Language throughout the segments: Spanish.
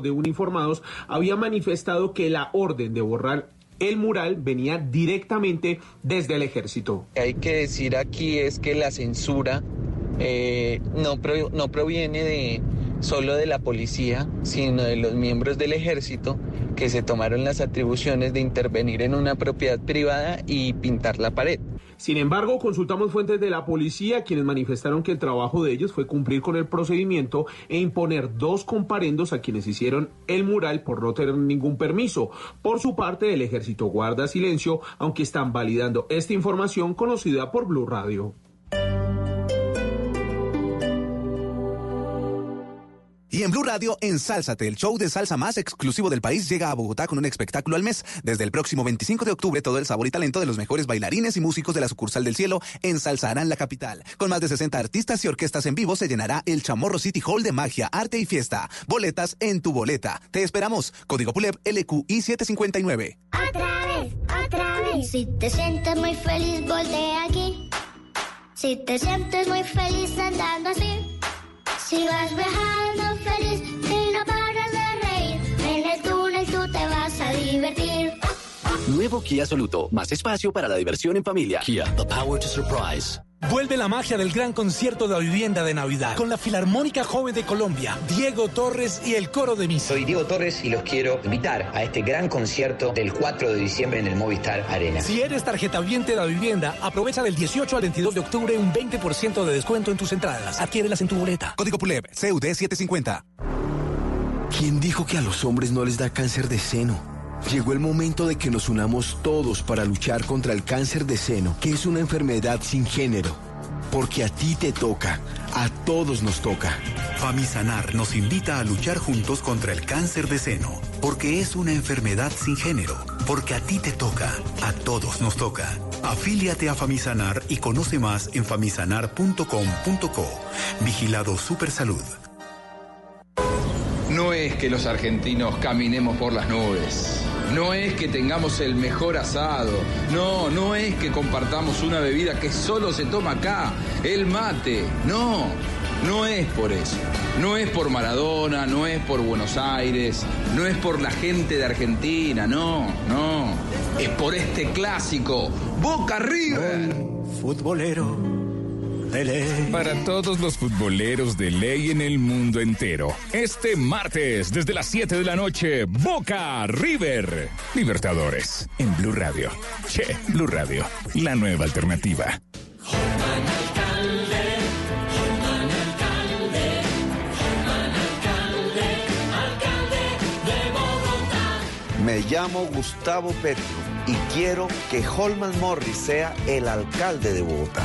de uniformados había manifestado que la orden de borrar el mural venía directamente desde el ejército. Hay que decir aquí es que la censura eh, no, no proviene de solo de la policía, sino de los miembros del ejército que se tomaron las atribuciones de intervenir en una propiedad privada y pintar la pared. Sin embargo, consultamos fuentes de la policía quienes manifestaron que el trabajo de ellos fue cumplir con el procedimiento e imponer dos comparendos a quienes hicieron el mural por no tener ningún permiso. Por su parte, el ejército guarda silencio, aunque están validando esta información conocida por Blue Radio. Y en Blue Radio, ensálzate, el show de salsa más exclusivo del país llega a Bogotá con un espectáculo al mes. Desde el próximo 25 de octubre, todo el sabor y talento de los mejores bailarines y músicos de la sucursal del cielo ensalzarán la capital. Con más de 60 artistas y orquestas en vivo, se llenará el Chamorro City Hall de magia, arte y fiesta. Boletas en tu boleta. Te esperamos. Código PULEP LQI 759. Otra vez, otra vez. Si te sientes muy feliz, voltea aquí. Si te sientes muy feliz andando así. Si vas viajando feliz y no paras de reír, en el túnel tú te vas a divertir. Nuevo Kia Soluto, más espacio para la diversión en familia. Kia, the power to surprise. Vuelve la magia del gran concierto de la vivienda de Navidad con la Filarmónica Joven de Colombia, Diego Torres y el coro de misa. Soy Diego Torres y los quiero invitar a este gran concierto del 4 de diciembre en el Movistar Arena. Si eres tarjeta viviente de la vivienda, aprovecha del 18 al 22 de octubre un 20% de descuento en tus entradas. Adquiérelas en tu boleta. Código PULEB, CUD 750. ¿Quién dijo que a los hombres no les da cáncer de seno? Llegó el momento de que nos unamos todos para luchar contra el cáncer de seno, que es una enfermedad sin género. Porque a ti te toca, a todos nos toca. Famisanar nos invita a luchar juntos contra el cáncer de seno, porque es una enfermedad sin género, porque a ti te toca, a todos nos toca. Afíliate a Famisanar y conoce más en famisanar.com.co. Vigilado Supersalud. No es que los argentinos caminemos por las nubes. No es que tengamos el mejor asado. No, no es que compartamos una bebida que solo se toma acá, el mate. No, no es por eso. No es por Maradona, no es por Buenos Aires, no es por la gente de Argentina, no, no. Es por este clásico, Boca River. Para todos los futboleros de ley en el mundo entero, este martes desde las 7 de la noche, Boca River. Libertadores en Blue Radio. Che, Blue Radio, la nueva alternativa. Me llamo Gustavo Petro y quiero que Holman Morris sea el alcalde de Bogotá.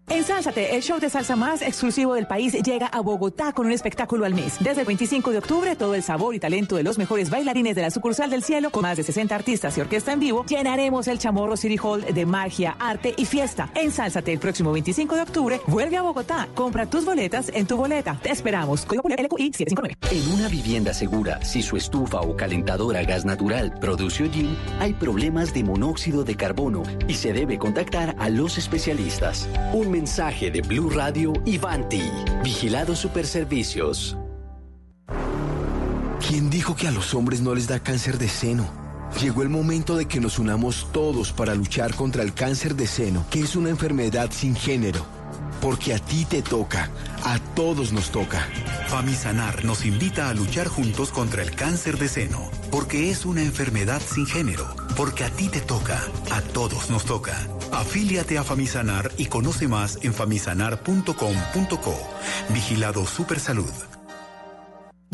Ensálzate, el show de salsa más exclusivo del país llega a Bogotá con un espectáculo al mes. Desde el 25 de octubre, todo el sabor y talento de los mejores bailarines de la sucursal del cielo, con más de 60 artistas y orquesta en vivo, llenaremos el Chamorro City Hall de magia, arte y fiesta. Ensálzate el próximo 25 de octubre, vuelve a Bogotá, compra tus boletas en tu boleta. Te esperamos. LQI 759. En una vivienda segura, si su estufa o calentadora a gas natural produce hollín, hay problemas de monóxido de carbono y se debe contactar a los especialistas. Un mensaje de Blue Radio y Vanti. Vigilado Superservicios. ¿Quién dijo que a los hombres no les da cáncer de seno? Llegó el momento de que nos unamos todos para luchar contra el cáncer de seno, que es una enfermedad sin género. Porque a ti te toca, a todos nos toca. Famisanar nos invita a luchar juntos contra el cáncer de seno, porque es una enfermedad sin género, porque a ti te toca, a todos nos toca. Afíliate a Famisanar y conoce más en famisanar.com.co. Vigilado Supersalud.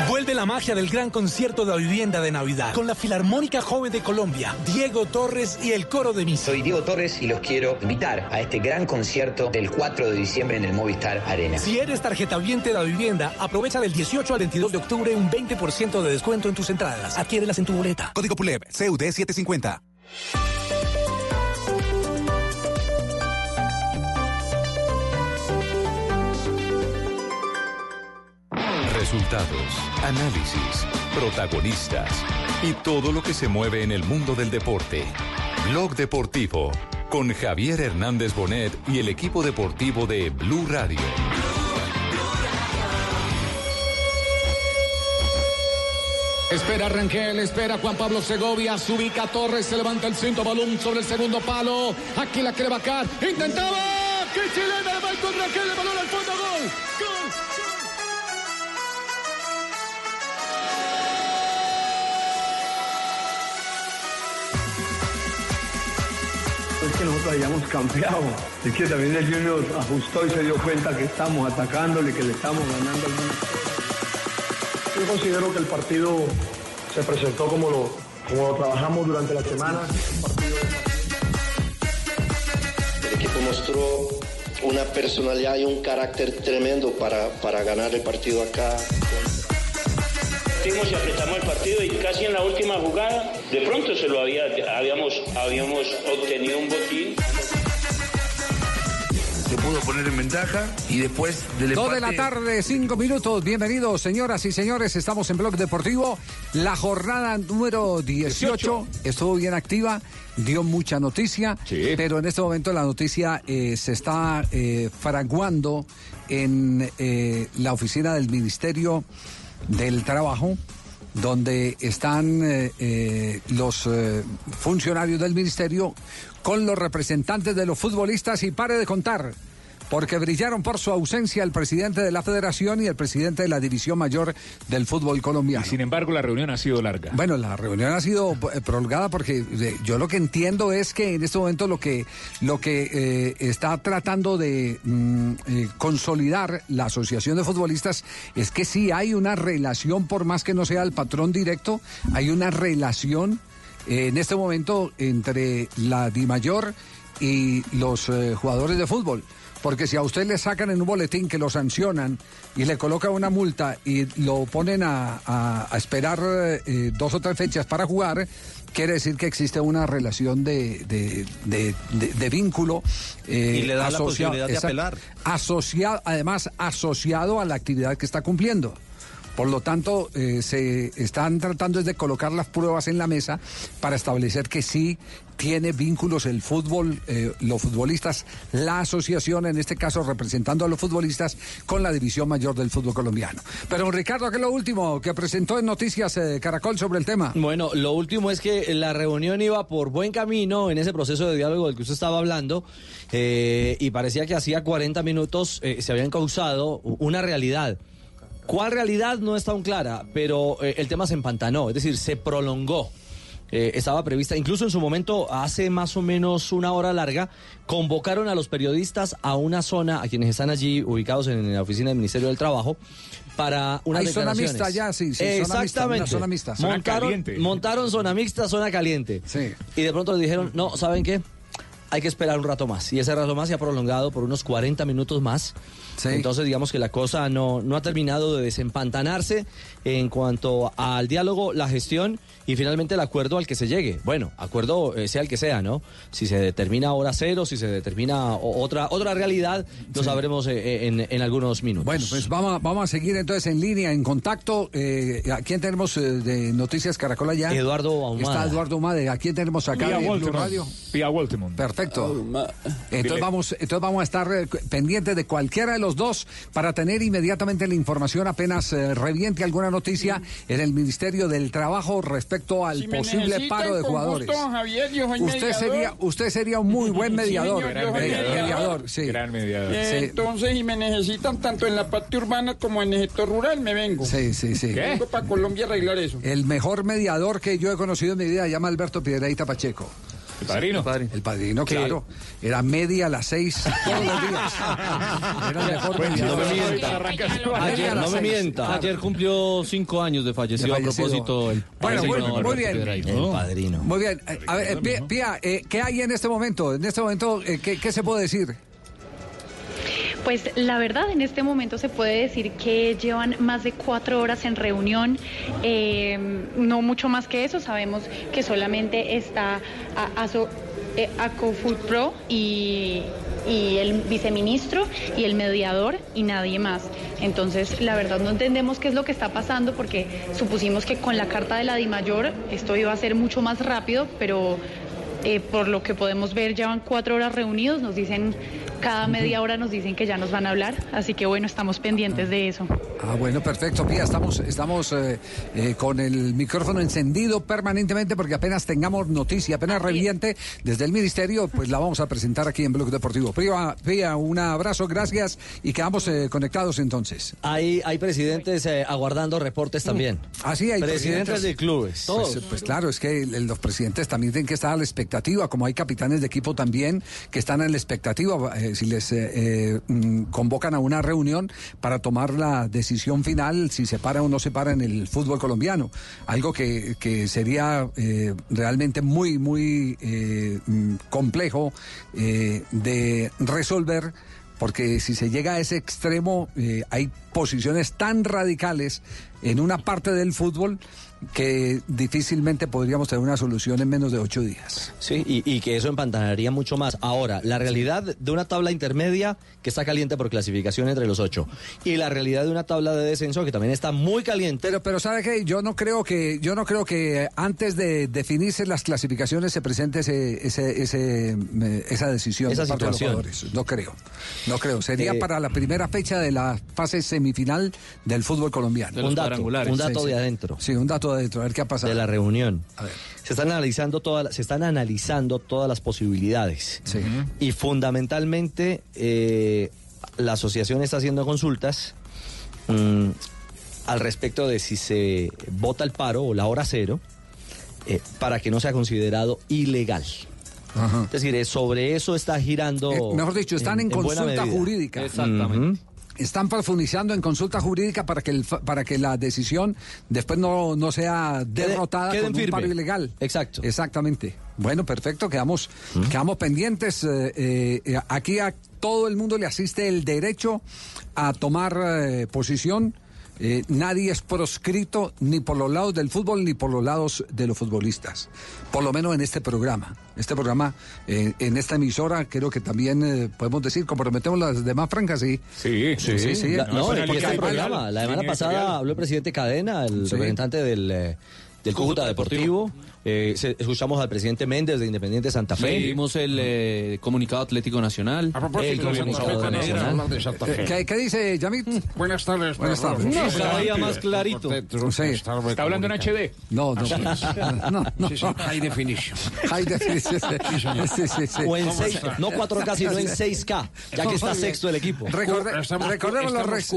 Vuelve la magia del gran concierto de la vivienda de Navidad con la Filarmónica Joven de Colombia, Diego Torres y el coro de misa. Soy Diego Torres y los quiero invitar a este gran concierto del 4 de diciembre en el Movistar Arena. Si eres tarjeta viviente de la vivienda, aprovecha del 18 al 22 de octubre un 20% de descuento en tus entradas. Adquiérelas en tu boleta. Código PULEB, CUD 750. Resultados, análisis, protagonistas y todo lo que se mueve en el mundo del deporte. Blog Deportivo con Javier Hernández Bonet y el equipo deportivo de Blue Radio. Espera Rangel, espera Juan Pablo Segovia, se ubica Torres, se levanta el cinto balón sobre el segundo palo. Aquí la quiere vacar, intentaba. ¡Qué chilena! Michael Rangel, el balón al fondo, gol. ¡Gol! Que nosotros hayamos cambiado. Es que también el Junior ajustó y se dio cuenta que estamos atacándole, que le estamos ganando al mundo. Yo considero que el partido se presentó como lo, como lo trabajamos durante la semana. El equipo mostró una personalidad y un carácter tremendo para, para ganar el partido acá. Fuimos y apretamos el partido y casi en la última jugada, de pronto se lo había, habíamos, habíamos obtenido un botín. Se pudo poner en ventaja y después del Dos de la empate- tarde, cinco minutos. Bienvenidos, señoras y señores. Estamos en Blog Deportivo. La jornada número 18 estuvo bien activa, dio mucha noticia, pero en este momento la noticia eh, se está eh, fraguando en eh, la oficina del Ministerio del Trabajo donde están eh, eh, los eh, funcionarios del ministerio con los representantes de los futbolistas y pare de contar, porque brillaron por su ausencia el presidente de la federación y el presidente de la división mayor del fútbol colombiano. Sin embargo, la reunión ha sido larga. Bueno, la reunión ha sido eh, prolongada porque eh, yo lo que entiendo es que en este momento lo que lo que eh, está tratando de mm, eh, consolidar la asociación de futbolistas es que sí hay una relación por más que no sea el patrón directo, hay una relación en este momento entre la DIMAYOR y los eh, jugadores de fútbol. Porque si a usted le sacan en un boletín que lo sancionan y le colocan una multa y lo ponen a, a- a esperar eh, dos o tres fechas para jugar, quiere decir que existe una relación de, de- de- de- de vínculo. eh, Y le da la posibilidad de apelar. Asociado, además, asociado a la actividad que está cumpliendo. Por lo tanto, eh, se están tratando de colocar las pruebas en la mesa para establecer que sí tiene vínculos el fútbol, eh, los futbolistas, la asociación, en este caso representando a los futbolistas, con la división mayor del fútbol colombiano. Pero Ricardo, ¿qué es lo último que presentó en Noticias eh, Caracol sobre el tema? Bueno, lo último es que la reunión iba por buen camino en ese proceso de diálogo del que usted estaba hablando eh, y parecía que hacía 40 minutos se habían causado una realidad. ¿Cuál realidad? No está aún clara, pero eh, el tema se empantanó, es decir, se prolongó. Eh, estaba prevista, incluso en su momento, hace más o menos una hora larga, convocaron a los periodistas a una zona, a quienes están allí ubicados en la oficina del Ministerio del Trabajo, para una Hay zona mixta ya, sí, sí, zona mixta, Exactamente. una zona mixta. Zona Montaron, caliente. montaron zona mixta, zona caliente. Y de pronto les dijeron, no, ¿saben qué? Hay que esperar un rato más. Y ese rato más se ha prolongado por unos 40 minutos más. Entonces, digamos que la cosa no, no ha terminado de desempantanarse en cuanto al diálogo, la gestión y finalmente el acuerdo al que se llegue. Bueno, acuerdo eh, sea el que sea, ¿no? Si se determina hora cero, si se determina otra, otra realidad, lo sabremos eh, eh, en, en algunos minutos. Bueno, pues vamos, a- vamos a seguir entonces en línea, en contacto. Eh, ¿A quién tenemos eh, de Noticias Caracol allá? Eduardo Ahumada. Está Eduardo Ahumada. ¿A quién tenemos acá Pía en Blue Waltemont. Radio? Waltemont. Perfecto. Entonces vamos, entonces vamos a estar pendientes de cualquiera de los dos para tener inmediatamente la información apenas eh, reviente alguna noticia en el Ministerio del Trabajo respecto al Si posible paro de jugadores. gusto, Javier, yo soy Usted mediador. sería, usted sería un muy buen Sí, mediador. señor, Eh, sí. Gran mediador. Eh, Sí. Entonces, si me necesitan tanto en la parte urbana como en el sector rural, me vengo. Sí, sí, sí. Vengo para Colombia a arreglar eso. El mejor mediador que yo he conocido en mi vida se llama Alberto Piedreita Pacheco. ¿El padrino? El padrino, claro. Era media a las seis todos los días. Era el mejor mediador. no me mienta. Ayer, no me mienta. Claro. Ayer cumplió cinco años de fallecido, De fallecido. a propósito. El Bueno, muy, padrino muy bien. El padrino. Muy bien. Eh, A ver, eh, Pía, Pía, eh, ¿qué hay en este momento? En este momento, eh, ¿qué, qué se puede decir? Pues la verdad, en este momento se puede decir que llevan más de cuatro horas en reunión, eh, no mucho más que eso. Sabemos que solamente está Aso- eh, Acofutpro y, y el viceministro y el mediador y nadie más. Entonces, la verdad no entendemos qué es lo que está pasando porque supusimos que con la carta de la DIMAYOR esto iba a ser mucho más rápido, pero eh, por lo que podemos ver, llevan cuatro horas reunidos, nos dicen cada media hora nos dicen que ya nos van a hablar, así que bueno, estamos pendientes de eso. Ah, bueno, perfecto, Pía. Estamos, estamos eh, eh, con el micrófono encendido permanentemente porque apenas tengamos noticia, apenas reviente desde el ministerio, pues la vamos a presentar aquí en Blog Deportivo. Pía, Pía, un abrazo, gracias y quedamos eh, conectados entonces. Hay, hay presidentes eh, aguardando reportes también. Así hay presidentes, de clubes. Todos. Pues, pues claro, es que los presidentes también tienen que estar a la expectativa, como hay capitanes de equipo también que están en la expectativa, eh, si les eh, eh, mm, convocan a una reunión para tomar la decisión final, si se para o no se para en el fútbol colombiano. Algo que, que sería eh, realmente muy, muy mm, complejo de resolver. Porque si se llega a ese extremo, hay posiciones tan radicales en una parte del fútbol que difícilmente podríamos tener una solución en menos de ocho días. Sí, y, y que eso empantanaría mucho más. Ahora, la realidad de una tabla intermedia que está caliente por clasificación entre los ocho y la realidad de una tabla de descenso que también está muy caliente. Pero, pero sabe que yo no creo que yo no creo que antes de definirse las clasificaciones se presente ese, ese, ese, eh, esa decisión Esa de parte de los jugadores. No creo, no creo. Sería Eh, para la primera fecha de la fase semifinal del fútbol colombiano. un dato, un dato Sí, de sí. adentro. Sí, un dato de adentro. A ver qué ha pasado. de la reunión. A ver. Se están analizando todas, se están analizando todas las posibilidades. Y fundamentalmente eh, la asociación está haciendo consultas mm, al respecto de si se vota el paro o la hora cero eh, para que no sea considerado ilegal. Es decir, eh, sobre eso está girando. Eh, mejor dicho, están en, consulta jurídica. Exactamente. Están profundizando en consulta jurídica para que el, para que la decisión después no, no sea derrotada quede con un paro ilegal. Exacto. Exactamente. Bueno, perfecto. Quedamos, quedamos pendientes. eh, eh, aquí a todo el mundo le asiste el derecho a tomar eh, posición. Eh, nadie es proscrito ni por los lados del fútbol ni por los lados de los futbolistas. Por lo menos en este programa. Este programa, eh, en esta emisora, creo que también eh, podemos decir, comprometemos las demás franjas, sí. Sí, sí, sí. La- no, y este programa. La semana pasada habló el presidente Cadena, el Sí. representante del, eh, del Cúcuta Deportivo. Eh, escuchamos al presidente Méndez de Independiente Santa Fe. Leímos el eh, comunicado Atlético Nacional. A propósito el de comunicado Santa Fe, nacional. de Santa Fe. ¿Qué, qué dice Yamit? Buenas tardes. Buenas tardes. No, cada día más clarito. Sí. Está hablando en HD. No, no. no, no. Sí, sí, high definition. High definition. Sí, sí, sí. O en ¿Cómo 6, está? no 4K, sino en 6K, ya que está sexto el equipo. Recorde- Estamos- recordemos, los estamos res-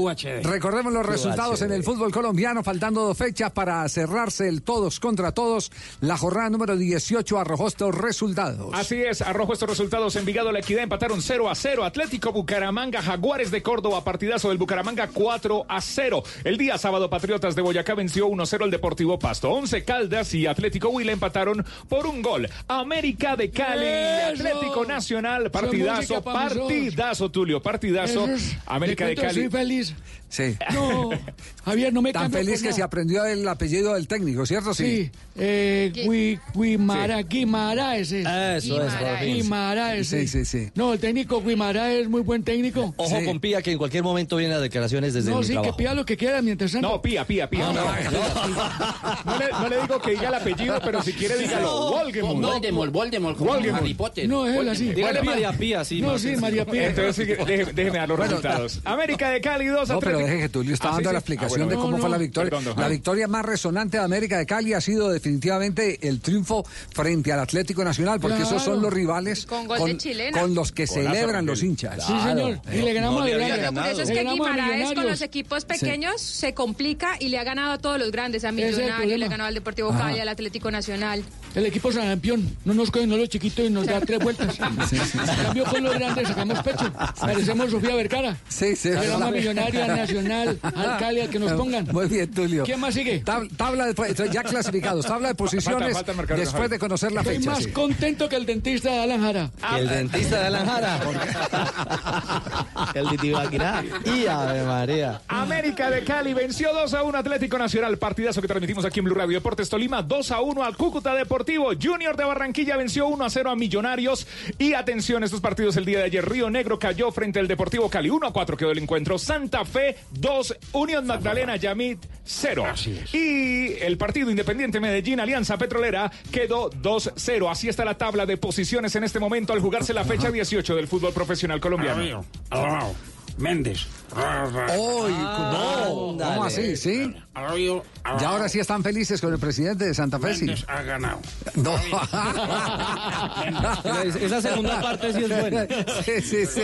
QHD. recordemos los QHD. resultados en el fútbol colombiano, faltando dos fechas para cerrarse el todos contra todos. La jornada número 18 arrojó estos resultados. Así es, arrojo estos resultados. Envigado La Equidad empataron 0 a 0. Atlético Bucaramanga, Jaguares de Córdoba, partidazo del Bucaramanga 4 a 0. El día sábado, Patriotas de Boyacá venció 1 0 el Deportivo Pasto. 11 Caldas y Atlético Huila empataron por un gol. América de Cali, ¡Eso! Atlético Nacional, partidazo, partidazo, Tulio, partidazo. Es- América de Cali. Soy feliz. Sí. No, Javier, no me Tan feliz que nada. se aprendió el apellido del técnico, ¿cierto? Sí, eh, Gui- Guimara, Guimaraes es. Eso es, por fin. Guimaraes. Sí, sí, sí. No, el técnico Guimaraes es muy buen técnico. Ojo con Pía, que en cualquier momento vienen las declaraciones desde No, mi sí, que trabajo. pida lo que quiera mientras tanto. No, pía, pía, pía. No, No le, no le digo que diga el apellido, pero si quiere dígalo. Voldemort. Voldemort, Voldemort, como Voldemort. Harry Potter. No, es él así. Dígale María Pía, sí. No, más sí. María Pía. Entonces, sí, déjeme, déjeme dar los resultados. América de Cali 2 No, pero deje que Tulio está Ah, dando la Ah, explicación bueno, de cómo fue la victoria. La victoria más resonante de América de Cali ha sido definitivamente el triunfo frente al Atlético Nacional, porque Claro. esos son los rivales Con gol de chilena. con los que Golazo, celebran los hinchas. Sí, señor. Y le ganamos no a. Lo curioso es que Guimaraes con los equipos pequeños se complica y le ha ganado a todos los grandes, a Millonarios, le ganó al Deportivo Cali, al Atlético Nacional. El equipo es campeón. No nos cogen no los chiquitos y nos da tres vueltas. En cambio, con los grandes sacamos pecho. Parecemos Sofía Vergara. Sí, sí. Le ganamos a Millonaria, Nacional, al Cali, al que nos pongan. Muy bien, Tulio. ¿Quién más sigue? Tab- tabla de, ya clasificados, tabla de posiciones falta después de conocer la Estoy fecha. más sí. contento que el dentista de Alan Jara. Que el dentista de Alan Jara. el de Tibaquirá. Y Ave María. América de Cali venció 2 a 1 Atlético Nacional. Partidazo que transmitimos aquí en Blue Radio Deportes Tolima. 2 a 1 al Cúcuta Deportivo. Deportivo. Junior de Barranquilla venció 1 a 0 a Millonarios. Y atención, estos partidos el día de ayer. Río Negro cayó frente al Deportivo Cali. 1 a 4 quedó el encuentro. Santa Fe 2, Unión Magdalena Yamit 0. Y el partido Independiente Medellín Alianza Petrolera quedó 2-0. Así está la tabla de posiciones en este momento al jugarse la fecha 18 del fútbol profesional colombiano. Méndez. ¡Uy! no, ¿Cómo así? ¿Sí? Ya ahora sí están felices con el presidente de Santa Fe, sí. Méndez ha ganado. No. Esa segunda parte sí es buena. Sí, sí, sí.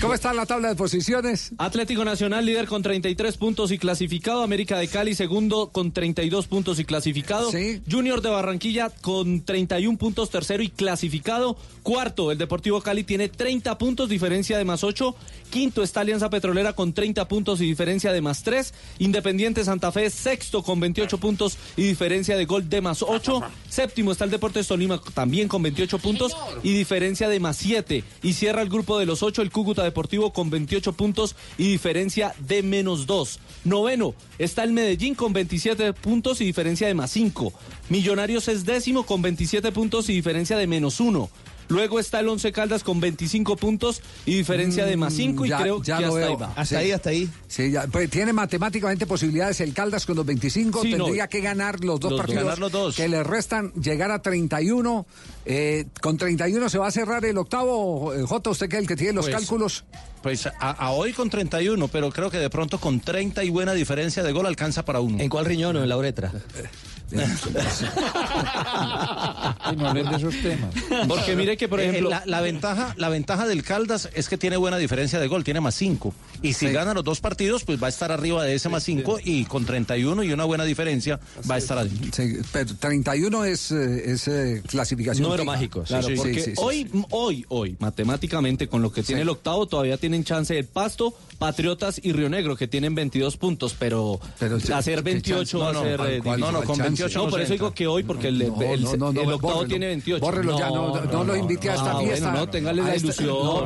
¿Cómo está la tabla de posiciones? Atlético Nacional líder con 33 puntos y clasificado. América de Cali segundo con 32 puntos y clasificado. Junior de Barranquilla con 31 puntos tercero y clasificado. Cuarto, el Deportivo Cali tiene 30 puntos, diferencia de más 8. Quinto está Alianza Petrolera con 30 puntos y diferencia de más 3. Independiente Santa Fe sexto con 28 puntos y diferencia de gol de más 8. Séptimo está el Deportes Tolima también con 28 puntos y diferencia de más 7. Y cierra el grupo de los 8 el Cúcuta Deportivo con 28 puntos y diferencia de menos 2. Noveno está el Medellín con 27 puntos y diferencia de más 5. Millonarios es décimo con 27 puntos y diferencia de menos 1. Luego está el Once Caldas con 25 puntos y diferencia de más 5 y Mm, Ya- creo ya que hasta veo. ahí va. Sí. Sí, ya, pues, tiene matemáticamente posibilidades el Caldas con los 25. Sí, no. tendría que ganar los dos Los partidos Ganar los dos. que le restan, llegar a 31. Eh, con 31 se va a cerrar el octavo. Eh, J, usted que es el que tiene los Pues, cálculos. Pues a, a hoy con 31, pero creo que de pronto con 30 y buena diferencia de gol alcanza para uno. ¿En cuál riñón o en la uretra? no hablen de esos temas. Porque mire que, por ejemplo- la, la ventaja, la ventaja del Caldas es que tiene buena diferencia de gol, tiene más 5. Y si gana los dos partidos, pues va a estar arriba de ese más 5 y con 31 y una buena diferencia va a estar adentro. Sí, pero 31 es, eh, es eh, clasificación. Número mágico, claro, Sí, sí, porque sí, sí, sí. hoy, hoy, hoy, matemáticamente, con lo que tiene Sí. el octavo, todavía tienen chance el Pasto, Patriotas y Río Negro, que tienen 22 puntos, pero, sí, hacer ¿qué 28 va a ser No, no, eh, ¿cuál- difícil. no, no, con 28 No, no por eso digo que hoy, porque el, No, el- no, no, el no, octavo bórrelo. tiene 28. Bórrelo ya, no, no lo invite a esta Ah, fiesta. Bueno, no, téngale la ilusión. No,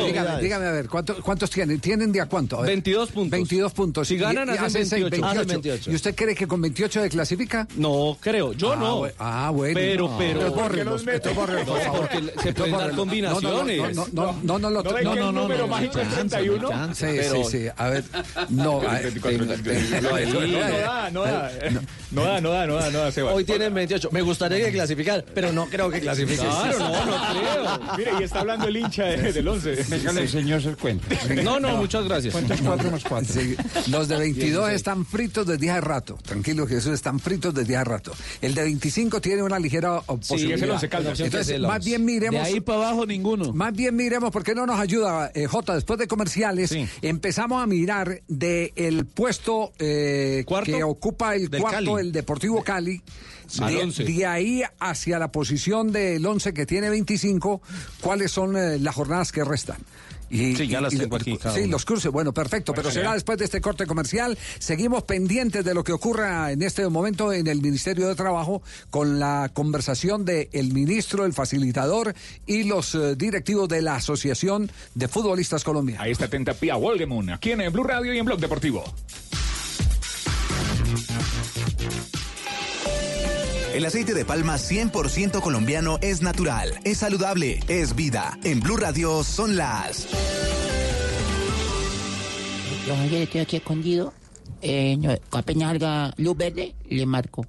el Dígame, dígame, a ver, ¿cuánto- ¿cuántos tienen? ¿Tienen de a cuánto? A ver. 22 puntos. 22 puntos. Si ganan, Y- y hacen hacen seis, 28. Hacen 28. ¿Y usted cree que con 28 se clasifica? No, creo. Yo Ah, no. Ah, bueno. Pero, No. pero. Entonces bórrelos, entonces bórrelos, por No, favor. porque se pueden dar combinaciones. No, no, no, no, no, no, no, ¿No mágico es 31? Sí, sí, sí. A ver, no. ver, No da, no da. No da, no da, no da, no da, Sebas. Hoy tienen 28. Me gustaría que clasificar, pero no creo que clasifiquen. Claro, no, no creo. Mire, y está hablando el hincha de- del 11. El cuento. No, no, muchas gracias. ¿Cuántos cuatro más cuatro? Sí, los de 22 están fritos desde hace rato. Tranquilo, que esos están fritos desde hace rato. El de 25 tiene una ligera oh, el Once Caldas. Entonces, Es el más bien miremos. De ahí para abajo ninguno. Más bien miremos, porque no nos ayuda, eh, Jota, después de comerciales, empezamos a mirar de el puesto eh, que ocupa el Del cuarto, Cali. el Deportivo Cali. Al De, de ahí hacia la posición del 11 que tiene 25, ¿cuáles son eh, las jornadas que restan? Y, Sí, ya las y- tengo aquí, cada Sí, los cruces, bueno, perfecto, pero será después de este corte comercial. Seguimos pendientes de lo que ocurra en este momento en el Ministerio de Trabajo con la conversación del el ministro, el facilitador y los eh, directivos de la Asociación de Futbolistas Colombianos. Ahí está atenta Pía Wolgemun, aquí en Blue Radio y en Blog Deportivo. El aceite de palma 100% colombiano es natural, es saludable, es vida. En Blue Radio son las... Javier, estoy aquí escondido. Eh, no, apenas salga luz verde, le marco.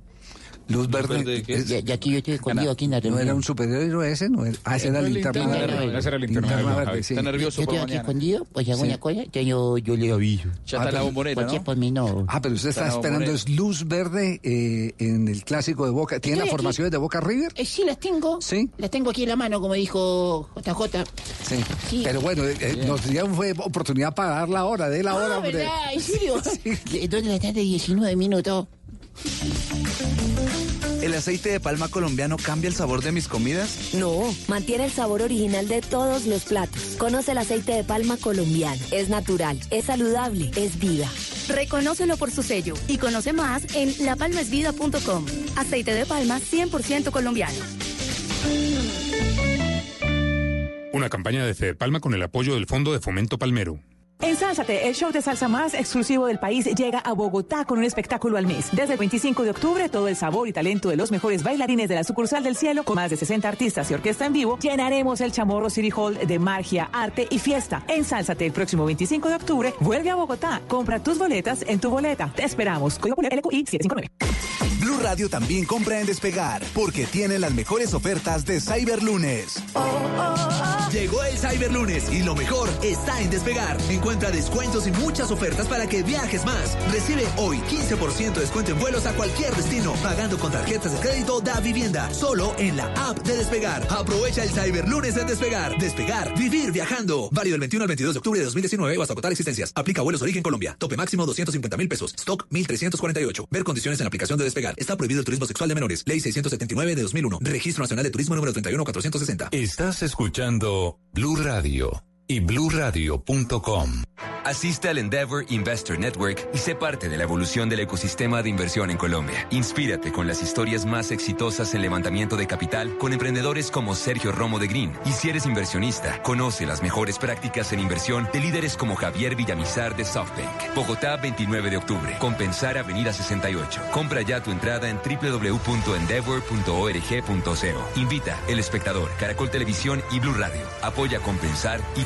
Luz verde. es? Aquí yo estoy escondido aquí en la ¿No era un superhéroe ese? No era- ah, ese era linterna verde. Esa era linterna verde. Está nervioso Yo estoy aquí escondido, pues hago Sí. una cosa, entonces yo, yo le aviso. Ya está la bombonera, ¿no? por mí no. Ah, pero usted está la esperando es luz verde eh, en el clásico de Boca. ¿Tiene las formaciones de Boca River? Eh, sí, las tengo. Sí. Las tengo aquí en la mano, como dijo JJ. Sí. Sí. Pero bueno, eh, nos dieron fue oportunidad para dar la hora, de la hora, Ah, hombre. ¿verdad? ¿En serio? De la tarde, 19 minutos. ¿El aceite de palma colombiano cambia el sabor de mis comidas? No, mantiene el sabor original de todos los platos. Conoce el aceite de palma colombiano. Es natural, es saludable, es vida. Reconócelo por su sello y conoce más en lapalmasvida.com. Aceite de palma 100% colombiano. Una campaña de Fede Palma con el apoyo del Fondo de Fomento Palmero. Ensálzate, el show de salsa más exclusivo del país llega a Bogotá con un espectáculo al mes. Desde el 25 de octubre, todo el sabor y talento de los mejores bailarines de la sucursal del cielo, con más de 60 artistas y orquesta en vivo, llenaremos el Chamorro City Hall de magia, arte y fiesta. Ensálzate el próximo 25 de octubre, vuelve a Bogotá. Compra tus boletas en tu boleta. Te esperamos. Código LQI 759. Radio también compra en Despegar, porque tiene las mejores ofertas de Cyberlunes. Llegó el Cyberlunes y lo mejor está en Despegar. Encuentra descuentos y muchas ofertas para que viajes más. Recibe hoy 15% de descuento en vuelos a cualquier destino, pagando con tarjetas de crédito da vivienda, solo en la app de Despegar. Aprovecha el Cyberlunes en Despegar. Despegar, vivir viajando. Válido el 21 al 22 de octubre de 2019 o hasta agotar existencias. Aplica vuelos origen Colombia. Tope máximo 250 mil pesos. Stock 1348. Ver condiciones en la aplicación de Despegar. Está prohibido el turismo sexual de menores. Ley 679 de 2001. Registro Nacional de Turismo número 31460. Estás escuchando Blue Radio y bluradio.com. Asiste al Endeavor Investor Network y sé parte de la evolución del ecosistema de inversión en Colombia. Inspírate con las historias más exitosas en levantamiento de capital con emprendedores como Sergio Romo de Green. Y si eres inversionista, conoce las mejores prácticas en inversión de líderes como Javier Villamizar de SoftBank. Bogotá, 29 de octubre. Compensar Avenida 68. Compra ya tu entrada en www.endeavor.org.co. Invita El Espectador, Caracol Televisión y Blue Radio. Apoya Compensar y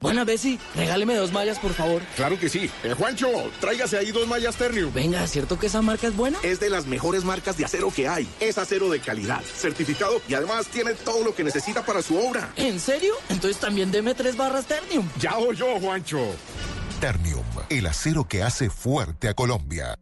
Buena, Bessie, regáleme dos mallas, por favor. Claro que sí. Eh, Juancho, tráigase ahí dos mallas Ternium. Venga, ¿cierto que esa marca es buena? Es de las mejores marcas de acero que hay. Es acero de calidad, certificado y además tiene todo lo que necesita para su obra. ¿En serio? Entonces también deme tres barras Ternium. Ya yo, Juancho. Ternium, el acero que hace fuerte a Colombia.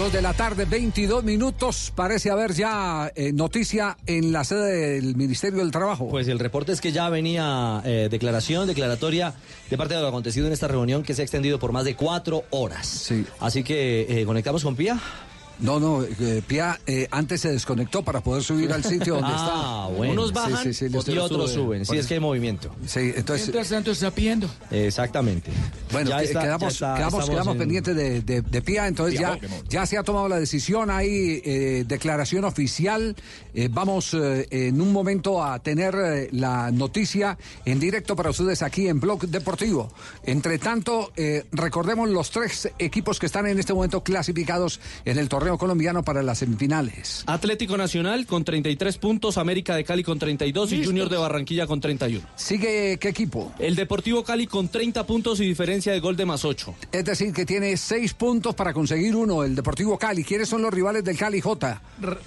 Dos de la tarde, 22 minutos. Parece haber ya eh, noticia en la sede del Ministerio del Trabajo. Pues el reporte es que ya venía eh, declaración, declaratoria de parte de lo acontecido en esta reunión que se ha extendido por más de cuatro horas. Sí. Así que eh, conectamos con Pía. No, no, eh, Pia eh, antes se desconectó para poder subir al sitio donde está. Ah, bueno. Unos bajan Sí, sí, sí, le y otros suben. Sí, es que hay movimiento. Sí, entonces. Mientras tanto está pidiendo. Exactamente. Bueno, Ya que- está- quedamos, está- quedamos, quedamos en- pendientes de, de, de Pía, entonces Sí, ya, ya se ha tomado la decisión, hay eh, declaración oficial, Eh, vamos eh, en un momento a tener eh, la noticia en directo para ustedes aquí en Blog Deportivo. Entre tanto, eh, recordemos los tres equipos que están en este momento clasificados en el torneo colombiano para las semifinales. Atlético Nacional con 33 puntos, América de Cali con 32 y. Junior de Barranquilla con 31. ¿Sigue qué equipo? El Deportivo Cali con 30 puntos y diferencia de gol de más 8. Es decir, que tiene seis puntos para conseguir uno, el Deportivo Cali. ¿Quiénes son los rivales del Cali, J?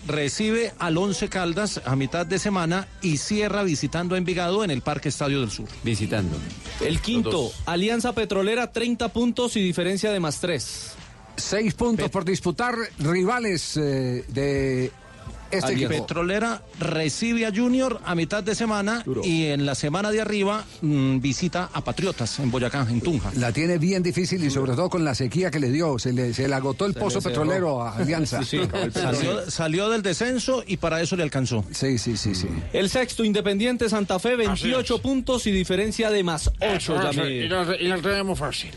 Recibe al Once Caldas a mitad de semana y cierra visitando a Envigado en el Parque Estadio del Sur. Visitando. El quinto. Alianza Petrolera 30 puntos y diferencia de más 3. Seis puntos por disputar rivales eh, de este equipo. Petrolera recibe a Junior a mitad de semana y en la semana de arriba mm, visita a Patriotas en Boyacá, en Tunja. La tiene bien difícil y sobre todo con la sequía que le dio. Se le, se le agotó el Se pozo petrolero a Alianza. Sí, sí. Salió, salió del descenso y para eso le alcanzó. Sí, sí, sí, sí. El sexto, Independiente Santa Fe, 28 puntos y diferencia de más 8. Eso, eso, y, y la tenemos fácil.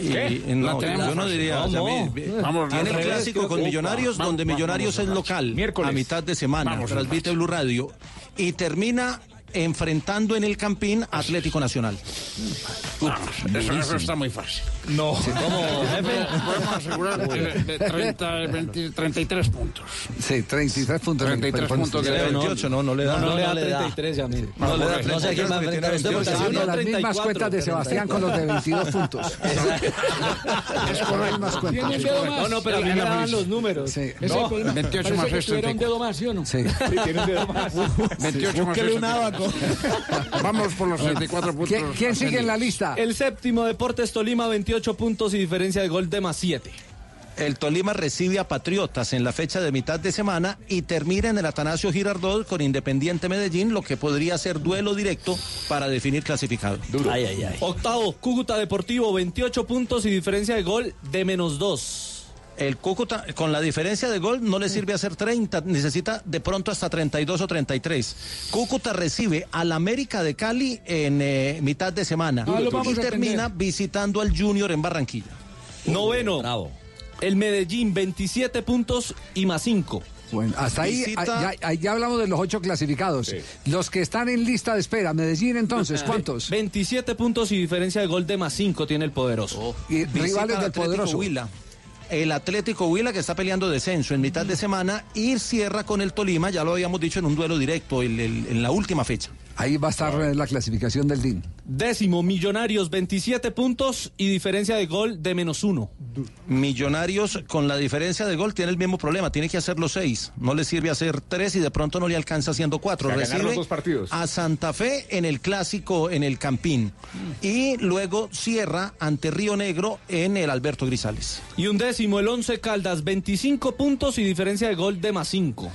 Y, ¿Qué? y no, La tenemos yo no diría, Vamos, tiene el clásico con Millonarios, vamos, donde Millonarios vamos, es local, Miércoles. a mitad de semana, transmite Blue Radio, y termina enfrentando en el Campín Atlético Nacional. Eso, eso está muy fácil. No. ¿Cómo, jefe? Podemos asegurar eh, de 30, 20, 33 puntos. Sí, 33 puntos. 33 Pero- puntos Tiene de 28, no, no le da. No, no, le da le 33 ya, mire. No le da No sé quién va a enfrentar usted porque si con no, las mismas 34, cuentas de Sebastián con los de 22 puntos. Es correcto. Tiene un dedo más. No, no, pero a mí me daban los números. Sí. Ese es No, el problema. 28 Parece más que este, tuviera un 34. dedo más, ¿sí o no? Sí. Sí, tiene un dedo más. 28 más Búsquele un 64. abaco. Vamos por los 34 puntos. ¿Quién, quién sigue en la lista? El séptimo Deportes Tolima, 28 puntos y diferencia de gol de más 7. El Tolima recibe a Patriotas en la fecha de mitad de semana y termina en el Atanasio Girardot con Independiente Medellín, lo que podría ser duelo directo para definir clasificado. Ay, ay, ay. Octavo, Cúcuta Deportivo, 28 puntos y diferencia de gol de menos 2. El Cúcuta, con la diferencia de gol, no le sirve hacer 30, necesita de pronto hasta 32 o 33. Cúcuta recibe al América de Cali en eh, mitad de semana Ah, y termina visitando al Junior en Barranquilla. Noveno, Bravo. el Medellín, 27 puntos y más 5. Bueno, hasta ahí ah, ya, ahí ya hablamos de los ocho clasificados. Los que están en lista de espera, Medellín entonces, ¿cuántos? 27 puntos y diferencia de gol de más 5 tiene el poderoso. Y Visita rivales al del Atlético poderoso. Huila. El Atlético Huila que está peleando descenso en mitad de semana y cierra con el Tolima, ya lo habíamos dicho en un duelo directo el- el- en la última fecha. Ahí va a estar la clasificación del DIN. Décimo, Millonarios, 27 puntos y diferencia de gol de menos 1. Millonarios con la diferencia de gol tiene el mismo problema, tiene que hacer los seis, no le sirve hacer tres y de pronto no le alcanza haciendo cuatro. O sea, Recibe los dos partidos. a Santa Fe en el clásico en el Campín y luego cierra ante Río Negro en el Alberto Grisales. Y un décimo, el 11 Caldas, 25 puntos y diferencia de gol de más 5.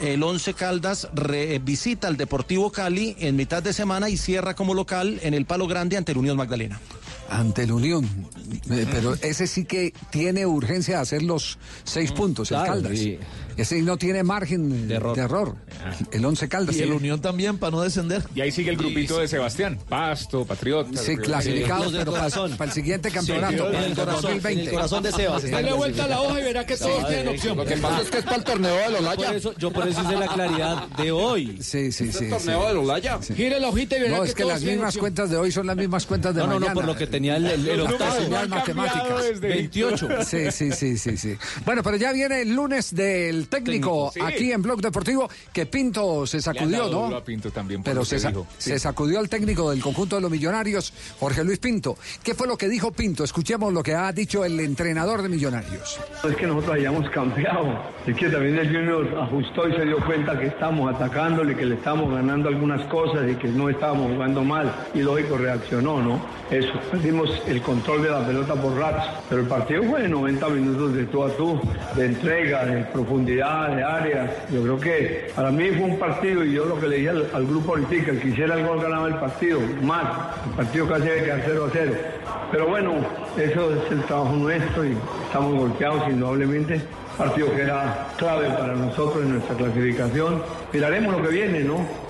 El Once Caldas re- visita al Deportivo Cali en mitad de semana y cierra como local en el Palo Grande ante el Unión Magdalena. Ante el Unión. Eh, pero ese sí que tiene urgencia de hacer los seis puntos, el Caldas. sí. Ese no tiene margen de error. El once Caldas. Y el Sí. Unión también para no descender. Y ahí sigue el grupito de Sebastián. Pasto, Patriota. Sí, clasificados, pero para, corazón. para el siguiente campeonato, para el el corazón, en 2020. el corazón de Sebas. Dale vuelta a la hoja y verá que todos tienen opción. Lo que pasa es que es para el torneo de Por Olaya. eso, yo por eso hice la claridad de hoy. Sí, sí, sí. El sí. torneo de Olaya. Gire la hojita y verá No, que es que todos las mismas opción. cuentas de hoy son las mismas cuentas de No, no, mañana. no, por lo que tenía el, el, el Los octavo. números no han matemáticas. cambiado desde 28. Sí, sí, sí, sí, sí. Bueno, pero ya viene el lunes del técnico Técnico, sí. aquí en Blog Deportivo, que Pinto se sacudió, ¿no? a Pinto también Pero se, dijo. Sí. se sacudió el técnico del conjunto de los millonarios, Jorge Luis Pinto. ¿Qué fue lo que dijo Pinto? Escuchemos lo que ha dicho el entrenador de millonarios. Es que nosotros hayamos cambiado, es que también el Junior ajustó y se dio cuenta que estamos atacándole, que le estamos ganando algunas cosas y que no estábamos jugando mal. Y lógico, reaccionó, ¿no? Eso, el control de la pelota por ratos, pero el partido fue de 90 minutos de tú a tú, de entrega, de profundidad, de áreas. Yo creo que para mí fue un partido y yo lo que le dije al, grupo ahorita, el que hiciera el gol ganaba el partido, más, el partido casi debe quedar 0 a 0. Pero bueno, eso es el trabajo nuestro y estamos golpeados indudablemente. Partido que era clave para nosotros en nuestra clasificación. Miraremos lo que viene, ¿no?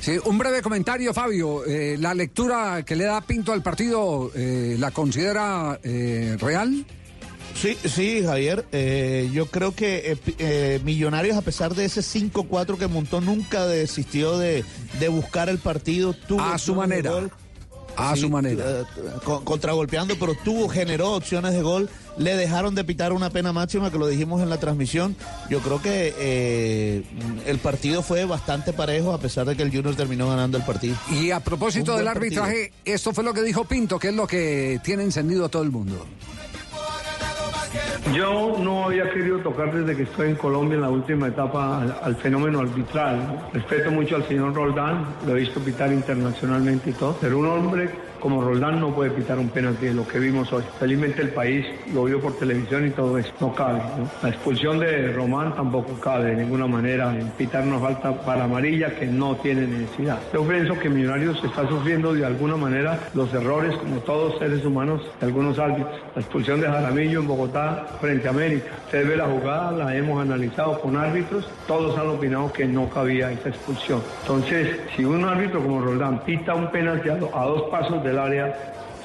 Sí, un breve comentario, Fabio. Eh, ¿La lectura que le da Pinto al partido eh, la considera eh, real? Sí, sí, Javier. Eh, yo creo que Millonarios, a pesar de ese 5-4 que montó, nunca desistió de, de buscar el partido. Tuvo A su manera. gol. A su manera. eh, con- contragolpeando, pero tuvo, generó opciones de gol. Le dejaron de pitar una pena máxima, que lo dijimos en la transmisión. Yo creo que eh, el partido fue bastante parejo, a pesar de que el Junior terminó ganando el partido. Y a propósito Un del partido. arbitraje, esto fue lo que dijo Pinto, que es lo que tiene encendido a todo el mundo. Yo no había querido tocar desde que estoy en Colombia en la última etapa al, fenómeno arbitral. Respeto mucho al señor Roldán, lo he visto pitar internacionalmente y todo, pero un hombre como Roldán no puede pitar un penalti de lo que vimos hoy. Felizmente el país lo vio por televisión y todo eso. No cabe. ¿no? La expulsión de Román tampoco cabe de ninguna manera en pitar una falta para amarilla que no tiene necesidad. Yo pienso que Millonarios está sufriendo de alguna manera los errores, como todos seres humanos, de algunos árbitros. La expulsión de Jaramillo en Bogotá frente a América. Usted ve la jugada, la hemos analizado con árbitros, todos han opinado que no cabía esa expulsión. Entonces, si un árbitro como Roldán pita un penalti a, do- a dos pasos área,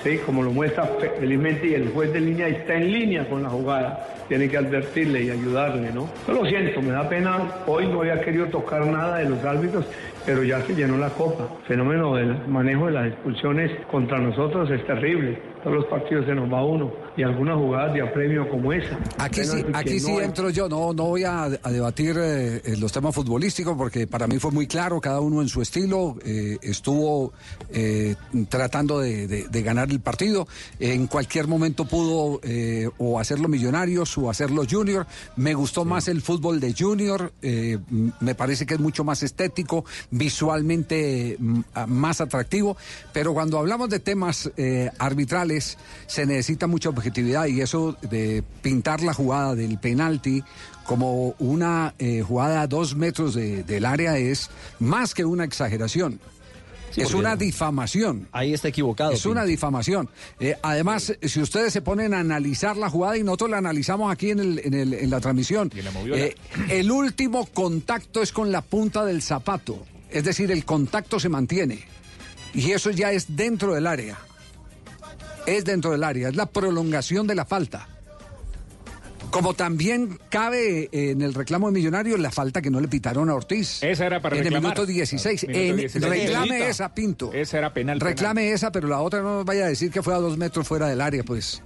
sí, como lo muestra fe- felizmente, y el juez de línea está en línea con la jugada, tiene que advertirle y ayudarle, ¿no? Yo lo siento, me da pena, hoy no había querido tocar nada de los árbitros pero ya se llenó la copa. El fenómeno del manejo de las expulsiones contra nosotros es terrible. Todos los partidos se nos va uno y algunas jugadas de apremio como esa. Aquí sí, aquí no sí hay- entro yo, no, no voy a, a debatir eh, los temas futbolísticos porque para mí fue muy claro, cada uno en su estilo, eh, estuvo eh, tratando de, de- de ganar el partido, en cualquier momento pudo o hacerlo Millonarios o hacerlo Junior, me gustó más el fútbol de Junior, me parece que es mucho más estético, visualmente mm, más atractivo, pero cuando hablamos de temas arbitrales se necesita mucha objetividad y eso de pintar la jugada del penalti como una eh, jugada a dos metros de- del área es más que una exageración. Sí, es una difamación. Ahí está equivocado. Es una difamación. Eh, además, si ustedes se ponen a analizar la jugada, y nosotros la analizamos aquí en, el- en el- en la transmisión, eh, el último contacto es con la punta del zapato. Es decir, el contacto se mantiene. Y eso ya es dentro del área. Es dentro del área. Es la prolongación de la falta. Como también cabe eh, en el reclamo de Millonarios la falta que no le pitaron a Ortiz. Esa era para En el reclamar. minuto 16. Minuto En- 16. reclame esa, Pinto. Esa era penal. Reclame esa, pero la otra no vaya a decir que fue a dos metros fuera del área, pues.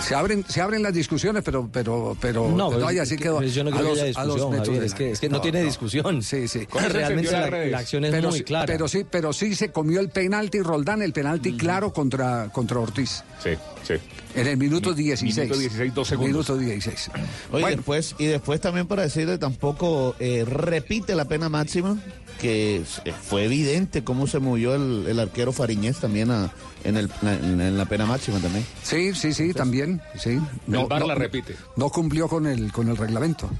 Se abren, se abren las discusiones, pero, pero, pero No, no pero vaya a es decir que- que, do- pues yo no a creo que dos- haya discusión, Javier, es que- es que no tiene discusión. Sí, sí. Realmente la, la acción es pero muy sí, clara. Pero sí, pero sí se comió el penalti Roldán, el penalti claro contra, contra Ortiz. Sí, sí. En el minuto 16. Minuto 16, dos segundos. Minuto 16. Oye, Bueno. después, y después también para decirle, tampoco eh, repite la pena máxima, que eh, fue evidente cómo se movió el, el arquero Fariñez también a- en, el, en, en la pena máxima también. Sí, sí, sí, también. Sí. El VAR la repite. No cumplió con el, con el reglamento.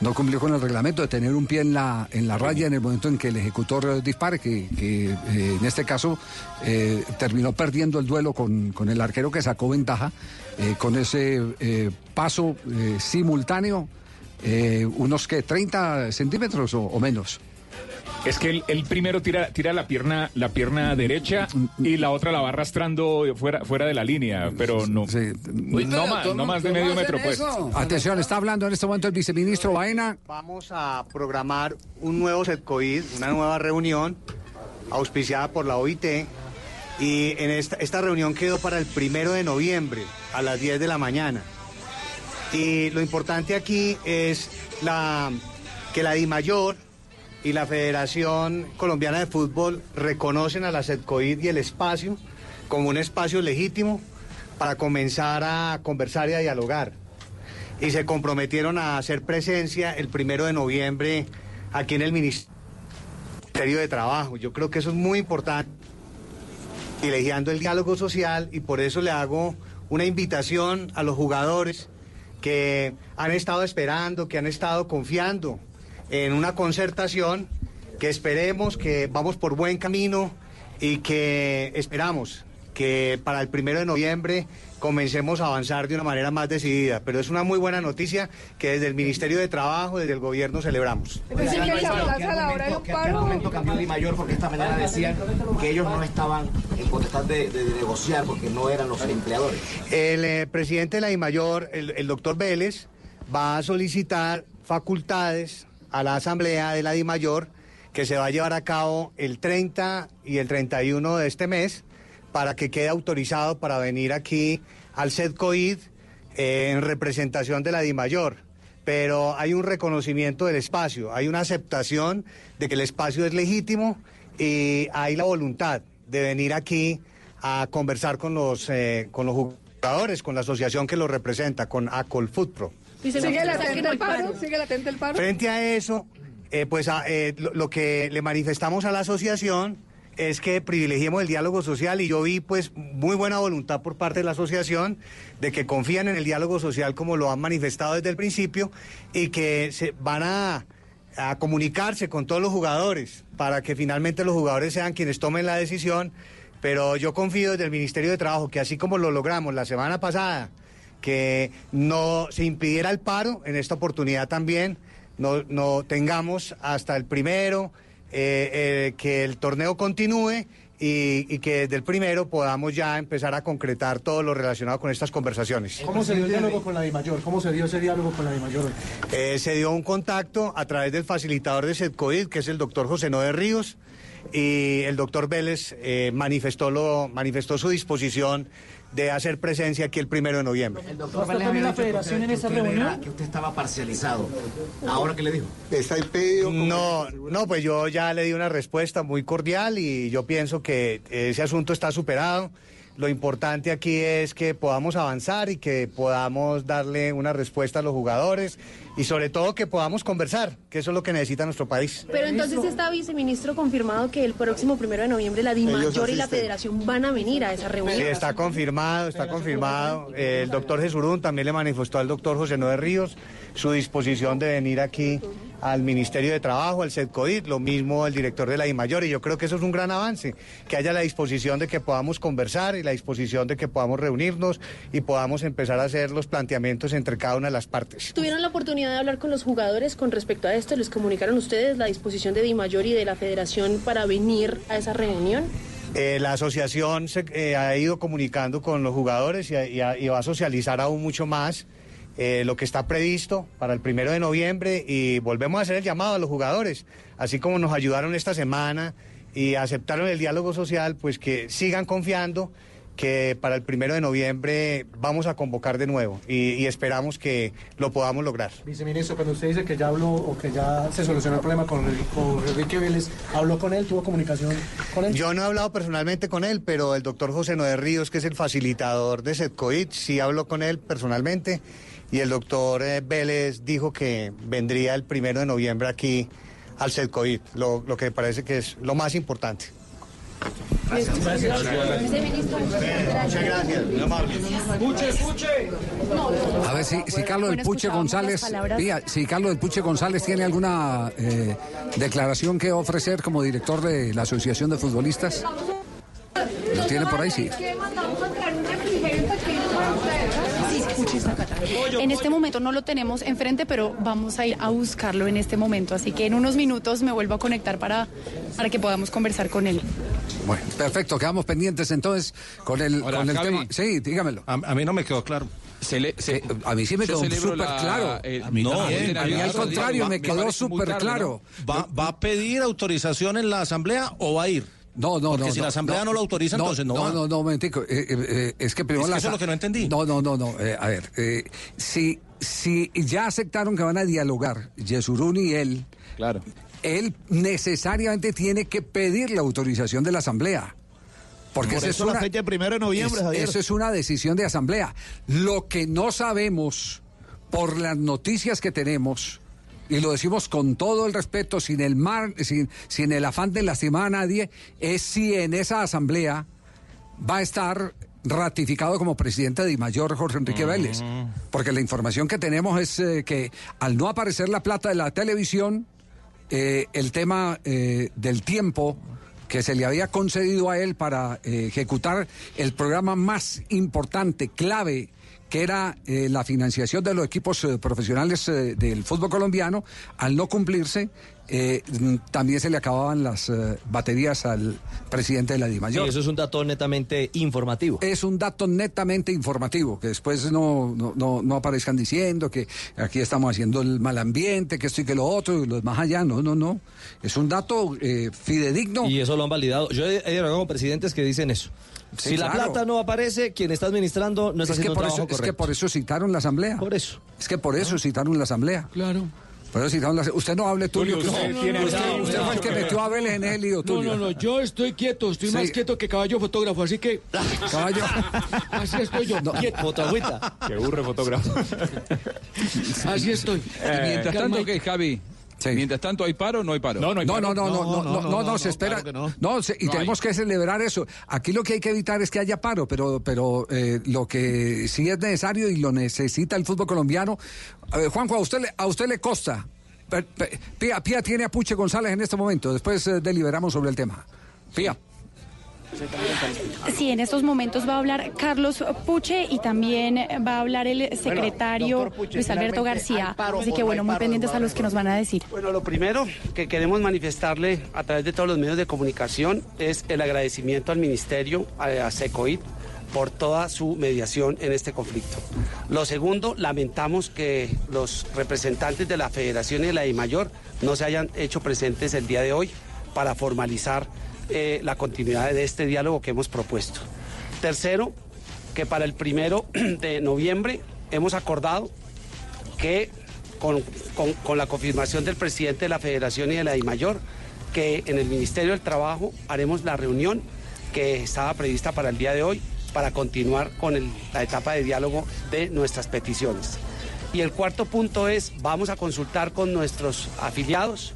No cumplió con el reglamento de tener un pie en la, en la raya en el momento en que el ejecutor dispare, que, que, eh, en este caso eh, terminó perdiendo el duelo con, con el arquero que sacó ventaja eh, con ese eh, paso simultáneo, unos que 30 centímetros o menos. Es que el, el primero tira, tira la pierna, la pierna derecha y la otra la va arrastrando fuera, fuera de la línea, pero no, no, más, no más de medio metro, pues. Atención, está hablando en este momento el viceministro Baena. Vamos a programar un nuevo SETCOID, una nueva reunión auspiciada por la OIT. Y en esta, esta reunión quedó para el primero de noviembre a las 10 de la mañana. Y lo importante aquí es la, que la DIMAYOR y la Federación Colombiana de Fútbol reconocen a la SETCOID y el espacio como un espacio legítimo para comenzar a conversar y a dialogar y se comprometieron a hacer presencia el primero de noviembre aquí en el Ministerio de Trabajo. Yo creo que eso es muy importante, privilegiando el diálogo social y por eso le hago una invitación a los jugadores que han estado esperando, que han estado confiando en una concertación, que esperemos que vamos por buen camino y que esperamos que para el primero de noviembre comencemos a avanzar de una manera más decidida. Pero es una muy buena noticia que desde el Ministerio de Trabajo, desde el gobierno celebramos. Dicen que se la hora de un ¿Qué paro. momento cambió Di Mayor? Porque esta mañana decían que ellos no estaban en potestad de, de- de negociar porque no eran los empleadores. El eh, presidente de la DIMAYOR, el, el doctor Vélez, va a solicitar facultades a la asamblea de la DIMAYOR que se va a llevar a cabo el 30 y el 31 de este mes para que quede autorizado para venir aquí al SEDCOID eh, en representación de la DIMAYOR. Pero hay un reconocimiento del espacio, hay una aceptación de que el espacio es legítimo y hay la voluntad de venir aquí a conversar con los, eh, con los jugadores, con la asociación que los representa, con ACOL Footpro. ¿Sigue latente el paro? ¿Sigue latente el paro? Frente a eso, eh, pues a- eh, lo, lo que le manifestamos a la asociación es que privilegiemos el diálogo social y yo vi pues muy buena voluntad por parte de la asociación de que confían en el diálogo social como lo han manifestado desde el principio y que se van a, a comunicarse con todos los jugadores para que finalmente los jugadores sean quienes tomen la decisión. Pero yo confío desde el Ministerio de Trabajo que así como lo logramos la semana pasada, que no se impidiera el paro, en esta oportunidad también no, no tengamos hasta el primero, eh, eh, que el torneo continúe y, y que desde el primero podamos ya empezar a concretar todo lo relacionado con estas conversaciones. ¿Cómo se dio el diálogo con la DIMAYOR? ¿Cómo se dio ese diálogo con la DIMAYOR? Eh, se dio un contacto a través del facilitador de SEDCOID, que es el doctor José Noé Ríos, y el doctor Vélez eh, manifestó, lo, manifestó su disposición de hacer presencia aquí el primero de noviembre. El doctor dicho que usted- que usted era- que usted estaba parcializado. ¿Ahora qué le dijo? Está impedido. No, no, pues yo ya le di una respuesta muy cordial y yo pienso que ese asunto está superado. Lo importante aquí es que podamos avanzar y que podamos darle una respuesta a los jugadores y sobre todo que podamos conversar, que eso es lo que necesita nuestro país. Pero entonces está viceministro confirmado que el próximo primero de noviembre la DIMAYOR y la. Federación van a venir a esa reunión. Sí, está confirmado, está confirmado. El doctor Jesurún también le manifestó al doctor José Noé Ríos su disposición de venir aquí al Ministerio de Trabajo, al SEDCOID, lo mismo el director de la DIMAYOR, y yo creo que eso es un gran avance, que haya la disposición de que podamos conversar y la disposición de que podamos reunirnos y podamos empezar a hacer los planteamientos entre cada una de las partes. ¿Tuvieron la oportunidad de hablar con los jugadores con respecto a esto? ¿Les comunicaron ustedes la disposición de DIMAYOR y de la Federación para venir a esa reunión? Eh, la asociación se, eh, ha ido comunicando con los jugadores y va a socializar aún mucho más eh, lo que está previsto para el primero de noviembre y volvemos a hacer el llamado a los jugadores, así como nos ayudaron esta semana y aceptaron el diálogo social, pues que sigan confiando que para el primero de noviembre vamos a convocar de nuevo y, y esperamos que lo podamos lograr. Viceministro, cuando usted dice que ya habló o que ya se solucionó el problema con, con Enrique Vélez, ¿habló con él? ¿Tuvo comunicación con él? Yo no he hablado personalmente con él, pero el doctor José Noé Ríos, que es el facilitador de SEDCOID, sí habló con él personalmente y el doctor eh, Vélez dijo que vendría el primero de noviembre aquí al SEDCOID, lo, lo que parece que es lo más importante. Muchas gracias. A ver si, si Carlos del Puche González, si Carlos del Puche González tiene alguna eh, declaración que ofrecer como director de la Asociación de Futbolistas. ¿Lo tiene por ahí? Sí. En este momento no lo tenemos enfrente, pero vamos a ir a buscarlo en este momento. Así que en unos minutos me vuelvo a conectar para, para que podamos conversar con él. Bueno, perfecto, quedamos pendientes entonces con el, Ahora, con el Javi. tema. Sí, dígamelo. A, a mí no me quedó claro. Se le- se- a mí sí me quedó súper la- claro. eh, A mí no, también. en A mí al contrario, va- me quedó súper claro. ¿no? ¿Va, va a pedir autorización en la asamblea o va a ir? No, no, Porque no. si la asamblea no, lo autoriza, entonces no, No, va. no, no, momentico. Eh, eh, eh, es que primero Es que la- eso es lo que no entendí. No, no, no, no. eh, a ver, eh, si, si ya aceptaron que van a dialogar, Yesurún y él, claro. él necesariamente tiene que pedir la autorización de la asamblea. Porque Por esa es eso la una- fecha primero de noviembre, es- Javier. Eso es una decisión de asamblea. Lo que no sabemos por las noticias que tenemos, y lo decimos con todo el respeto, sin el mar, sin, sin el afán de lastimar a nadie, es si en esa asamblea va a estar ratificado como presidente de Mayor Jorge Enrique Vélez. Porque la información que tenemos es eh, que al no aparecer la plata de la televisión, eh, el tema eh, del tiempo que se le había concedido a él para ejecutar el programa más importante, clave, que era eh, la financiación de los equipos eh, profesionales eh, del fútbol colombiano, al no cumplirse, también se le acababan las baterías al presidente de la Sí, DIMAYOR. eso es un dato netamente informativo. Es un dato netamente informativo, que después no, no, no, no aparezcan diciendo que aquí estamos haciendo el mal ambiente, que esto y que lo otro, y los más allá. No, no, no. Es un dato eh, fidedigno. Y eso lo han validado. Yo he, he con presidentes que dicen eso. Sí, si la plata no aparece, quien está administrando no está es, que haciendo un por trabajo eso, es que por eso citaron la asamblea. Por eso. Es que por eso citaron la asamblea. Claro. Por eso citaron la Usted no hable Tulio. Tulio, que usted fue el que metió a Vélez en el lío, No, Tulio. no, no, yo estoy quieto, estoy Sí. más quieto que caballo fotógrafo, así que... Caballo. Así estoy yo, quieto. Fotogüita. Que burro fotógrafo. Así estoy. Y mientras tanto, ¿qué, Javi? Sí. Mientras tanto, ¿hay paro o no hay paro? No, no, hay paro. no, no, no, no, no, no, no, no se espera. Claro no, se, y tenemos hay. que celebrar eso. Aquí lo que hay que evitar es que haya paro, pero, pero eh, lo que sí es necesario y lo necesita el fútbol colombiano. Eh, Juanjo, a usted, a usted le costa. Pía, Pía tiene a Puche González en este momento. Después eh, deliberamos sobre el tema. Pía. Sí, en estos momentos va a hablar Carlos Puche y también va a hablar el secretario Puche, Luis Alberto García. ¿hay paro Así que no bueno, muy pendientes a los que nos van a decir. Bueno, lo primero que queremos manifestarle a través de todos los medios de comunicación es el agradecimiento al Ministerio, a, a SECOID, por toda su mediación en este conflicto. Lo segundo, lamentamos que los representantes de la Federación y de la DIMAYOR no se hayan hecho presentes el día de hoy para formalizar eh, la continuidad de este diálogo que hemos propuesto. Tercero, que para el primero de noviembre hemos acordado que con, con- la confirmación del presidente de la Federación y de la DIMAYOR, que en el Ministerio del Trabajo haremos la reunión que estaba prevista para el día de hoy para continuar con la etapa de diálogo de nuestras peticiones. Y el cuarto punto es, vamos a consultar con nuestros afiliados,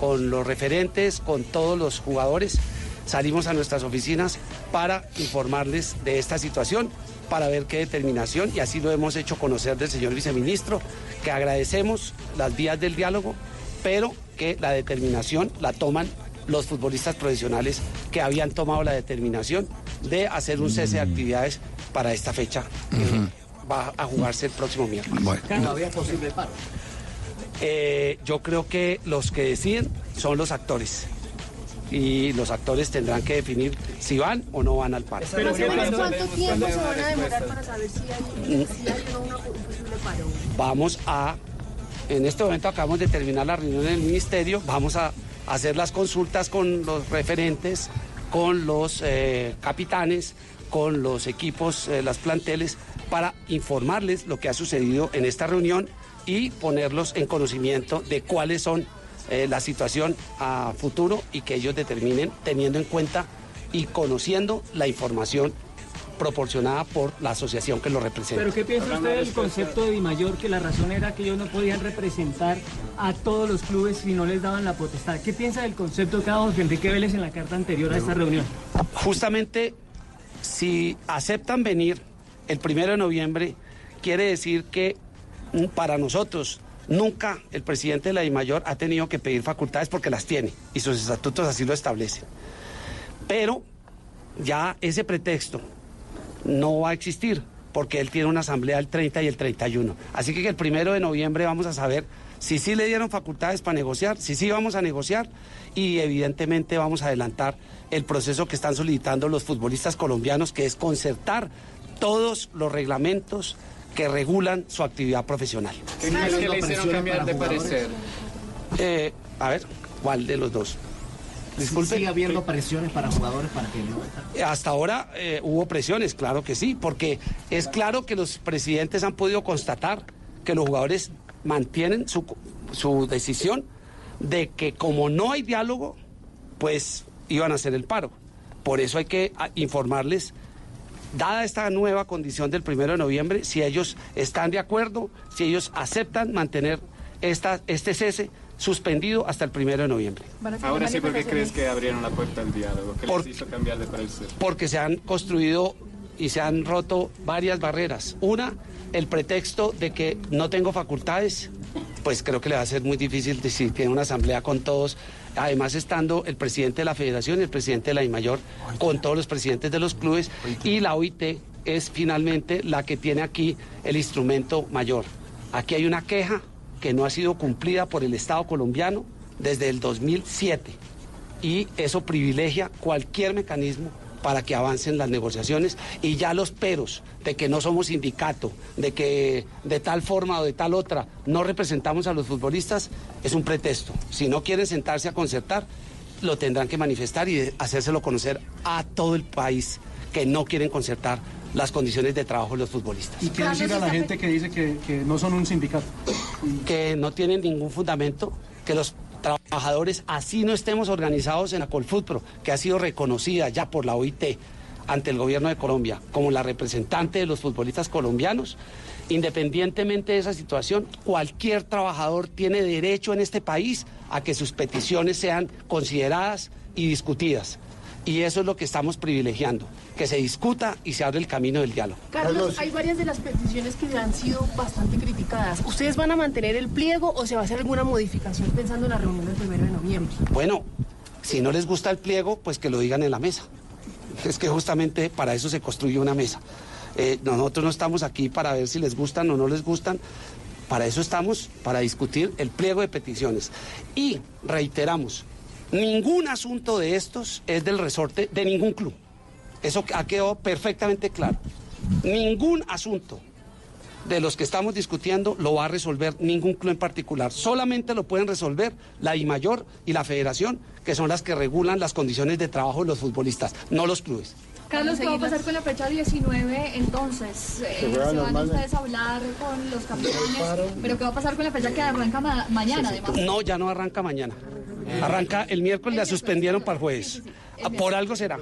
con los referentes, con todos los jugadores. Salimos a nuestras oficinas para informarles de esta situación, para ver qué determinación, y así lo hemos hecho conocer del señor viceministro, que agradecemos las vías del diálogo, pero que la determinación la toman los futbolistas profesionales que habían tomado la determinación de hacer un cese de actividades para esta fecha que va a jugarse el próximo miércoles. Todavía es posible paro. Eh, yo creo que los que deciden son los actores. Y los actores tendrán que definir si van o no van al paro. Pero ¿cuánto tiempo se van a demorar para saber si hay, si hay o no una- un posible paro? Vamos a, en este momento acabamos de terminar la reunión en el ministerio, vamos a hacer las consultas con los referentes, con los eh, capitanes, con los equipos, eh, las planteles, para informarles lo que ha sucedido en esta reunión y ponerlos en conocimiento de cuáles son eh, la situación a futuro y que ellos determinen teniendo en cuenta y conociendo la información proporcionada por la asociación que lo representa. ¿Pero qué piensa usted del concepto de Di Mayor, que la razón era que ellos no podían representar a todos los clubes si no les daban la potestad? ¿Qué piensa del concepto que ha dado Enrique Vélez en la carta anterior a esta reunión? Justamente, si aceptan venir el primero de noviembre, quiere decir que para nosotros nunca el presidente de la DIMAYOR ha tenido que pedir facultades porque las tiene y sus estatutos así lo establecen. Pero ya ese pretexto no va a existir porque él tiene una asamblea el 30 y el 31. Así que el primero de noviembre vamos a saber si sí le dieron facultades para negociar, si sí vamos a negociar y evidentemente vamos a adelantar el proceso que están solicitando los futbolistas colombianos, que es concertar todos los reglamentos que regulan su actividad profesional. ¿Qué es que le hicieron cambiar de parecer? Eh, a ver, ¿cuál de los dos? Disculpe. ¿Sigue habiendo presiones para jugadores para que no... Hasta ahora eh, hubo presiones, claro que sí, porque es claro que los presidentes han podido constatar que los jugadores mantienen su, su decisión de que como no hay diálogo, pues iban a hacer el paro. Por eso hay que ah, informarles, dada esta nueva condición del primero de noviembre, si ellos están de acuerdo, si ellos aceptan mantener esta, este cese suspendido hasta el primero de noviembre. Ahora sí, ¿por qué crees que abrieron la puerta al diálogo? ¿Qué Por- les hizo cambiar de parecer? porque se han construido y se han roto varias barreras. Una, el pretexto de que no tengo facultades, pues creo que le va a ser muy difícil de- si tiene una asamblea con todos. Además, estando el presidente de la federación y el presidente de la IMAYOR, con todos los presidentes de los clubes, y la OIT es finalmente la que tiene aquí el instrumento mayor. Aquí hay una queja que no ha sido cumplida por el Estado colombiano desde el 2007 y eso privilegia cualquier mecanismo para que avancen las negociaciones y ya los peros de que no somos sindicato, de que de tal forma o de tal otra no representamos a los futbolistas, es un pretexto. Si no quieren sentarse a concertar, lo tendrán que manifestar y hacérselo conocer a todo el país que no quieren concertar las condiciones de trabajo de los futbolistas. ¿Y qué decir a la gente que dice que, que no son un sindicato? que no tienen ningún fundamento, que los trabajadores, así no estemos organizados en la Colfutpro, que ha sido reconocida ya por la OIT ante el gobierno de Colombia como la representante de los futbolistas colombianos, independientemente de esa situación, cualquier trabajador tiene derecho en este país a que sus peticiones sean consideradas y discutidas. Y eso es lo que estamos privilegiando, que se discuta y se abre el camino del diálogo. Carlos, hay varias de las peticiones que han sido bastante criticadas. ¿Ustedes van a mantener el pliego o se va a hacer alguna modificación pensando en la reunión del primero de noviembre? Bueno, si no les gusta el pliego, pues que lo digan en la mesa. Es que justamente para eso se construye una mesa. Eh, nosotros no estamos aquí para ver si les gustan o no les gustan. Para eso estamos, para discutir el pliego de peticiones. Y reiteramos, ningún asunto de estos es del resorte de ningún club. Eso ha quedado perfectamente claro. Ningún asunto de los que estamos discutiendo lo va a resolver ningún club en particular. Solamente lo pueden resolver la DIMAYOR y la Federación, que son las que regulan las condiciones de trabajo de los futbolistas, no los clubes. Carlos, ¿qué va a pasar con la fecha 19 entonces? Eh, se van ustedes a hablar con los campeones, pero ¿qué va a pasar con la fecha que arranca ma- mañana además? No, ya no arranca mañana. Arranca el miércoles, la suspendieron para el jueves. Ah, Por algo será.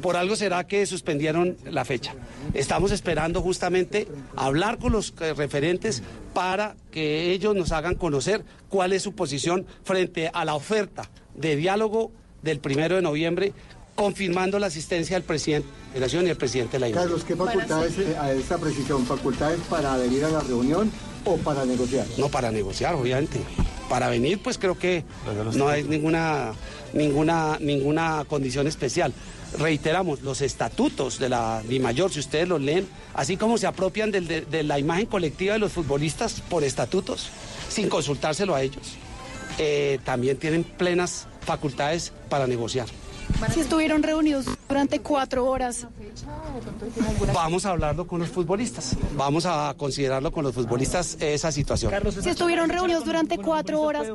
Por algo será que suspendieron la fecha. Estamos esperando justamente hablar con los eh, referentes para que ellos nos hagan conocer cuál es su posición frente a la oferta de diálogo del primero de noviembre, confirmando la asistencia del presidente de la Federación y el presidente de la INE. Carlos, ¿qué facultades, eh, a esta precisión, facultades para venir a la reunión o para negociar? No, para negociar, obviamente. Para venir, pues creo que no hay ninguna, ninguna, ninguna condición especial. Reiteramos, los estatutos de la DIMAYOR, si ustedes los leen, así como se apropian del- de, de la imagen colectiva de los futbolistas por estatutos, sin consultárselo a ellos, eh, también tienen plenas facultades para negociar. Si estuvieron reunidos durante cuatro horas. Vamos a hablarlo con los futbolistas, vamos a considerarlo con los futbolistas esa situación. Si estuvieron reunidos durante cuatro horas.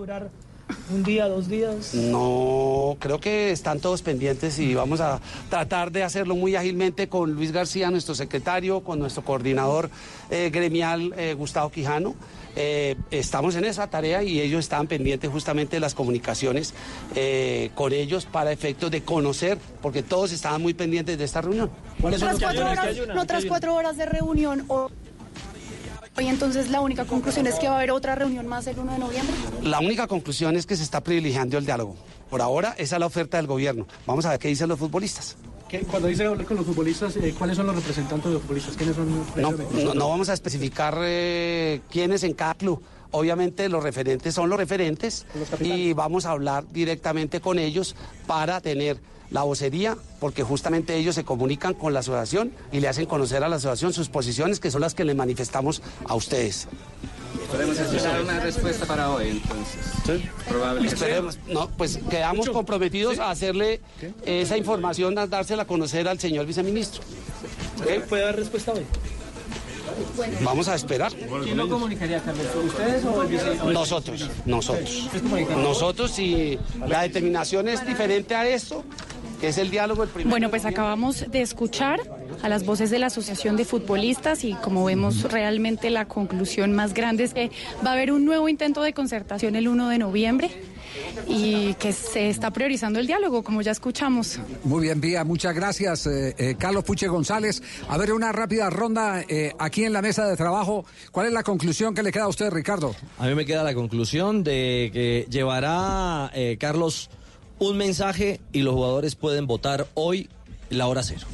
Un día, dos días. No, creo que están todos pendientes y vamos a tratar de hacerlo muy ágilmente con Luis García, nuestro secretario, con nuestro coordinador eh, gremial, eh, Gustavo Quijano. Eh, estamos en esa tarea y ellos estaban pendientes justamente de las comunicaciones eh, con ellos para efectos de conocer, porque todos estaban muy pendientes de esta reunión. Otras cuatro horas, no otras cuatro horas de reunión. o- Hoy entonces la única conclusión es que va a haber otra reunión más el 1 de noviembre. La única conclusión es que se está privilegiando el diálogo. Por ahora, esa es la oferta del gobierno. Vamos a ver qué dicen los futbolistas. ¿Qué- Cuando dice hablar con los futbolistas, eh, ¿cuáles son los representantes de los futbolistas? ¿Quiénes son? No, no, no vamos a especificar eh, quiénes en cada club. Obviamente los referentes son los referentes y vamos a hablar directamente con ellos para tener la vocería, porque justamente ellos se comunican con la asociación y le hacen conocer a la asociación sus posiciones, que son las que le manifestamos a ustedes. Podemos esperar una respuesta para hoy, entonces. Probablemente. Esperemos. No, pues quedamos comprometidos a hacerle esa información, a dársela a conocer al señor viceministro. ¿Puede dar respuesta hoy? Vamos a esperar. ¿Quién lo comunicaría, Carlos? ¿Ustedes o el vice- Nosotros, nosotros. Nosotros y la determinación es diferente a esto, que es el diálogo el primero. Bueno, pues acabamos de escuchar a las voces de la Asociación de Futbolistas y como vemos realmente la conclusión más grande es que va a haber un nuevo intento de concertación el 1 de noviembre y que se está priorizando el diálogo, como ya escuchamos. Muy bien, Vía, muchas gracias, eh, eh, Carlos Puche González. A ver, una rápida ronda eh, aquí en la mesa de trabajo. ¿Cuál es la conclusión que le queda a usted, Ricardo? A mí me queda la conclusión de que llevará eh, Carlos un mensaje y los jugadores pueden votar hoy la hora cero.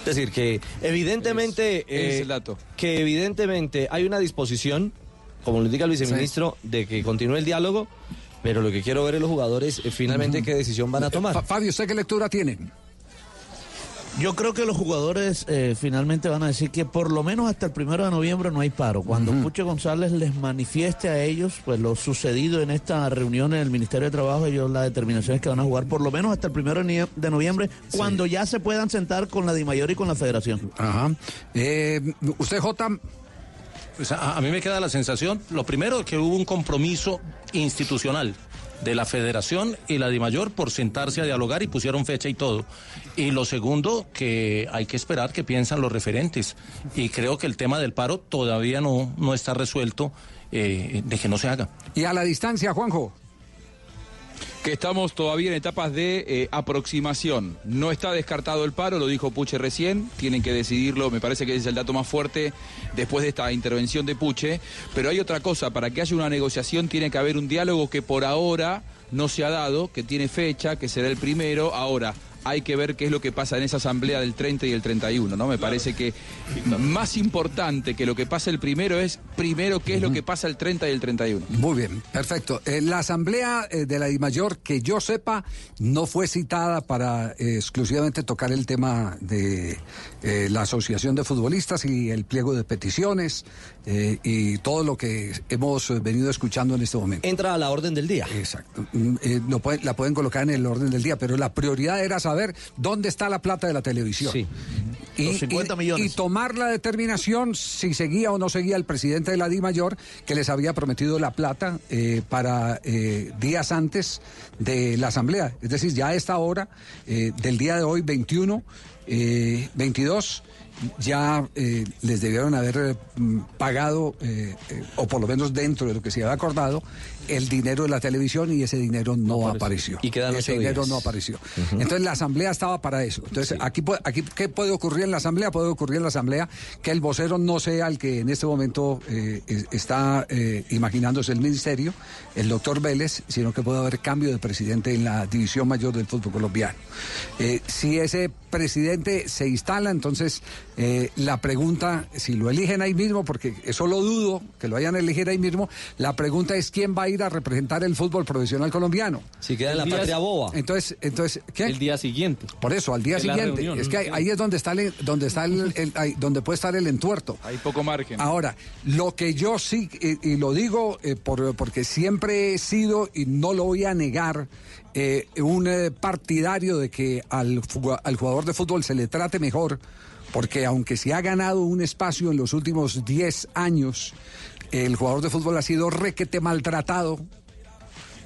Es decir, que evidentemente, Es- es eh, el dato. que evidentemente hay una disposición, como lo indica el viceministro, de que continúe el diálogo, pero lo que quiero ver es los jugadores eh, finalmente qué decisión van a tomar. Fabio, ¿usted qué lectura tiene? Yo creo que los jugadores eh, finalmente van a decir que por lo menos hasta el primero de noviembre no hay paro. Cuando Puche González les manifieste a ellos pues lo sucedido en esta reunión en el Ministerio de Trabajo, ellos la determinación es que van a jugar por lo menos hasta el primero de noviembre, cuando ya se puedan sentar con la DIMAYOR y con la Federación. Ajá. Eh, ¿Usted, J? Pues a, a mí me queda la sensación, lo primero, que hubo un compromiso institucional de la federación y la DIMAYOR por sentarse a dialogar y pusieron fecha y todo. Y lo segundo, que hay que esperar que piensan los referentes. Y creo que el tema del paro todavía no, no está resuelto eh, de que no se haga. Y a la distancia, Juanjo. Que estamos todavía en etapas de eh, aproximación. No está descartado el paro, lo dijo Puche recién, tienen que decidirlo, me parece que es el dato más fuerte después de esta intervención de Puche, pero hay otra cosa, para que haya una negociación tiene que haber un diálogo que por ahora no se ha dado, que tiene fecha, que será el primero. Ahora, hay que ver qué es lo que pasa en esa asamblea del 30 y el 31, ¿no? Me parece que más importante que lo que pasa el primero es primero qué es lo que pasa el 30 y el 31. Muy bien, perfecto. Eh, la asamblea eh, de la DIMAYOR, que yo sepa, no fue citada para eh, exclusivamente tocar el tema de la Asociación de Futbolistas y el pliego de peticiones eh, y todo lo que hemos eh, venido escuchando en este momento. Entra a la orden del día. Exacto. Mm, eh, lo pueden- la pueden colocar en el orden del día, pero la prioridad era saber dónde está la plata de la televisión. Sí. Y, Los 50 y- millones. y tomar la determinación si seguía o no seguía el presidente de la Di Mayor, que les había prometido la plata eh, para eh, días antes de la asamblea. Es decir, ya a esta hora del día de hoy, 21, eh, 22, ya eh, les debieron haber eh, pagado, eh, eh, o por lo menos dentro de lo que se había acordado, el dinero de la televisión y ese dinero no, apareció. Y quedan ese dinero días. no apareció. Entonces la asamblea estaba para eso. Entonces aquí, aquí qué puede ocurrir en la asamblea? Puede ocurrir en la asamblea que el vocero no sea el que en este momento eh, es- está eh, imaginándose el ministerio, el doctor Vélez, sino que puede haber cambio de presidente en la división mayor del fútbol colombiano. Eh, si ese presidente se instala, entonces la pregunta, si lo eligen ahí mismo, porque eso lo dudo, que lo vayan a elegir ahí mismo, la pregunta es quién va a ir a representar el fútbol profesional colombiano. Si queda en la patria boba. Entonces, entonces, ¿qué? El día siguiente. Por eso, al día siguiente. reunión, es que ahí, es donde está el, donde está el, el- ahí- donde puede estar el entuerto. Hay poco margen. Ahora, lo que yo sí, y, y lo digo eh, por- porque siempre he sido, y no lo voy a negar, eh, un eh, partidario de que al, al jugador de fútbol se le trate mejor, porque aunque se ha ganado un espacio en los últimos 10 años, el jugador de fútbol ha sido requete maltratado,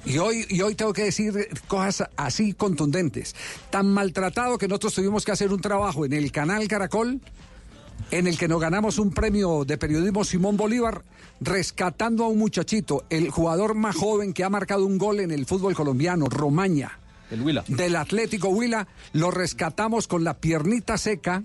y hoy, y hoy tengo que decir cosas así contundentes. Tan maltratado que nosotros tuvimos que hacer un trabajo en el canal Caracol, en el que nos ganamos un premio de periodismo Simón Bolívar, rescatando a un muchachito, el jugador más joven que ha marcado un gol en el fútbol colombiano, Romaña. El Huila. Del Atlético Huila, lo rescatamos con la piernita seca,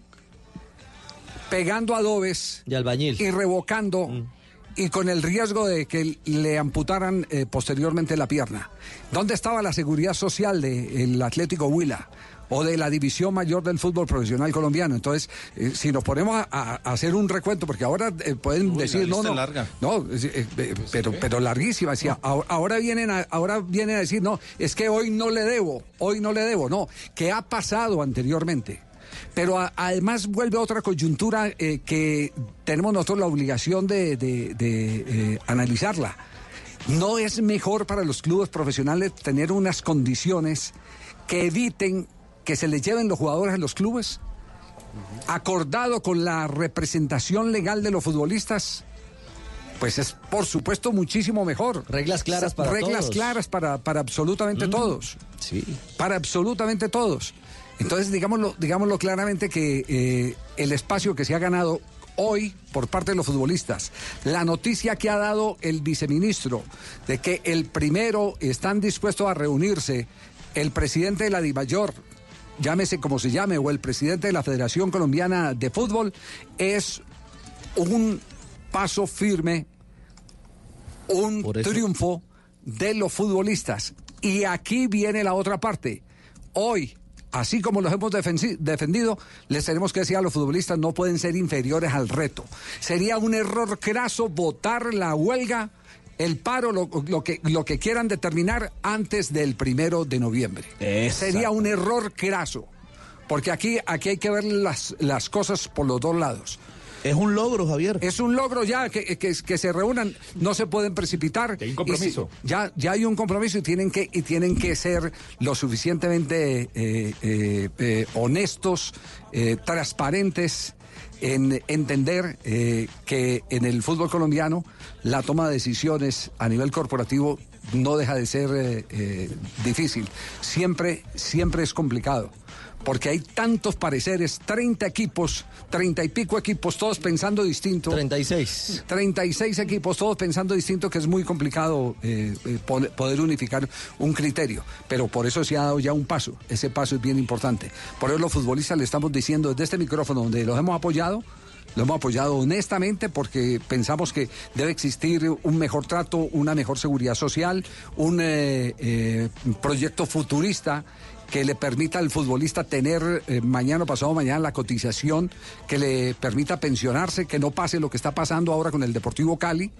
pegando adobes De albañil. y revocando Mm. Y con el riesgo de que le amputaran eh, posteriormente la pierna. ¿Dónde estaba la seguridad social del Atlético Huila? o de la división mayor del fútbol profesional colombiano. Entonces, eh, si nos ponemos a, a- a hacer un recuento, porque ahora eh, pueden Uy, decir, no, no, larga. no, eh, pero, pero larguísima. decía, ahora, ahora vienen a, ahora vienen a decir, no, es que hoy no le debo, hoy no le debo, no, que ha pasado anteriormente. Pero a- además vuelve otra coyuntura eh, que tenemos nosotros la obligación de, de- de, eh, analizarla. ¿No es mejor para los clubes profesionales tener unas condiciones que eviten que se les lleven los jugadores a los clubes? Acordado con la representación legal de los futbolistas, pues es por supuesto muchísimo mejor. Reglas claras para Reglas todos. claras para, para absolutamente Mm. todos. Sí. Para absolutamente todos. Entonces, digámoslo, digámoslo claramente que eh, el espacio que se ha ganado hoy por parte de los futbolistas, la noticia que ha dado el viceministro de que el primero están dispuestos a reunirse el presidente de la DIMAYOR, llámese como se llame, o el presidente de la Federación Colombiana de Fútbol, es un paso firme un triunfo de los futbolistas. Y aquí viene la otra parte. Hoy, así como los hemos defendido, les tenemos que decir a los futbolistas no pueden ser inferiores al reto. Sería un error craso votar la huelga, el paro, lo, lo que, lo que quieran determinar antes del primero de noviembre. Sería un error craso. Porque aquí, aquí hay que ver las, las cosas por los dos lados. Es un logro, Javier. Es un logro ya que, que- que se reúnan, no se pueden precipitar. Hay un compromiso. ya, ya hay un compromiso y tienen que, y tienen que ser lo suficientemente eh, eh, eh, honestos, eh, transparentes en entender eh, que en el fútbol colombiano la toma de decisiones a nivel corporativo no deja de ser eh, eh, difícil. Siempre, siempre es complicado porque hay tantos pareceres, 30 equipos, 30 y pico equipos, todos pensando distinto. 36. 36 equipos, todos pensando distinto, que es muy complicado eh, eh, poder unificar un criterio. Pero por eso se ha dado ya un paso. Ese paso es bien importante. Por eso los futbolistas le estamos diciendo desde este micrófono donde los hemos apoyado. Lo hemos apoyado honestamente porque pensamos que debe existir un mejor trato, una mejor seguridad social, un eh, eh, proyecto futurista que le permita al futbolista tener eh, mañana o pasado mañana la cotización, que le permita pensionarse, que no pase lo que está pasando ahora con el Deportivo Cali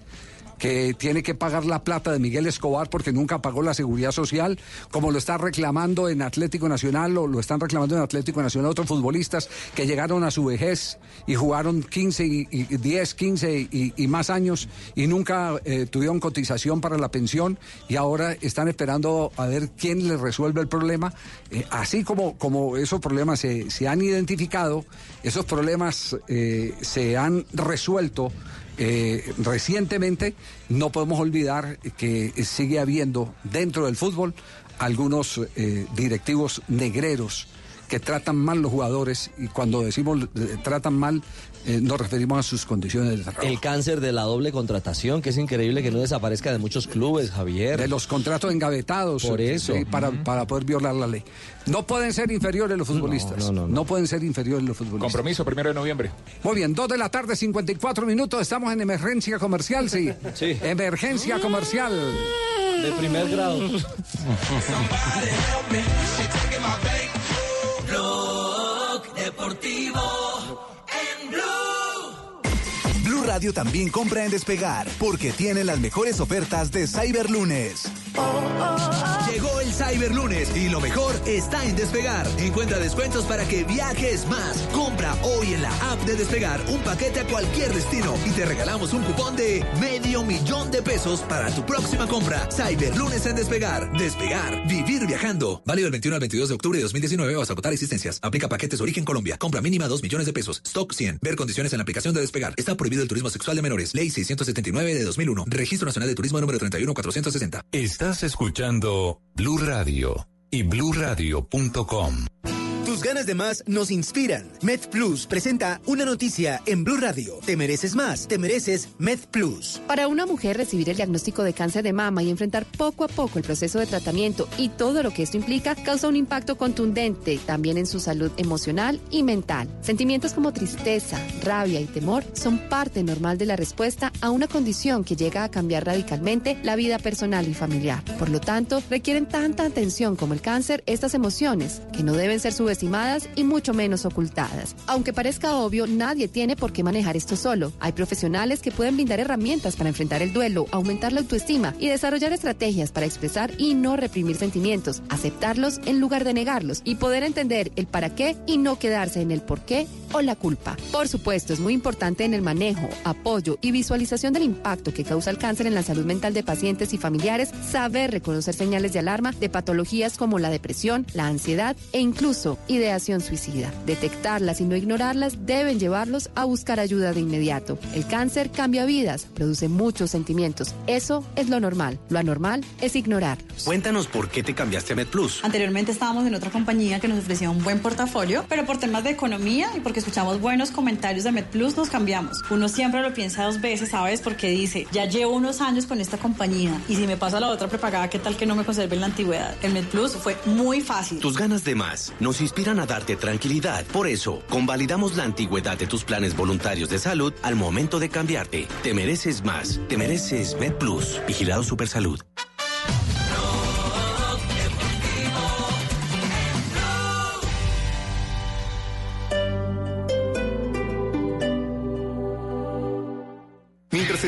que tiene que pagar la plata de Miguel Escobar porque nunca pagó la seguridad social, como lo está reclamando en Atlético Nacional o lo están reclamando en Atlético Nacional otros futbolistas que llegaron a su vejez y jugaron 15 y, y 10, 15 y, más años y nunca eh, tuvieron cotización para la pensión y ahora están esperando a ver quién les resuelve el problema. Eh, así como, como esos problemas se, se han identificado, esos problemas eh, se han resuelto eh, recientemente, no podemos olvidar que sigue habiendo dentro del fútbol algunos eh, directivos negreros que tratan mal los jugadores y cuando decimos eh, tratan mal eh, nos referimos a sus condiciones de trabajo. El cáncer de la doble contratación, que es increíble que no desaparezca de muchos clubes, Javier. De los contratos engavetados. Por eh, eso. sí, para, para poder violar la ley. No pueden ser inferiores los futbolistas. no, no, no. pueden ser inferiores los futbolistas. Compromiso, primero de noviembre. Muy bien, dos de la tarde, 54 minutos. Estamos en emergencia comercial, sí. Sí. Emergencia comercial. De primer grado. Blog Deportivo También compra en Despegar porque tiene las mejores ofertas de Cyberlunes. Llegó el Cyberlunes y lo mejor está en Despegar. Encuentra descuentos para que viajes más. Compra hoy en la app de Despegar un paquete a cualquier destino y te regalamos un cupón de medio millón de pesos para tu próxima compra. Cyberlunes en Despegar. Despegar. Vivir viajando. Válido del 21 al 22 de octubre de 2019 o hasta agotar existencias. Aplica paquetes Origen Colombia. Compra mínima 2 millones de pesos. Stock 100. Ver condiciones en la aplicación de Despegar. Está prohibido el turismo sexual de menores. Ley 679 de 2001. Registro Nacional de Turismo número 31460. Estás escuchando Blue Radio y bluradio.com. Tus ganas de más nos inspiran. MedPlus presenta una noticia en Blue Radio. Te mereces más, te mereces MedPlus. Para una mujer recibir el diagnóstico de cáncer de mama y enfrentar poco a poco el proceso de tratamiento y todo lo que esto implica causa un impacto contundente también en su salud emocional y mental. Sentimientos como tristeza, rabia y temor son parte normal de la respuesta a una condición que llega a cambiar radicalmente la vida personal y familiar. Por lo tanto, requieren tanta atención como el cáncer estas emociones que no deben ser subestimadas y mucho menos ocultadas. Aunque parezca obvio, nadie tiene por qué manejar esto solo. Hay profesionales que pueden brindar herramientas para enfrentar el duelo, aumentar la autoestima y desarrollar estrategias para expresar y no reprimir sentimientos, aceptarlos en lugar de negarlos y poder entender el para qué y no quedarse en el por qué o la culpa. Por supuesto, es muy importante en el manejo, apoyo y visualización del impacto que causa el cáncer en la salud mental de pacientes y familiares, saber reconocer señales de alarma de patologías como la depresión, la ansiedad e incluso ideación suicida. Detectarlas y no ignorarlas deben llevarlos a buscar ayuda de inmediato. El cáncer cambia vidas, produce muchos sentimientos. Eso es lo normal. Lo anormal es ignorar. Cuéntanos por qué te cambiaste a MedPlus. Anteriormente estábamos en otra compañía que nos ofrecía un buen portafolio, pero por temas de economía y porque escuchamos buenos comentarios de MedPlus nos cambiamos. Uno siempre lo piensa dos veces, ¿sabes? Porque dice, ya llevo unos años con esta compañía y si me pasa la otra prepagada, ¿qué tal que no me conserve en la antigüedad? El MedPlus fue muy fácil. Tus ganas de más nos inspiran a darte tranquilidad. Por eso, convalidamos la antigüedad de tus planes voluntarios de salud al momento de cambiarte. Te mereces más. Te mereces MedPlus. Vigilado Supersalud.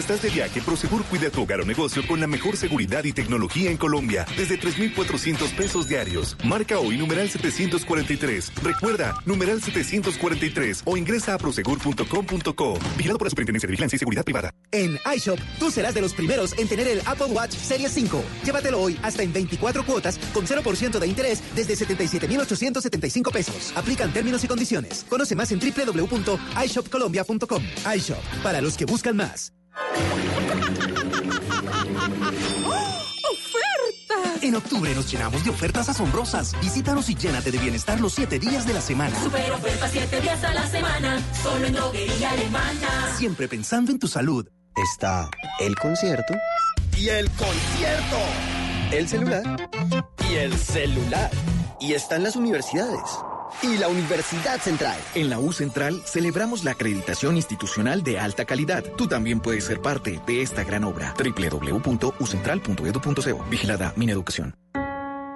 Estás de viaje, Prosegur cuida tu hogar o negocio con la mejor seguridad y tecnología en Colombia. Desde 3,400 pesos diarios. Marca hoy numeral 743. Recuerda, numeral 743 o ingresa a prosegur.com.co. Vigilado por la Superintendencia de Vigilancia y Seguridad Privada. En iShop, tú serás de los primeros en tener el Apple Watch Series 5. Llévatelo hoy hasta en 24 cuotas con 0% de interés desde 77,875 pesos. Aplican términos y condiciones. Conoce más en www.ishopcolombia.com. iShop, para los que buscan más. ¡Ofertas! En octubre nos llenamos de ofertas asombrosas. Visítanos y llénate de bienestar los 7 días de la semana. Super ofertas 7 días a la semana, solo en droguería alemana. Siempre pensando en tu salud. Está el concierto y el concierto. el celular y el celular. y están las universidades. Y la Universidad Central. En la U Central celebramos la acreditación institucional de alta calidad. Tú también puedes ser parte de esta gran obra. www.ucentral.edu.co. Vigilada Mineducación.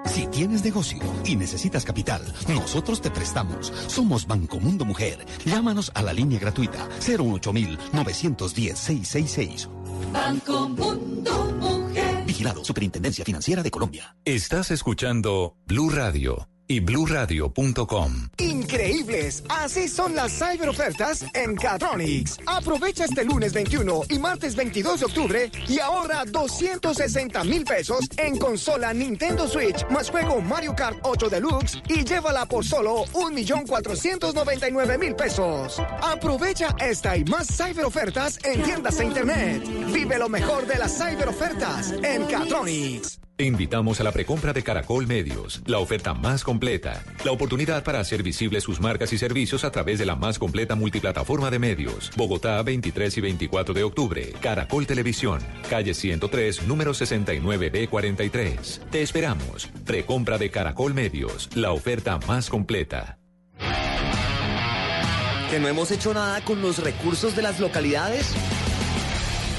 Si tienes negocio y necesitas capital, nosotros te prestamos. Somos Banco Mundo Mujer. Llámanos a la línea gratuita 08910-666. Banco Mundo Mujer. Vigilado Superintendencia Financiera de Colombia. Estás escuchando Blue Radio y bluradio.com. Increíbles, así son las cyber ofertas en Catronics. Aprovecha este lunes 21 y martes 22 de octubre y ahorra 260 mil pesos en consola Nintendo Switch más juego Mario Kart 8 Deluxe y llévala por solo 1.499.000 pesos. Aprovecha esta y más cyber ofertas en tiendas e internet. Vive lo mejor de las cyber ofertas en Catronics. Te invitamos a la precompra de Caracol Medios, la oferta más completa, la oportunidad para hacer visibles sus marcas y servicios a través de la más completa multiplataforma de medios. Bogotá, 23 y 24 de octubre. Caracol Televisión, calle 103, número 69B43. Te esperamos. Precompra de Caracol Medios, la oferta más completa. ¿Que no hemos hecho nada con los recursos de las localidades?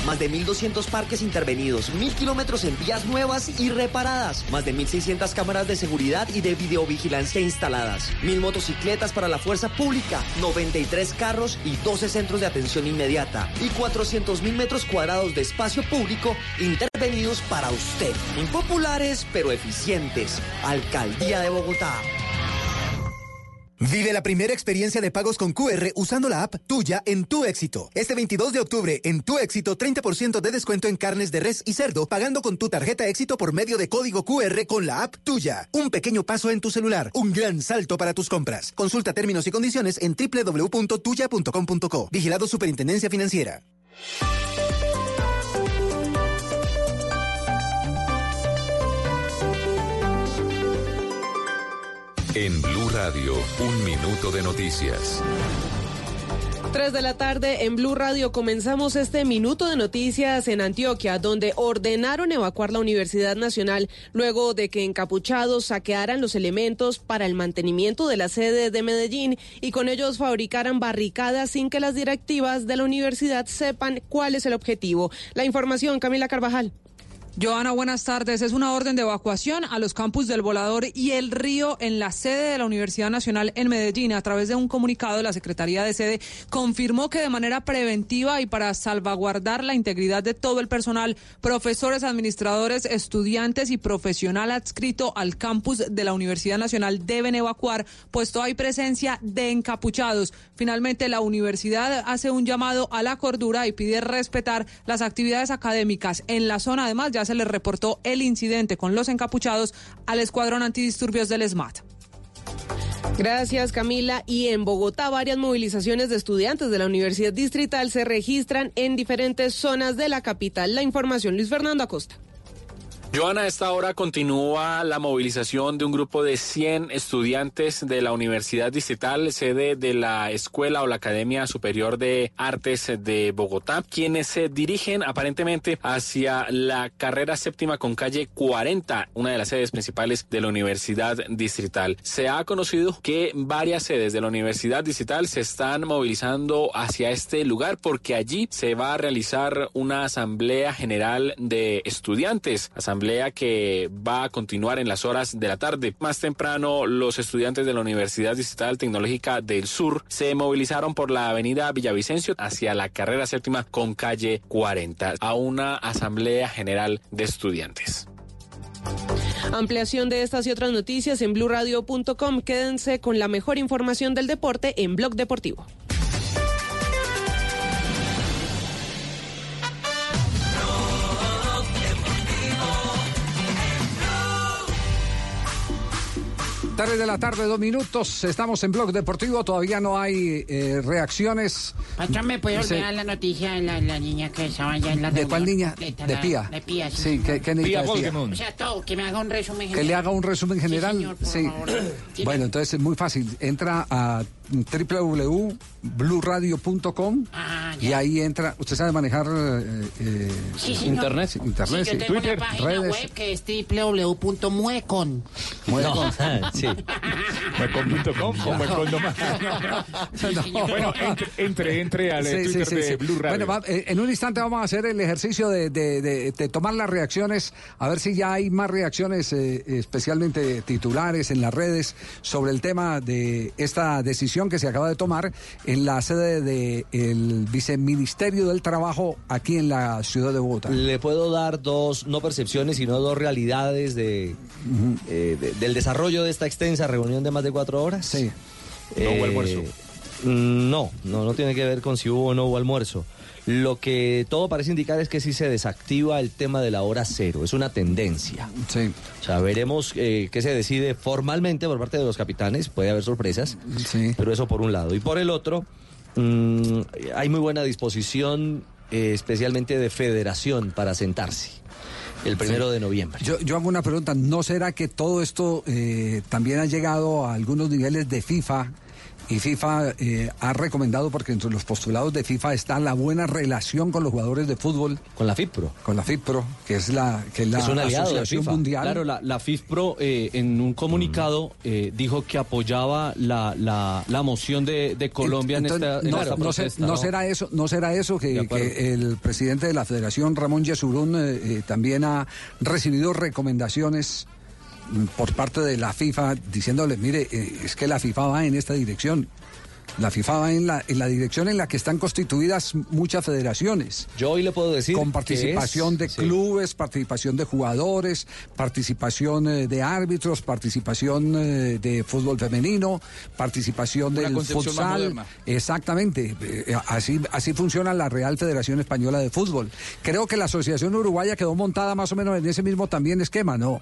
Más de 1.200 parques intervenidos, 1.000 kilómetros en vías nuevas y reparadas, más de 1.600 cámaras de seguridad y de videovigilancia instaladas, 1.000 motocicletas para la fuerza pública, 93 carros y 12 centros de atención inmediata y 400.000 metros cuadrados de espacio público intervenidos para usted. Impopulares pero eficientes. Alcaldía de Bogotá. Vive la primera experiencia de pagos con QR usando la app tuya en Tu Éxito. Este 22 de octubre, en Tu Éxito, 30% de descuento en carnes de res y cerdo, pagando con tu tarjeta Éxito por medio de código QR con la app tuya. Un pequeño paso en tu celular, un gran salto para tus compras. Consulta términos y condiciones en www.tuya.com.co. Vigilado Superintendencia Financiera. En Blue Radio, un minuto de noticias. 3 de la tarde en Blue Radio comenzamos este minuto de noticias en Antioquia, donde ordenaron evacuar la Universidad Nacional luego de que encapuchados saquearan los elementos para el mantenimiento de la sede de Medellín y con ellos fabricaran barricadas sin que las directivas de la universidad sepan cuál es el objetivo. La información, Camila Carvajal. Joana, buenas tardes. Es una orden de evacuación a los campus del Volador y el Río en la sede de la Universidad Nacional en Medellín. A través de un comunicado, la Secretaría de Sede confirmó que de manera preventiva y para salvaguardar la integridad de todo el personal, profesores, administradores, estudiantes y profesional adscrito al campus de la Universidad Nacional deben evacuar, puesto hay presencia de encapuchados. Finalmente, la universidad hace un llamado a la cordura y pide respetar las actividades académicas en la zona. Además, ya se le reportó el incidente con los encapuchados al Escuadrón Antidisturbios del SMAT. Gracias Camila. Y en Bogotá varias movilizaciones de estudiantes de la Universidad Distrital se registran en diferentes zonas de la capital. La información Luis Fernando Acosta. Joana, a esta hora continúa la movilización de un grupo de 100 estudiantes de la Universidad Distrital, sede de la Escuela o la Academia Superior de Artes de Bogotá, quienes se dirigen aparentemente hacia la carrera séptima con calle 40, una de las sedes principales de la Universidad Distrital. Se ha conocido que varias sedes de la Universidad Distrital se están movilizando hacia este lugar porque allí se va a realizar una asamblea general de estudiantes, asamblea que va a continuar en las horas de la tarde. Más temprano, los estudiantes de la Universidad Distrital Tecnológica del Sur se movilizaron por la avenida Villavicencio hacia la carrera séptima con calle 40 a una asamblea general de estudiantes. Ampliación de estas y otras noticias en blurradio.com. Quédense con la mejor información del deporte en Blog Deportivo. Tarde de la tarde, dos minutos. Estamos en Blog Deportivo. Todavía no hay eh, reacciones. Patrón, ¿me puede ordenar la noticia de la, la niña que estaba allá en la ¿De reunión? cuál niña? De la- Pía. De Pía, sí. Sí, ¿qué, qué necesita de Pía? O sea, todo, que me haga un resumen Que le haga un resumen Sí, general. señor, por Sí. favor. Bueno, entonces es muy fácil. Entra a www.bluradio.com Ah, y ahí entra. ¿Usted sabe manejar eh, eh, Sí, internet? Sí, Internet, yo sí. tengo Twitter, una página redes. web que es www.muecon. Muecon. sí. Muecon.com o Muecon nomás. Bueno, entre, entre, entre al Sí, Twitter sí, de. Blue Radio. Bueno, va- eh, en un instante vamos a hacer el ejercicio de, de- de- de tomar las reacciones, a ver si ya hay más reacciones, eh, especialmente titulares en las redes, sobre el tema de esta decisión que se acaba de tomar en la sede del Viceministerio del Trabajo aquí en la ciudad de Bogotá. Le puedo dar dos, no percepciones, sino dos realidades de, eh, de- del desarrollo de esta extensa reunión de más de cuatro horas. Sí. No hubo almuerzo. No, no, no tiene que ver con si hubo o no hubo almuerzo. Lo que todo parece indicar es que sí se desactiva el tema de la hora cero, es una tendencia. Sí. O sea, veremos eh, qué se decide formalmente por parte de los capitanes, puede haber sorpresas, pero eso por un lado. Y por el otro, mm, hay muy buena disposición, eh, especialmente de federación, para sentarse el primero de noviembre. Yo, yo hago una pregunta, ¿no será que todo esto eh, también ha llegado a algunos niveles de FIFA? Y FIFA eh, ha recomendado, porque entre los postulados de FIFA está la buena relación con los jugadores de fútbol. Con la FIPRO. Con la FIPRO, que es la, que es la Asociación Mundial. Claro, la, la FIFPRO eh, en un comunicado eh, dijo que apoyaba la, la, la moción de, de Colombia en Entonces, esta, en no, esta no protesta, no será eso, no será eso que, que el presidente de la Federación, Ramón Yesurún, eh, eh, también ha recibido recomendaciones mm, por parte de la FIFA diciéndole, mire, eh, es que la FIFA va en esta dirección. La FIFA va en la, en la dirección en la que están constituidas muchas federaciones. Yo hoy le puedo decir Con que participación es- de sí. clubes, participación de jugadores, participación eh, de árbitros, participación eh, de fútbol femenino, participación Una del futsal. Exactamente. Eh, Así, así funciona la Real Federación Española de Fútbol. Creo que la Asociación Uruguaya quedó montada más o menos en ese mismo también esquema, ¿no?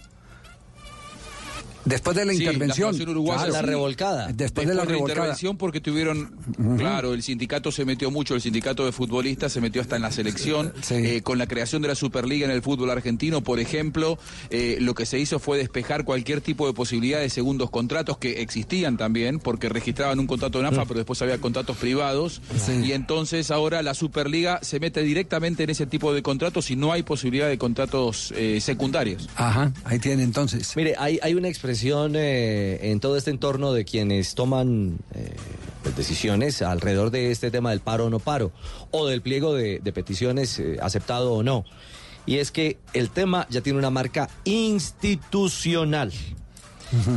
Después de la Sí, intervención. Uruguaya, Claro. sí. Después, de la revolcada. intervención porque tuvieron, claro, el sindicato se metió mucho, el sindicato de futbolistas se metió hasta en la selección, eh, con la creación de la Superliga en el fútbol argentino, por ejemplo, eh, lo que se hizo fue despejar cualquier tipo de posibilidad de segundos contratos que existían también, porque registraban un contrato de NAFA, pero después había contratos privados, y entonces ahora la Superliga se mete directamente en ese tipo de contratos y no hay posibilidad de contratos eh, secundarios. Ajá, ahí tiene entonces. Mire, hay, hay una expresión eh, en todo este entorno de quienes toman eh, pues, decisiones alrededor de este tema del paro o no paro, o del pliego de, de peticiones eh, aceptado o no. Y es que el tema ya tiene una marca institucional.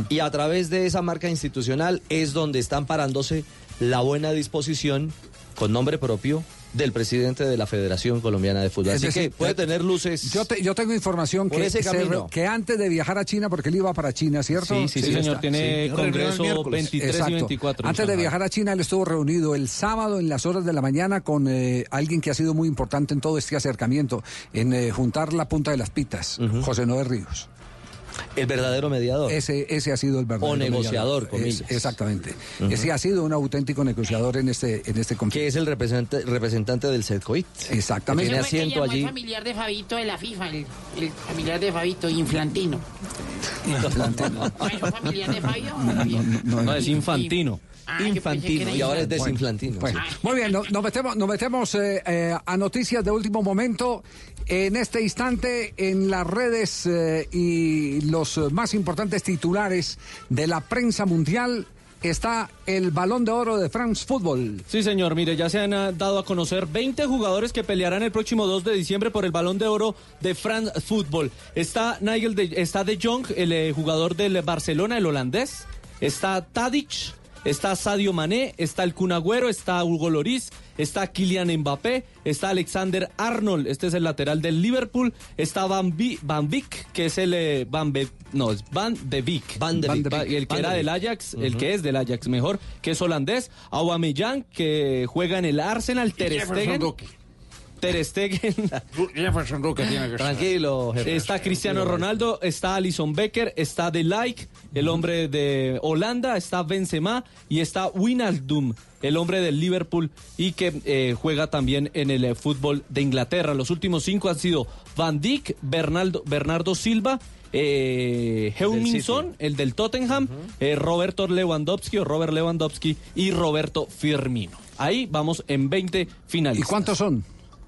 Y a través de esa marca institucional es donde están parándose la buena disposición con nombre propio del presidente de la Federación Colombiana de Fútbol. Es Así decir, que puede tener luces. Yo, te- yo tengo información que, ese camino. que antes de viajar a China, porque él iba para China, ¿cierto? Sí, sí, sí, señor, tiene Sí. congreso Reunión el miércoles. 23 y Exacto. 24 en Antes de viajar a China, él estuvo reunido el sábado en las horas de la mañana con eh, alguien que ha sido muy importante en todo este acercamiento, en eh, juntar la punta de las pitas, José Noé Ríos. El verdadero mediador. Ese, ese ha sido el verdadero O negociador, mediador. comillas. Es- exactamente. Ese ha sido un auténtico negociador en este, en este conflicto. Que es el representante, representante del SEDCOIT. Exactamente. Tiene asiento allí. El familiar de Fabito de la FIFA, el, el familiar de Fabito, Inflantino. ¿No es un familiar de Fabio? No, es infantino. Ah, era Y ahora es inflantino. desinflantino. Bueno, sí. muy bien, no- nos metemos, nos metemos eh, eh, a noticias de último momento. En este instante, en las redes eh, y los eh, más importantes titulares de la prensa mundial, está el balón de oro de France Football. Sí, señor, mire, ya se han ah, dado a conocer 20 jugadores que pelearán el próximo 2 de diciembre por el Balón de Oro de France Football. Está Nigel de, está De Jong, el eh, jugador del Barcelona, el holandés. Está Tadic, está Sadio Mané, está el Kun Agüero, está Hugo Loris, está Kylian Mbappé, está Alexander Arnold, este es el lateral del Liverpool, está Van, Vi- Van Beek, que es el eh, Van Be- no, es Van de Beek. Van de Beek. El que Van era de del. Ajax, el que es del Ajax mejor, que es holandés, Aubameyang que juega en el Arsenal, Ter Stegen. Ter Stegen. Jefferson tiene que Tranquilo, jefe. Está Cristiano Ronaldo, está Alison Becker, está De Ligt, el hombre de Holanda, está Benzema y está Wijnaldum, el hombre del Liverpool y que eh, juega también en el eh, fútbol de Inglaterra. Los últimos cinco han sido Van Dijk, Bernardo, Bernardo Silva, eh, Heung-min-son, el del Tottenham, eh, Roberto Lewandowski o Robert Lewandowski y Roberto Firmino. Ahí vamos en 20 finalistas. ¿Y cuántos son?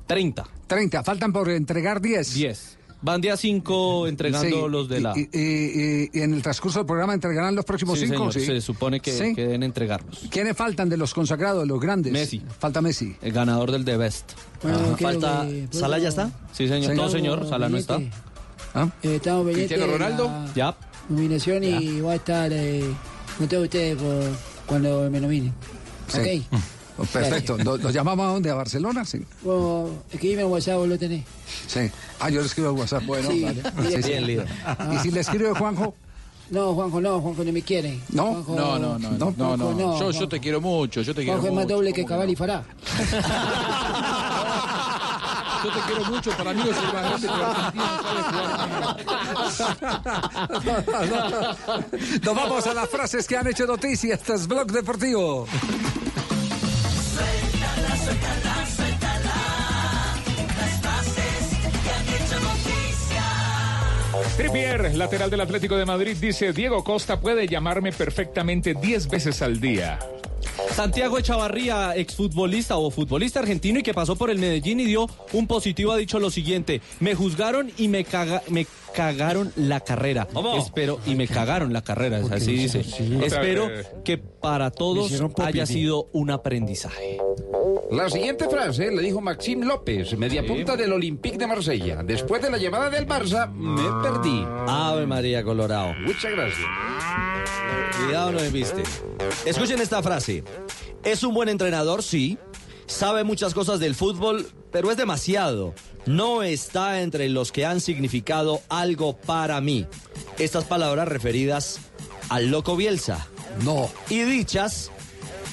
30. 30. Faltan por entregar 10. 10. Van día 5 entregando Sí, los de la... Y, y- y- y en el transcurso del programa entregarán los próximos Sí, cinco. señor, sí. Se supone que, Sí. que deben entregarlos. ¿Quiénes faltan de los consagrados, de los grandes? Messi. Falta Messi. El ganador del The Best. Bueno, Falta. que- ¿Sala ya está? Sí, señor. No, señor. Sala no está. ¿Ah? Eh, ¿Cristiano Ronaldo? la Ya. Nominación y va a estar eh, con todos ustedes por cuando me nominen. Sí. Ok. Oh, Perfecto. ¿Lo, lo llamamos a dónde? ¿A Barcelona? Sí. Vos escribime en WhatsApp, vos lo tenés. Sí. Ah, yo le escribo al WhatsApp. Bueno, Sí. vale. Sí, sí. líder. ¿Y si le escribe Juanjo? No, Juanjo, no, Juanjo no me quiere. ¿No? Juanjo- No, no, no, no, no, Juanjo, no. Yo, yo Juanjo. te quiero mucho, yo te quiero Juanjo es más mucho. doble que Cabal y Fará. Yo te quiero mucho, para mí es el más grande, pero Argentina no sabe jugar. Nos vamos a las frases que han hecho noticia. Este es Blog Deportivo. same. Trippier, lateral del Atlético de Madrid, dice, Diego Costa puede llamarme perfectamente 10 veces al día. Santiago Echavarría, exfutbolista o futbolista argentino y que pasó por el Medellín y dio un positivo, ha dicho lo siguiente: me juzgaron y me, caga- me cagaron la carrera. ¿Cómo? Espero y me cagaron la carrera, es así dice. Espero que para todos haya sido un aprendizaje. La siguiente frase le dijo Maxim López, media punta del Olympique de Marsella. Después de la llamada del Barça, me perdí. Ave María Colorado. Muchas gracias. Cuidado, no me viste. Escuchen esta frase. Es un buen entrenador, sí. Sabe muchas cosas del fútbol, pero es demasiado. No está entre los que han significado algo para mí. Estas palabras referidas al loco Bielsa. No. Y dichas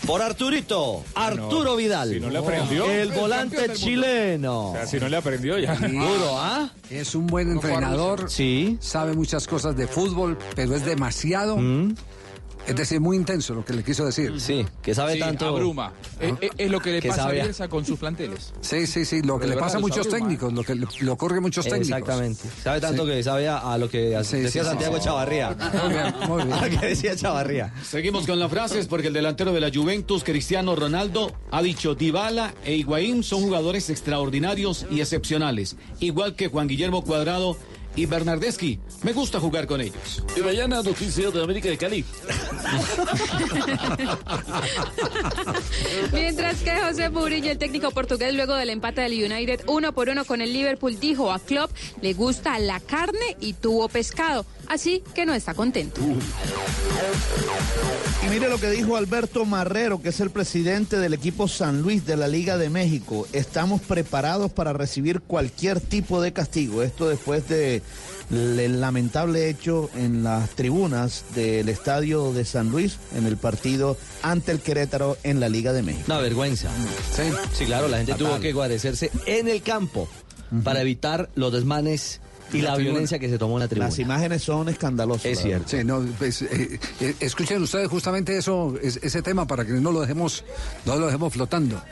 por Arturito, Arturo Vidal. si no le aprendió. El El volante chileno. O sea, si no le aprendió ya. Duro, ¿ah? Es un buen entrenador. Sí. Sabe muchas cosas de fútbol, pero es demasiado. Es decir, muy intenso lo que le quiso decir. Sí, que sabe Sí, tanto. abruma. Es, es- es lo que le Que pasa sabe- a Bielsa con sus planteles. Sí, sí, sí. Lo que le pasa a muchos abruma, técnicos, lo que le, le ocurre a muchos técnicos. Exactamente. Sabe tanto Sí. que sabe a, a lo que Sí, decía sí, Santiago. Chavarría. Muy bien, muy bien. A lo que decía Chavarría. Seguimos con las frases porque el delantero de la Juventus, Cristiano Ronaldo, ha dicho Dybala e Higuaín son jugadores extraordinarios y excepcionales, igual que Juan Guillermo Cuadrado y Bernardeschi. Me gusta jugar con ellos. Y mañana noticias de América de Cali. Mientras que José Mourinho, el técnico portugués, luego del empate del United uno por uno con el Liverpool, dijo a Klopp le gusta la carne y tuvo pescado, así que no está contento. Y mire lo que dijo Alberto Marrero, que es el presidente del equipo San Luis de la Liga de México. Estamos preparados para recibir cualquier tipo de castigo. Esto después de el lamentable hecho en las tribunas del estadio de San Luis en el partido ante el Querétaro en la Liga de México. Una vergüenza. Sí, sí claro, la gente Fatal. tuvo que guarecerse en el campo para evitar los desmanes y La violencia que se tomó en la tribuna. Las imágenes son escandalosas. Es cierto. Sí, no, pues, eh, eh, escuchen ustedes justamente eso, es- ese tema para que no lo dejemos, no lo dejemos flotando.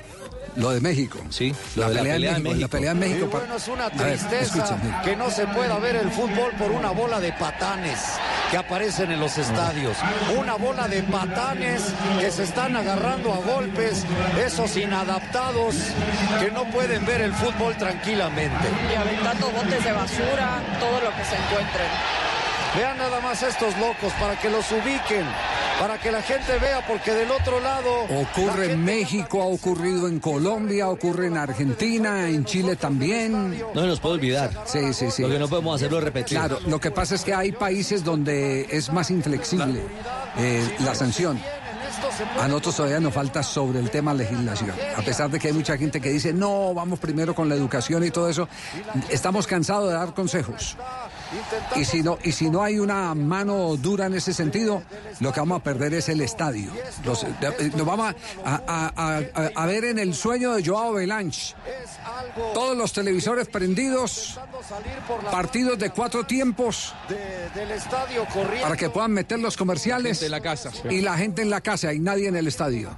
Lo de México. Sí, la, pelea, en México, La pelea en México. Y bueno, es una ver, tristeza que no se pueda ver el fútbol por una bola de patanes que aparecen en los estadios. Una bola de patanes que se están agarrando a golpes, esos inadaptados que no pueden ver el fútbol tranquilamente. y aventando botes de basura, todo lo que se encuentren. Vean nada más estos locos para que los ubiquen, para que la gente vea, porque del otro lado... Ocurre en México, ha ocurrido en Colombia, ocurre en Argentina, en Chile también. No nos puede olvidar. Sí, sí, sí. Lo que no podemos hacerlo repetir. Claro, lo que pasa es que hay países donde es más inflexible eh, la sanción. A nosotros todavía nos falta sobre el tema legislación. A pesar de que hay mucha gente que dice, no, vamos primero con la educación y todo eso, estamos cansados de dar consejos. Y si no, y si no hay una mano dura en ese sentido, lo que vamos a perder es el estadio. Los- eh, nos vamos a, a- a- a- a ver en el sueño de Joao Belanche. Todos los televisores prendidos, partidos de cuatro tiempos para que puedan meter los comerciales la casa. y la gente en la casa y nadie en el estadio.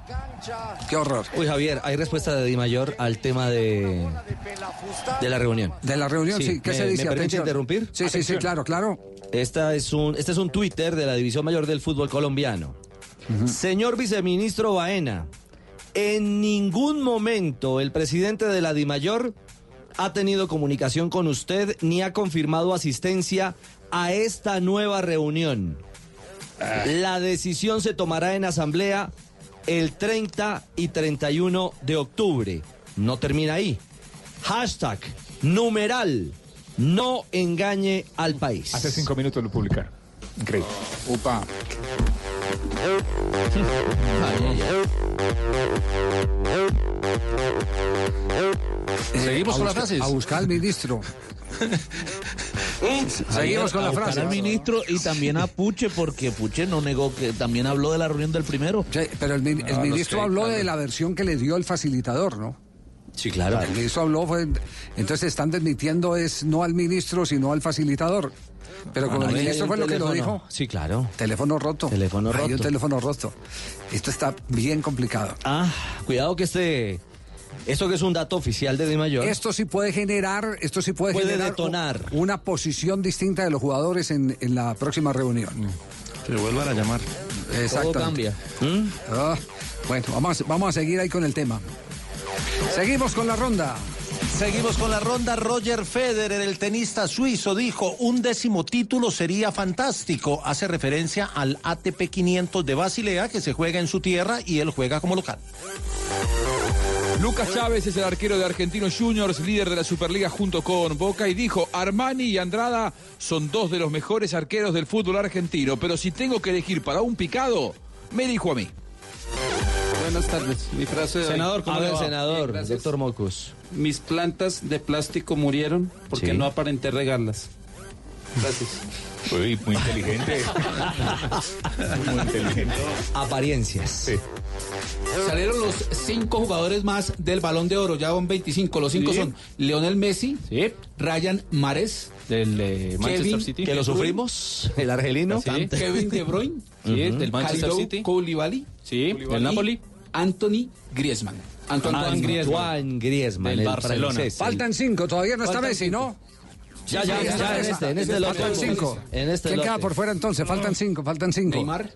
Qué horror. Uy, Javier, hay respuesta de Di Mayor al tema de, de la reunión. De la reunión, sí. ¿Qué ¿Me- se dice? ¿Me permite Atención. interrumpir? Sí, sí, sí, claro, claro. Esta es un, este es un Twitter de la División Mayor del Fútbol Colombiano. Señor viceministro Baena, en ningún momento el presidente de la DIMAYOR ha tenido comunicación con usted ni ha confirmado asistencia a esta nueva reunión. La decisión se tomará en asamblea el 30 y 31 de octubre. No termina ahí. Hashtag numeral no engañe al país. Hace cinco minutos lo publicaron. Increíble. Upa. Seguimos con las frases. A buscar al ministro. Seguimos con a la buscar frase. al ministro y también a Puche, porque Puche no negó que también habló de la reunión del primero. pero el, el ministro no sé, habló claro. de la versión que le dio el facilitador, ¿no? Sí, claro. El ministro habló, fue- entonces están desmitiendo es no al ministro, sino al facilitador. Pero como Ah, el ministro fue lo que lo dijo. Sí, claro. Teléfono roto. Teléfono Hay un roto. teléfono roto. Esto está bien complicado. Ah, cuidado que este. Esto que es un dato oficial de Di Mayor. Esto sí puede generar, esto sí puede, Puede generar detonar. una posición distinta de los jugadores en, en la próxima reunión. Que vuelvan a llamar. Exacto. cambia. bueno, vamos, vamos a seguir ahí con el tema. Seguimos con la ronda. Seguimos con la ronda. Roger Federer, el tenista suizo, dijo, un décimo título sería fantástico. Hace referencia al ATP 500 de Basilea, que se juega en su tierra y él juega como local. Lucas Chávez es el arquero de Argentinos Juniors, líder de la Superliga junto con Boca, y dijo, Armani y Andrada son dos de los mejores arqueros del fútbol argentino, pero si tengo que elegir para un picado, me dijo a mí. Buenas tardes. Mi frase de. Senador, ¿cómo A le ver, va? senador, Bien, doctor Mocus. Mis plantas de plástico murieron porque Sí. no aparenté regarlas. Gracias. Uy, muy inteligente. muy inteligente. Apariencias. Salieron los cinco jugadores más del Balón de Oro, ya van 25. Los cinco Sí. son Leonel Messi, Ryan Mares, del eh, Manchester Kevin City. Que lo sufrimos, el argelino. Sí. Kevin De Bruyne, Sí, del Manchester City. Koulibaly, Sí, del Napoli. Anthony Griezmann. Antoine Griezmann. Griezmann, Del el Barcelona. francés. Faltan cinco, todavía no está Faltan Messi, ¿no? Ya, ya, ya, en Messi. este, en este lote. Faltan cinco. En este ¿Quién queda lote. por fuera entonces? Faltan cinco, faltan cinco. Neymar.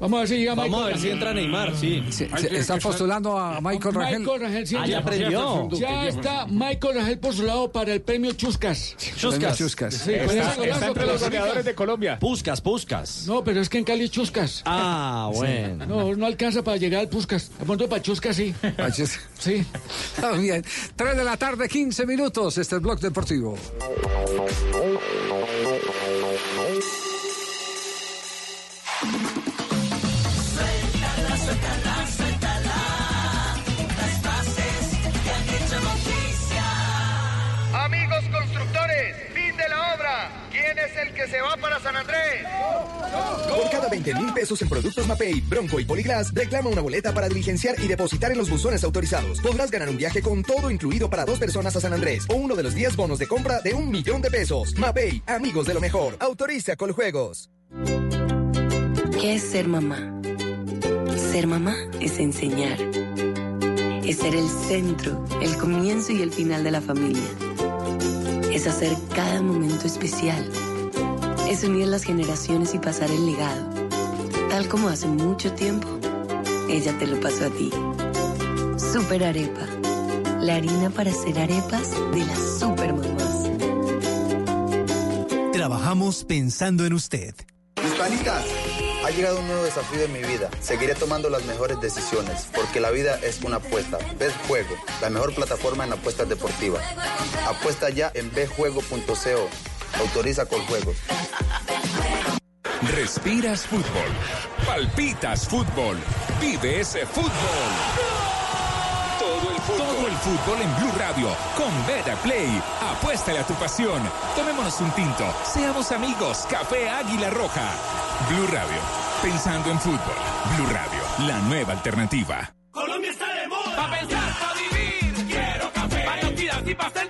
Vamos a ver si llega Vamos Michael a ver si entra Neymar, sí. Se- se- está postulando a Michael Rangel. Michael Rangel, sí, Ah, ya aprendió. Ya está Michael Rangel postulado para el premio Chuscas. Chuscas. Chuscas. Sí, Está, está entre los goleadores de Colombia. Puscas, Puscas. No, pero es que en Cali es Chuscas. Ah, bueno. No, no alcanza para llegar al Puscas. De pronto para Chuscas sí. Sí. Está bien. Tres de la tarde, 15 minutos. Este es el Blog Deportivo. Es el que se va para San Andrés? Por cada 20 mil pesos en productos Mapei, Bronco y Poliglas, reclama una boleta para diligenciar y depositar en los buzones autorizados. Podrás ganar un viaje con todo incluido para dos personas a San Andrés o uno de los 10 bonos de compra de un millón de pesos. Mapei, amigos de lo mejor. Autoriza Coljuegos. ¿Qué es ser mamá? Ser mamá es enseñar. Es ser el centro, el comienzo y el final de la familia. Es hacer cada momento especial. Es unir las generaciones y pasar el legado. Tal como hace mucho tiempo, ella te lo pasó a ti. Super Arepa. La harina para hacer arepas de las super mamás. Trabajamos pensando en usted. Hispanitas, ha llegado un nuevo desafío en mi vida. Seguiré tomando las mejores decisiones, porque la vida es una apuesta. Bet Juego, la mejor plataforma en apuestas deportivas. Apuesta ya en betjuego.co. Autoriza con juegos. Respiras fútbol. Palpitas fútbol. Vive ese fútbol. Todo el Todo el fútbol en Blue Radio con Beta Play. Apuéstale a tu pasión. Tomémonos un tinto. Seamos amigos. Café Águila Roja. Blue Radio. Pensando en fútbol. Blue Radio. La nueva alternativa. Colombia está de moda. Pa' pensar, pa' vivir. Quiero café. Para y pa'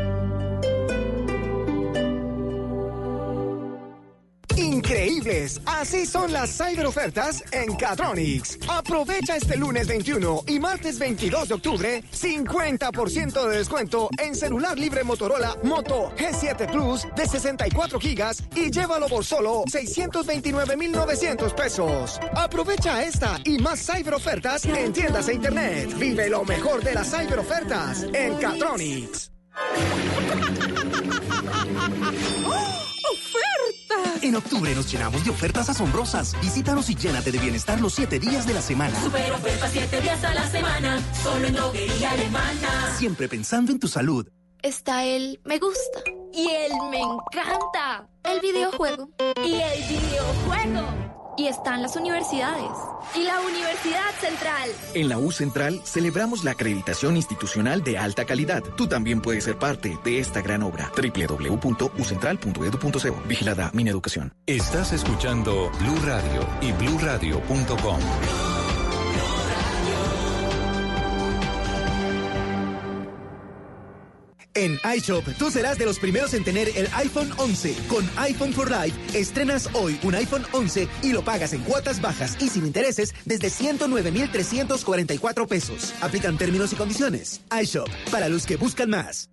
Así son las cyberofertas en Catronics. Aprovecha este lunes 21 y martes 22 de octubre 50% de descuento en celular libre Motorola Moto G7 Plus de 64 gigas y llévalo por solo 629,900 pesos. Aprovecha esta y más cyberofertas en tiendas e internet. Vive lo mejor de las cyberofertas en Catronics. En octubre nos llenamos de ofertas asombrosas. Visítanos y llénate de bienestar los siete días de la semana. Super oferta 7 días a la semana. Solo en droguería alemana. Siempre pensando en tu salud. Está el me gusta. Y el me encanta. El videojuego. Y el videojuego. Y están las universidades. Y la Universidad Central. En la U Central celebramos la acreditación institucional de alta calidad. Tú también puedes ser parte de esta gran obra. www.ucentral.edu.co. Vigilada Mineducación. Estás escuchando Blue Radio y bluradio.com. En iShop, tú serás de los primeros en tener el iPhone 11. Con iPhone for Life, estrenas hoy un iPhone 11 y lo pagas en cuotas bajas y sin intereses desde 109,344 pesos. Aplican términos y condiciones. iShop, para los que buscan más.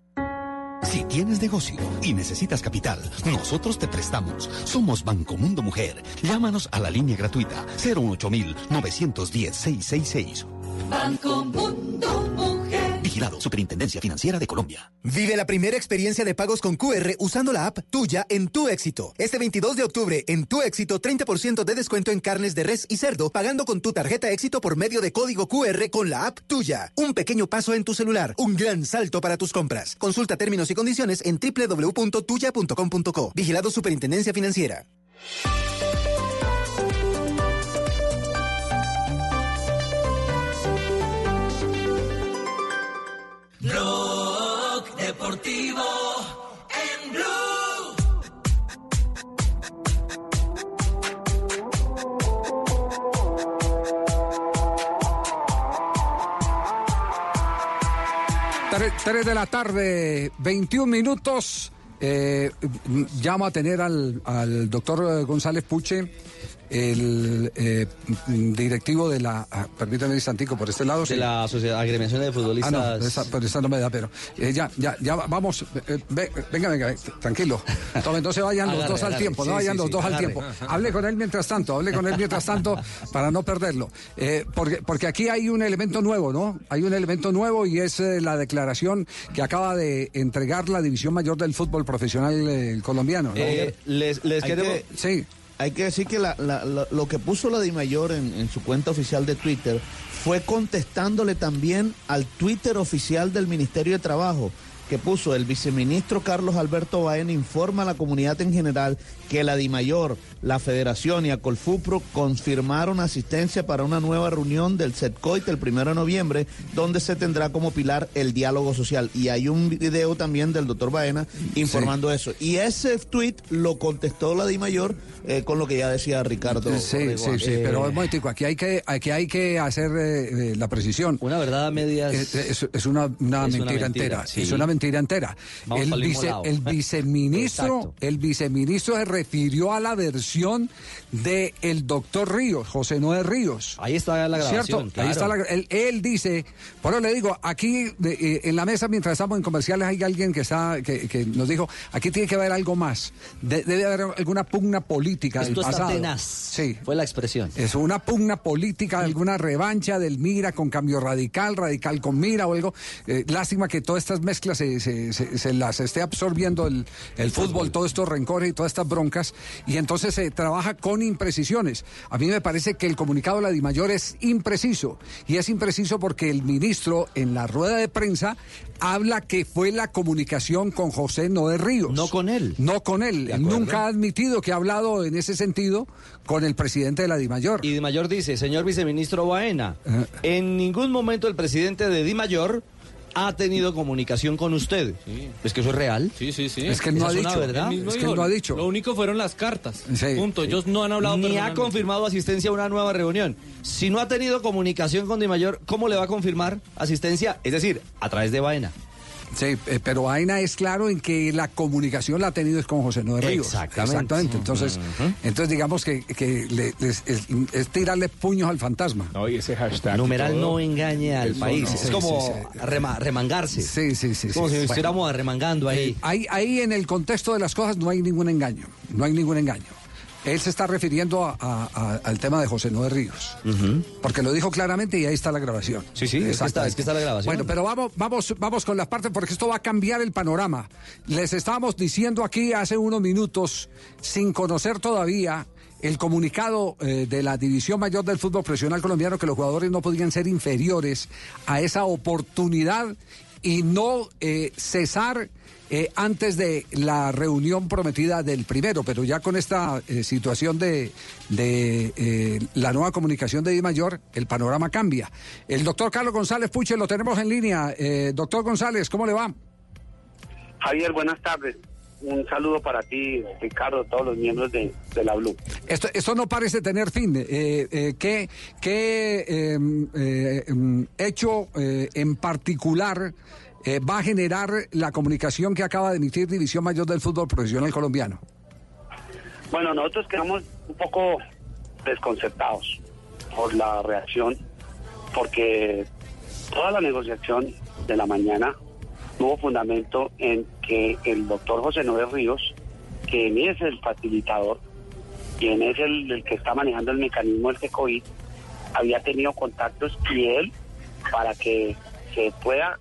Si tienes negocio y necesitas capital, nosotros te prestamos. Somos Banco Mundo Mujer. Llámanos a la línea gratuita 018 910 666. Banco Mundo Mujer. Vigilado Superintendencia Financiera de Colombia. Vive la primera experiencia de pagos con QR usando la app tuya en Tu Éxito. Este 22 de octubre, en Tu Éxito, 30% de descuento en carnes de res y cerdo, pagando con tu tarjeta Éxito por medio de código QR con la app tuya. Un pequeño paso en tu celular, un gran salto para tus compras. Consulta términos y condiciones en www.tuya.com.co. Vigilado Superintendencia Financiera. En Blue. Tres, de la tarde, 21 minutos. Eh, llamo a tener al, al doctor González Puche, el eh, directivo de la. ah, permítame un instantico por este lado. De sí. la Sociedad Agremiación de Ah, Futbolistas. no, esa, pero esa no me da, pero eh, ya, ya, ya, va- vamos, eh, ve- venga, venga, eh, tranquilo. Tome, no se vayan los Agarre, dos al tiempo, no Sí, vayan sí, los sí, dos al tiempo. Hable con él mientras tanto, hable con él mientras tanto para no perderlo. Eh, porque, porque aquí hay un elemento nuevo, ¿no? Hay un elemento nuevo y es eh, la declaración que acaba de entregar la División Mayor del Fútbol Profesional eh, colombiano. ¿no? Eh, les, hay queremos- que- Sí. Hay que decir que la- lo que puso la DIMAYOR en, en su cuenta oficial de Twitter fue contestándole también al Twitter oficial del Ministerio de Trabajo. Que puso el viceministro Carlos Alberto Baena informa a la comunidad en general que la DIMAYOR, la Federación y Acolfupro confirmaron asistencia para una nueva reunión del SETCOIT el primero de noviembre, donde se tendrá como pilar el diálogo social. Y hay un video también del doctor Baena informando eso. Y ese tweet lo contestó la DIMAYOR eh, con lo que ya decía Ricardo. Sí, sí, sí, Eh, pero un momentico, aquí hay que, aquí hay que hacer eh, eh, la precisión. Una verdad a medias. Es, es- es una, una Es una mentira, mentira, entera. sí. Es una mentira entera. Vamos El, vice- el viceministro, el viceministro se refirió a la versión de el doctor Ríos, José Noé Ríos. Ahí está la grabación, ¿Cierto? Ahí está la él, él dice, por eso le digo, aquí de- eh, en la mesa mientras estamos en comerciales hay alguien que está que, que nos dijo, aquí tiene que haber algo más. De- debe haber alguna pugna política Esto del está pasado. tenaz. Sí. Fue la expresión. Es una pugna política, alguna revancha del Mira con cambio radical, radical con Mira o algo. Eh, lástima que todas estas mezclas se, se- se- se las esté absorbiendo el, el fútbol, todos estos rencores y todas estas broncas. Y entonces se trabaja con imprecisiones. A mí me parece que el comunicado de la DIMAYOR es impreciso. Y es impreciso porque el ministro en la rueda de prensa habla que fue la comunicación con José Noé Ríos. No con él. No con él. Nunca ha admitido que ha hablado en ese sentido con el presidente de la DIMAYOR. Y Di Mayor dice, señor viceministro Baena, en ningún momento el presidente de Di Mayor ha tenido comunicación con usted. Es que eso es real. Sí, sí, sí. Es que no ha dicho. verdad. Es que no ha dicho. Lo único fueron las cartas. Punto. Ellos no han hablado Ni ha confirmado asistencia a una nueva reunión. Si no ha tenido comunicación con Di Mayor, ¿cómo le va a confirmar asistencia? Es decir, a través de Baena. Sí, eh, pero Aina es claro en que la comunicación la ha tenido es con José Noé Ríos. Exactamente. Entonces, Ujú. entonces digamos que, que le- les- es, es tirarle puños al fantasma. No, y ese hashtag. Numeral no engañe al Eso país. no. Es Sí, como sí, sí. rema- remangarse. Sí, sí, sí. Como sí. si Bueno. estuviéramos arremangando ahí. Eh, ahí, ahí en el contexto de las cosas no hay ningún engaño. No hay ningún engaño. Él se está refiriendo a- a- a- al tema de José Noé Ríos. Porque lo dijo claramente y ahí está la grabación. Sí, sí, es que está- es que está la grabación. Bueno, pero vamos, vamos, vamos con las partes porque esto va a cambiar el panorama. Les estábamos diciendo aquí hace unos minutos, sin conocer todavía el comunicado eh, de la División Mayor del Fútbol Profesional Colombiano, que los jugadores no podían ser inferiores a esa oportunidad y no eh, cesar eh, antes de la reunión prometida del primero, pero ya con esta eh, situación de, de eh, la nueva comunicación de Di Mayor, el panorama cambia. El doctor Carlos González Puche lo tenemos en línea. Eh, doctor González, ¿cómo le va? Javier, buenas tardes. Un saludo para ti, Ricardo, todos los miembros de, de la Blue. Esto, esto no parece tener fin. Eh, eh, ¿Qué, qué, eh, eh, mm, hecho eh, en particular eh, va a generar la comunicación que acaba de emitir División Mayor del Fútbol Profesional Colombiano? Bueno, nosotros quedamos un poco desconcertados por la reacción, porque toda la negociación de la mañana tuvo fundamento en que el doctor José Noé Ríos, quien es el facilitador, quien es el, el que está manejando el mecanismo del CECOI, había tenido contactos y él, para que se pueda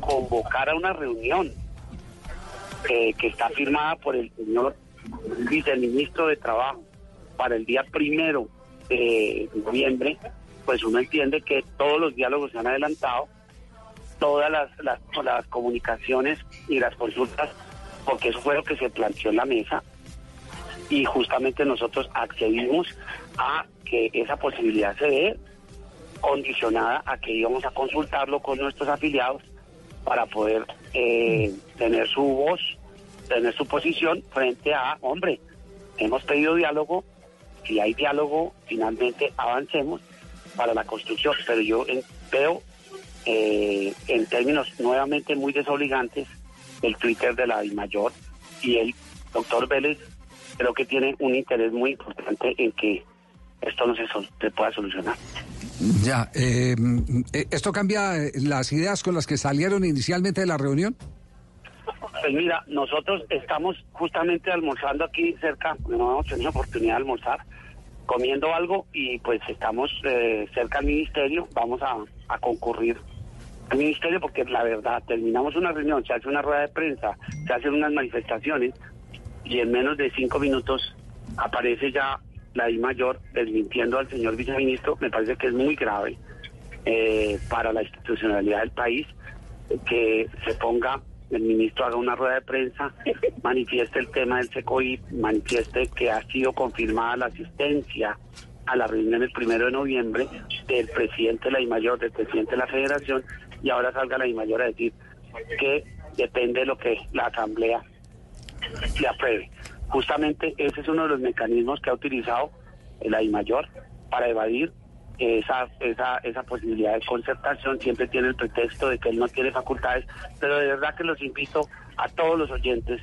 convocar a una reunión eh, que está firmada por el señor viceministro de Trabajo para el día primero de noviembre, pues uno entiende que todos los diálogos se han adelantado, todas las, las, las comunicaciones y las consultas, porque eso fue lo que se planteó en la mesa, y justamente nosotros accedimos a que esa posibilidad se dé condicionada a que íbamos a consultarlo con nuestros afiliados para poder eh, tener su voz, tener su posición frente a, hombre, hemos pedido diálogo, si hay diálogo, finalmente avancemos para la construcción, pero yo veo eh, en términos nuevamente muy desobligantes el Twitter de la mayor y el doctor Vélez creo que tiene un interés muy importante en que esto no se, sol- se pueda solucionar. Ya, eh, eh, ¿esto cambia eh, las ideas con las que salieron inicialmente de la reunión? Pues mira, nosotros estamos justamente almorzando aquí cerca, no hemos tenido oportunidad de almorzar, comiendo algo y pues estamos eh, cerca al ministerio, vamos a, a concurrir al ministerio porque la verdad, terminamos una reunión, se hace una rueda de prensa, se hacen unas manifestaciones y en menos de cinco minutos aparece ya la I mayor desmintiendo al señor viceministro, me parece que es muy grave eh, para la institucionalidad del país que se ponga el ministro haga una rueda de prensa, manifieste el tema del SECOI, manifieste que ha sido confirmada la asistencia a la reunión el primero de noviembre del presidente de la IMAYOR, del presidente de la federación, y ahora salga la IMAYOR a decir que depende de lo que la asamblea le apruebe. Justamente ese es uno de los mecanismos que ha utilizado la IMAYOR para evadir esa, esa, esa posibilidad de concertación. Siempre tiene el pretexto de que él no tiene facultades, pero de verdad que los invito a todos los oyentes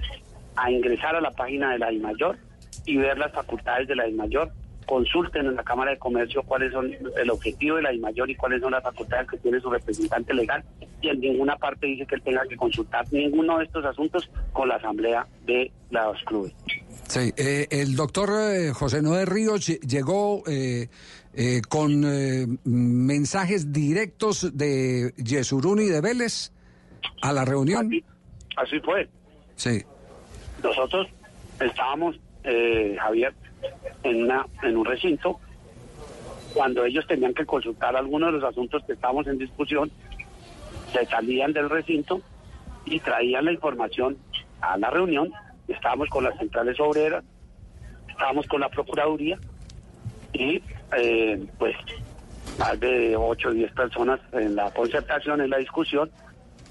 a ingresar a la página de la IMAYOR y ver las facultades de la IMAYOR. Consulten en la Cámara de Comercio cuáles son el objetivo de la IMAYOR y cuáles son las facultades que tiene su representante legal. Y en ninguna parte dice que él tenga que consultar ninguno de estos asuntos con la Asamblea de los clubes. Sí, eh, el doctor eh, José Noé Ríos lle- llegó eh, con mensajes directos de Yesurún y de Vélez a la reunión. Así fue. Sí. Nosotros estábamos, eh, Javier, en, una, en un recinto cuando ellos tenían que consultar algunos de los asuntos que estábamos en discusión, se salían del recinto y traían la información a la reunión. Estábamos con las centrales obreras, estábamos con la Procuraduría y eh, pues más de 8 o 10 personas en la concertación, en la discusión.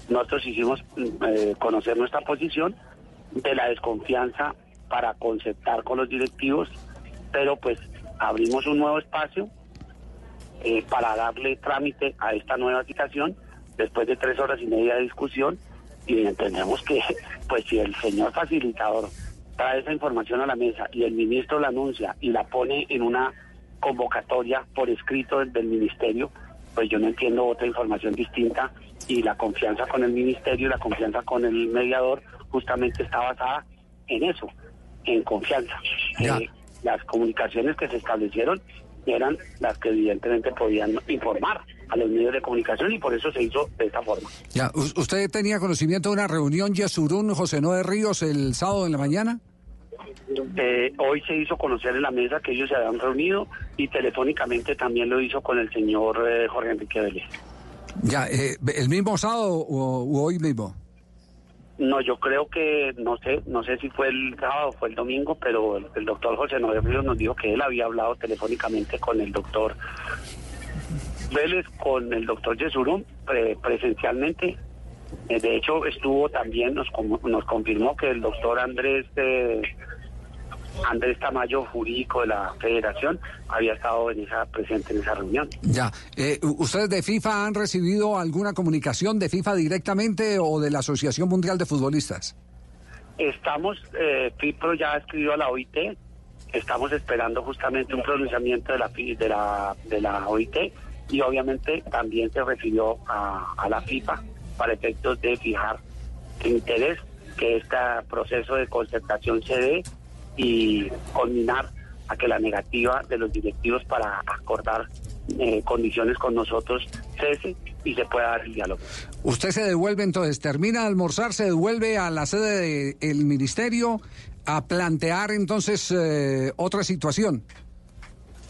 Nosotros hicimos mm, eh, conocer nuestra posición de la desconfianza para concertar con los directivos, pero pues abrimos un nuevo espacio eh, para darle trámite a esta nueva citación después de tres horas y media de discusión y entendemos que pues si el señor facilitador trae esa información a la mesa y el ministro la anuncia y la pone en una convocatoria por escrito del, del ministerio, pues yo no entiendo otra información distinta y la confianza con el ministerio y la confianza con el mediador justamente está basada en eso, en confianza. Eh, las comunicaciones que se establecieron eran las que evidentemente podían informar a los medios de comunicación y por eso se hizo de esta forma. Ya, ¿u- ¿Usted tenía conocimiento de una reunión Yesurún José Noé Ríos el sábado en la mañana? Eh, hoy se hizo conocer en la mesa que ellos se habían reunido y telefónicamente también lo hizo con el señor eh, Jorge Enrique Vélez. Ya, eh, ¿el mismo sábado o u hoy mismo? No, yo creo que, no sé, no sé si fue el sábado o fue el domingo, pero el, doctor José Ríos nos dijo que él había hablado telefónicamente con el doctor Vélez, con el doctor Yesurum, pre- presencialmente. Eh, de hecho, estuvo también, nos, nos confirmó que el doctor Andrés eh, Andrés Tamayo, jurídico de la federación, había estado en esa, presente en esa reunión. Ya. Eh, ¿Ustedes de FIFA han recibido alguna comunicación de FIFA directamente o de la Asociación Mundial de Futbolistas? Estamos, eh, FIPRO ya escribió a la OIT, estamos esperando justamente un pronunciamiento de la, de la, de la OIT y obviamente también se refirió a, a la FIFA para efectos de fijar el interés que este proceso de concertación se dé y culminar a que la negativa de los directivos para acordar eh, condiciones con nosotros cese y se pueda dar el diálogo. Usted se devuelve entonces, termina de almorzar, se devuelve a la sede del ministerio a plantear entonces eh, otra situación.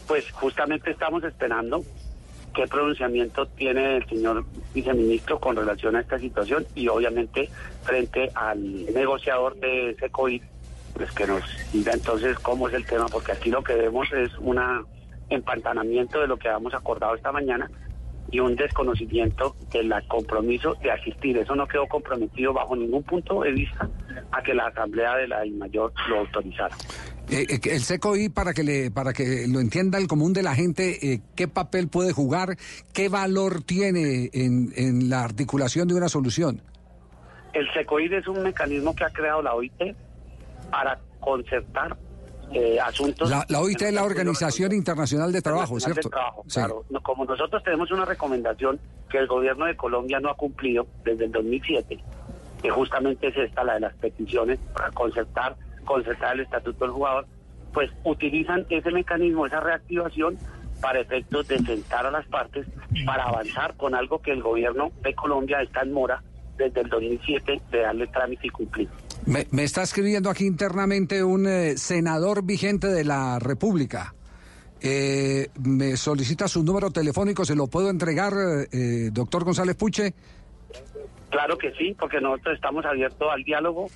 Pues justamente estamos esperando qué pronunciamiento tiene el señor viceministro con relación a esta situación y obviamente frente al negociador de ese COVID, pues que nos diga entonces cómo es el tema, porque aquí lo que vemos es un empantanamiento de lo que habíamos acordado esta mañana y un desconocimiento del compromiso de asistir. Eso no quedó comprometido bajo ningún punto de vista a que la Asamblea de la Mayor lo autorizara. Eh, eh, el SECOI, para que, le, para que lo entienda el común de la gente, eh, ¿qué papel puede jugar? ¿Qué valor tiene en, en la articulación de una solución? El SECOID es un mecanismo que ha creado la OIT para concertar eh, asuntos. La, la OIT es la Organización Internacional de Trabajo, Internacional ¿cierto? del Trabajo, Sí. claro. No, como nosotros tenemos una recomendación que el gobierno de Colombia no ha cumplido desde el 2007, que justamente es esta, la de las peticiones para concertar, concertar el estatuto del jugador, pues utilizan ese mecanismo, esa reactivación para efectos de sentar a las partes para avanzar con algo que el gobierno de Colombia está en mora desde el 2007 de darle trámite y cumplir. Me, me está escribiendo aquí internamente un eh, senador vigente de la República. Eh, me solicita su número telefónico, ¿se lo puedo entregar, eh, doctor González Puche? Claro que sí, porque nosotros estamos abiertos al diálogo,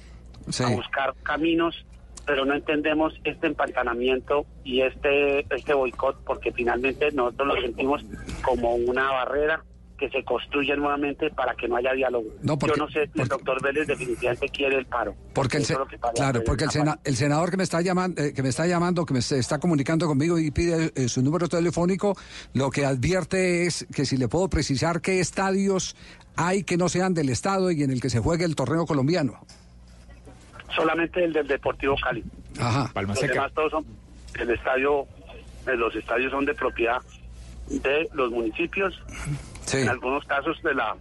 Sí. a buscar caminos, pero no entendemos este empantanamiento y este este boicot, porque finalmente nosotros lo sentimos como una barrera que se construye nuevamente para que no haya diálogo. No, porque- Yo no sé si el doctor Vélez definitivamente quiere el paro. Porque el, se- claro, porque el, sena- el senador que me está llamando, que me está llamando, que me se está comunicando conmigo y pide eh, su número telefónico, lo que advierte es que si le puedo precisar qué estadios hay que no sean del estado y en el que se juegue el torneo colombiano. Solamente el del Deportivo Cali. Ajá. Los demás todos son el estadio, eh, los estadios son de propiedad de los municipios, en algunos casos de la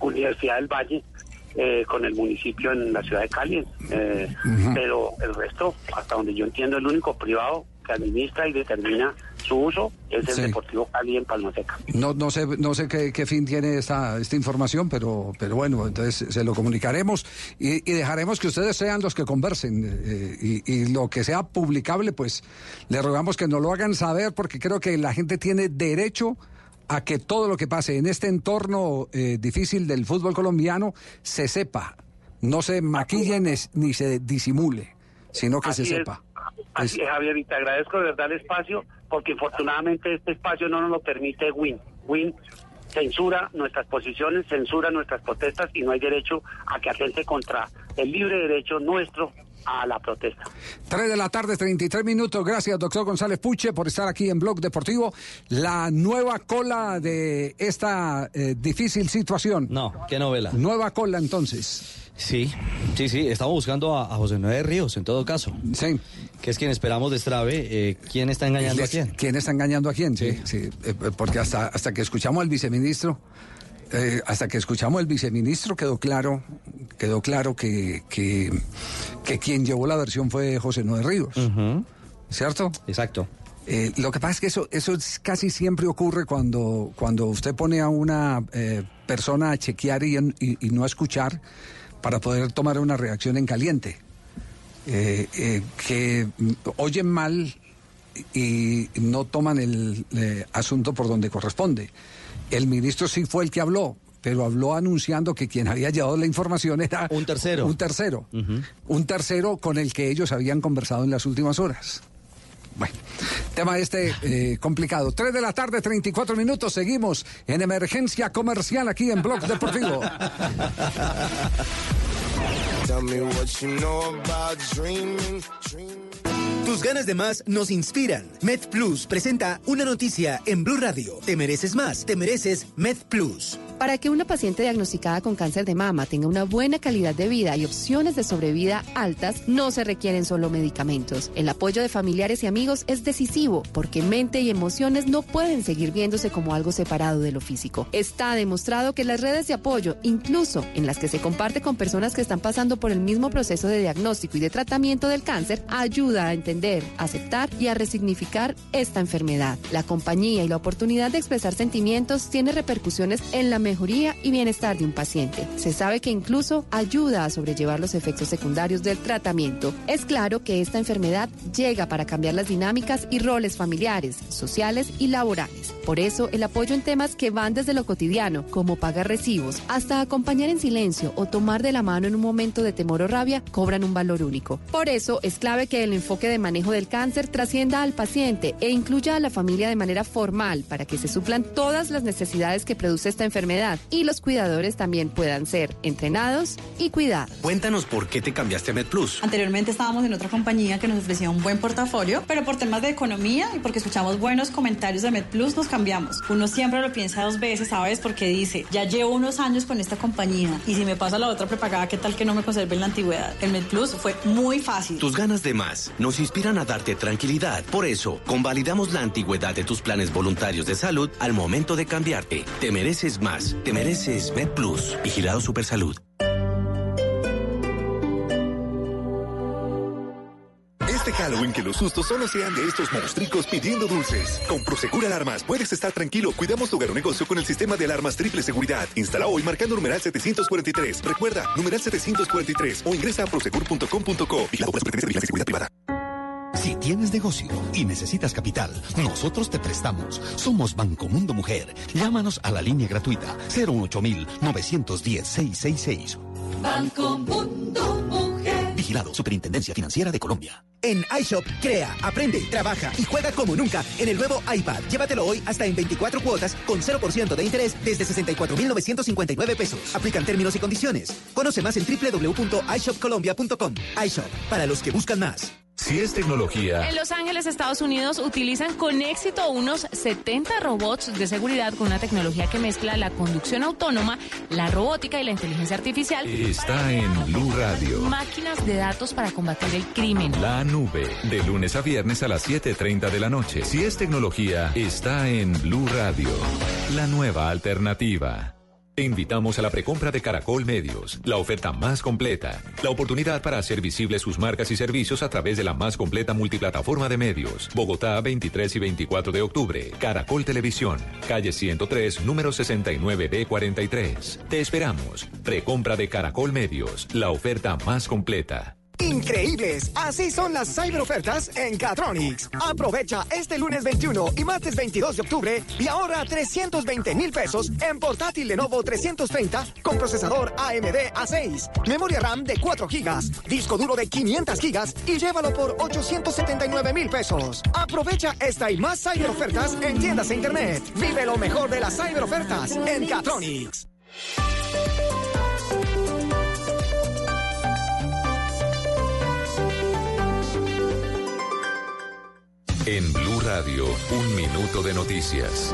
Universidad del Valle, eh, con el municipio en la ciudad de Cali, eh, pero el resto, hasta donde yo entiendo, el único privado que administra y determina su uso es el Sí. Deportivo Cali en Palma Seca. No, no sé, no sé qué, qué fin tiene esta, esta información, pero, pero bueno, entonces se lo comunicaremos y, y dejaremos que ustedes sean los que conversen eh, y, y lo que sea publicable, pues le rogamos que nos lo hagan saber porque creo que la gente tiene derecho a que todo lo que pase en este entorno eh, difícil del fútbol colombiano se sepa, no se maquille ni, se disimule, sino que se es. sepa. Así es, Javier, y te agradezco de verdad el espacio, porque infortunadamente este espacio no nos lo permite Win. Win censura nuestras posiciones, censura nuestras protestas y no hay derecho a que atente contra el libre derecho nuestro a la protesta. 3 de la tarde, 33 minutos. Gracias, doctor González Puche, por estar aquí en Blog Deportivo. La nueva cola de esta eh, difícil situación. No, qué novela. Nueva cola, entonces. Sí, sí, sí, estamos buscando a, a José Noé Ríos, en todo caso. Sí. Que es quien esperamos destrabe. Eh, ¿Quién está engañando a quién? ¿Quién está engañando a quién? Sí, sí, eh, porque hasta, hasta que escuchamos al viceministro, eh, hasta que escuchamos al viceministro quedó claro, quedó claro que, que, que quien llevó la versión fue José Noé Ríos. ¿Cierto? Exacto. Eh, lo que pasa es que eso, eso es- casi siempre ocurre cuando, cuando usted pone a una eh, persona a chequear y, en- y- y no a escuchar para poder tomar una reacción en caliente. Eh, que oyen mal y no toman el asunto por donde corresponde. El ministro sí fue el que habló, pero habló anunciando que quien había llevado la información era... Un tercero. Un tercero. Un tercero con el que ellos habían conversado en las últimas horas. Bueno, tema este eh, complicado. 3 de la tarde, 34 minutos. Seguimos en emergencia comercial aquí en Blog Deportivo. Tus ganas de más nos inspiran. Med Plus presenta una noticia en Blue Radio. Te mereces más, te mereces Med Plus. Para que una paciente diagnosticada con cáncer de mama tenga una buena calidad de vida y opciones de sobrevida altas, no se requieren solo medicamentos. El apoyo de familiares y amigos es decisivo porque mente y emociones no pueden seguir viéndose como algo separado de lo físico. Está demostrado que las redes de apoyo, incluso en las que se comparte con personas que están pasando por el mismo proceso de diagnóstico y de tratamiento del cáncer, ayuda a entender, aceptar y a resignificar esta enfermedad. La compañía y la oportunidad de expresar sentimientos tiene repercusiones en la mejoría y bienestar de un paciente. Se sabe que incluso ayuda a sobrellevar los efectos secundarios del tratamiento. Es claro que esta enfermedad llega para cambiar las dinámicas y roles familiares, sociales y laborales. Por eso, el apoyo en temas que van desde lo cotidiano, como pagar recibos, hasta acompañar en silencio o tomar de la mano en un momento de temor o rabia, cobran un valor único. Por eso, es clave que el enfoque de manejo del cáncer trascienda al paciente e incluya a la familia de manera formal para que se suplan todas las necesidades que produce esta enfermedad y los cuidadores también puedan ser entrenados y cuidados. Cuéntanos por qué te cambiaste a MedPlus. Anteriormente estábamos en otra compañía que nos ofrecía un buen portafolio, pero por temas de economía y porque escuchamos buenos comentarios de MedPlus nos cambiamos. Uno siempre lo piensa dos veces, ¿sabes? Porque dice, ya llevo unos años con esta compañía y si me pasa la otra prepagada, ¿qué tal que no me conserve en la antigüedad? El MedPlus fue muy fácil. Tus ganas de más nos inspiran a darte tranquilidad. Por eso, convalidamos la antigüedad de tus planes voluntarios de salud al momento de cambiarte. Te mereces más. Te mereces MedPlus. Vigilado Supersalud. Este Halloween que los sustos solo sean de estos monstruos pidiendo dulces. Con Prosegur Alarmas puedes estar tranquilo. Cuidamos tu hogar o negocio con el sistema de alarmas triple seguridad. Instala hoy marcando numeral 743. Recuerda, numeral 743 o ingresa a prosegur.com.co. Vigilado por la Superintendencia de Seguridad Privada. Si tienes negocio y necesitas capital, nosotros te prestamos. Somos Banco Mundo Mujer. Llámanos a la línea gratuita 018 910 666. Banco Mundo Mujer. Vigilado Superintendencia Financiera de Colombia. En iShop, crea, aprende, trabaja y juega como nunca en el nuevo iPad. Llévatelo hoy hasta en 24 cuotas con 0% de interés desde 64,959 pesos. Aplican términos y condiciones. Conoce más en www.ishopcolombia.com. iShop, para los que buscan más. Si es tecnología. En Los Ángeles, Estados Unidos, utilizan con éxito unos 70 robots de seguridad con una tecnología que mezcla la conducción autónoma, la robótica y la inteligencia artificial. Está en Blue Radio. Máquinas de datos para combatir el crimen. La nube. De lunes a viernes a las 7:30 de la noche. Si es tecnología, está en Blue Radio. La nueva alternativa. Te invitamos a la precompra de Caracol Medios, la oferta más completa, la oportunidad para hacer visibles sus marcas y servicios a través de la más completa multiplataforma de medios. Bogotá, 23 y 24 de octubre. Caracol Televisión, calle 103, número 69B43. Te esperamos. Precompra de Caracol Medios, la oferta más completa. Increíbles, así son las cyberofertas en Catronics. Aprovecha este lunes 21 y martes 22 de octubre y ahorra 320 mil pesos en portátil Lenovo 330 con procesador AMD A6, memoria RAM de 4 gigas, disco duro de 500 gigas y llévalo por 879 mil pesos. Aprovecha esta y más cyberofertas en tiendas e internet. Vive lo mejor de las cyberofertas en Catronics. En Blue Radio, un minuto de noticias.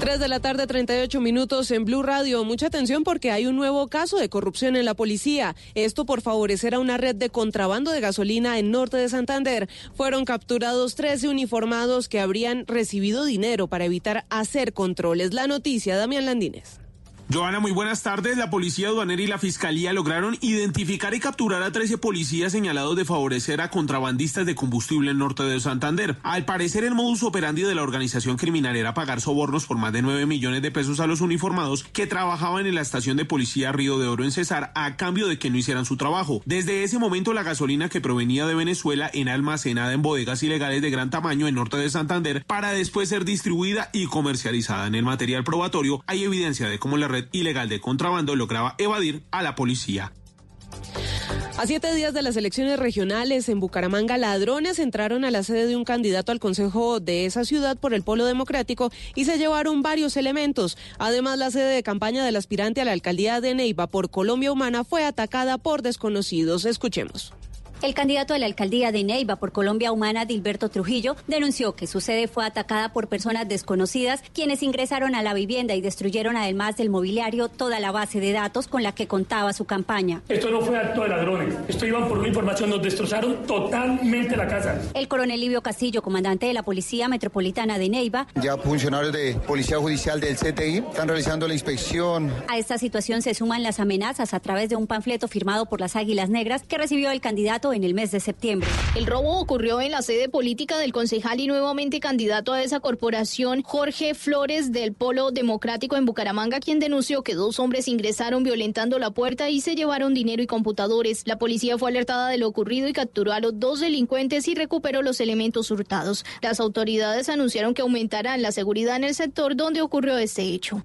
3 de la tarde, 38 minutos en Blue Radio. Mucha atención porque hay un nuevo caso de corrupción en la policía. Esto por favorecer a una red de contrabando de gasolina en norte de Santander. Fueron capturados 13 uniformados que habrían recibido dinero para evitar hacer controles. La noticia, Damián Landines. Joana, muy buenas tardes. La policía aduanera y la fiscalía lograron identificar y capturar a 13 policías señalados de favorecer a contrabandistas de combustible en norte de Santander. Al parecer, el modus operandi de la organización criminal era pagar sobornos por más de 9 millones de pesos a los uniformados que trabajaban en la estación de policía Río de Oro en Cesar a cambio de que no hicieran su trabajo. Desde ese momento, la gasolina que provenía de Venezuela era almacenada en bodegas ilegales de gran tamaño en norte de Santander para después ser distribuida y comercializada. En el material probatorio hay evidencia de cómo la red ilegal de contrabando lograba evadir a la policía. A siete días de las elecciones regionales en Bucaramanga, ladrones entraron a la sede de un candidato al consejo de esa ciudad por el Polo Democrático y se llevaron varios elementos. Además, la sede de campaña del aspirante a la alcaldía de Neiva por Colombia Humana fue atacada por desconocidos. Escuchemos. El candidato a la alcaldía de Neiva por Colombia Humana, Dilberto Trujillo, denunció que su sede fue atacada por personas desconocidas, quienes ingresaron a la vivienda y destruyeron además del mobiliario toda la base de datos con la que contaba su campaña. Esto no fue acto de ladrones, esto iban por una información, nos destrozaron totalmente la casa. El coronel Livio Castillo, comandante de la Policía Metropolitana de Neiva, Ya funcionarios de Policía Judicial del CTI están realizando la inspección. a esta situación se suman las amenazas a través de un panfleto firmado por las Águilas Negras que recibió el candidato en el mes de septiembre. El robo ocurrió en la sede política del concejal y nuevamente candidato a esa corporación, Jorge Flores del Polo Democrático en Bucaramanga, quien denunció que dos hombres ingresaron violentando la puerta y se llevaron dinero y computadores. La policía fue alertada de lo ocurrido y capturó a los dos delincuentes y recuperó los elementos hurtados. Las autoridades anunciaron que aumentarán la seguridad en el sector donde ocurrió este hecho.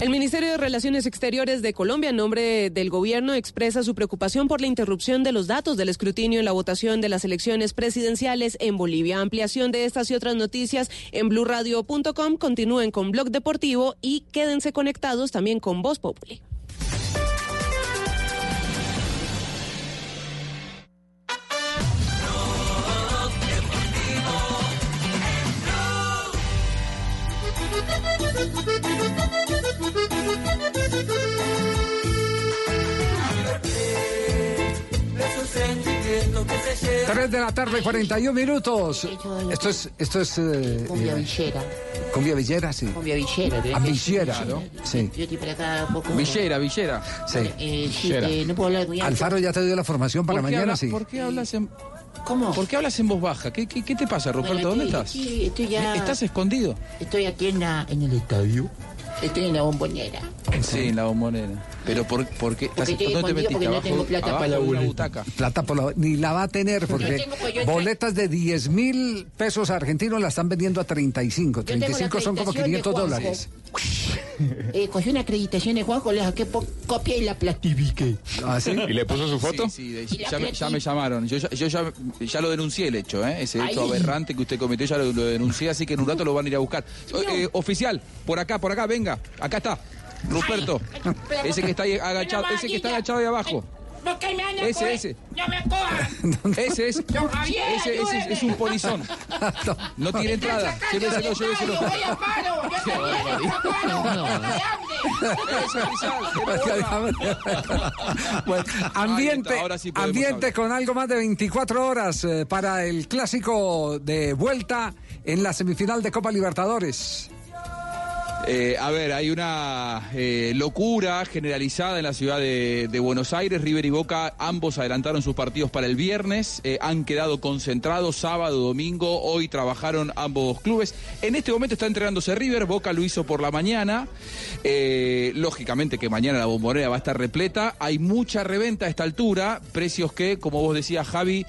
El Ministerio de Relaciones Exteriores de Colombia, en nombre del gobierno, expresa su preocupación por la interrupción de los datos del escrutinio en la votación de las elecciones presidenciales en Bolivia. Ampliación de estas y otras noticias en blurradio.com. Continúen con Blog Deportivo y quédense conectados también con Voz Populi. Tres de la tarde, 41 minutos. Esto es, esto es. eh, Cumbia eh, villera. Cumbia villera, sí. Cumbia villera. Ah, villera, ¿no? Sí. Yo estoy para acá un poco... Villera, villera. Sí. Eh, sí, eh, no puedo hablar muy alto. Alfaro ya te dio la formación para ¿Por qué mañana, habla- sí. ¿Por qué hablas en.? ¿Cómo? ¿Por qué hablas en voz baja? ¿Qué, qué, qué te pasa, Ruperto? Bueno, ¿Dónde estoy estás? aquí, estoy ya- ¿Estás escondido? Estoy aquí en, la- en el estadio. Estoy en la bombonera. Sí, en la bombonera. Pero por, ¿por qué? Porque ¿Dónde te escondido metiste? porque no ¿Abajo- tengo plata abajo para la butaca. Plata por la- ni la va a tener porque tengo, pues, boletas de 10 mil pesos argentinos la están vendiendo a 35. tengo la 35 son como acreditación de 500 Juanjo. dólares. Eh, cogí una acreditación de Juanjo, le saqué copia y la plastifiqué. ¿Ah, sí? ¿Y le puso su foto? Sí, sí, ya, me, ya me platita. llamaron. Yo, ya- yo ya, ya lo denuncié el hecho, ¿eh? ese hecho Ay. aberrante que usted cometió, ya lo, lo denuncié, así que en un rato lo van a ir a buscar. Eh, oficial, por acá, por acá, venga, acá está. Ruperto, ese que está ahí agachado, ese que está agachado ahí abajo. Me Ese, coger. ese. No me cojan. Ese es, Don Javier, ese, ese es, es un polizón. No tiene entrada. Lléveselo, lléveselo. Voy a paro, yo también estoy paro. Eso, oficial, Bueno, ambiente, ahora sí ambiente hablar. con algo más de 24 horas eh, para el clásico de vuelta en la semifinal de Copa Libertadores. Eh, a ver, hay una eh, locura generalizada en la ciudad de, Buenos Aires. River y Boca ambos adelantaron sus partidos para el viernes. eh, han quedado concentrados sábado, domingo. Hoy trabajaron ambos clubes. En este momento está entrenándose River. Boca lo hizo por la mañana. Lógicamente que mañana la bombonera va a estar repleta. Hay mucha reventa a esta altura. Precios que, como vos decías, Javi,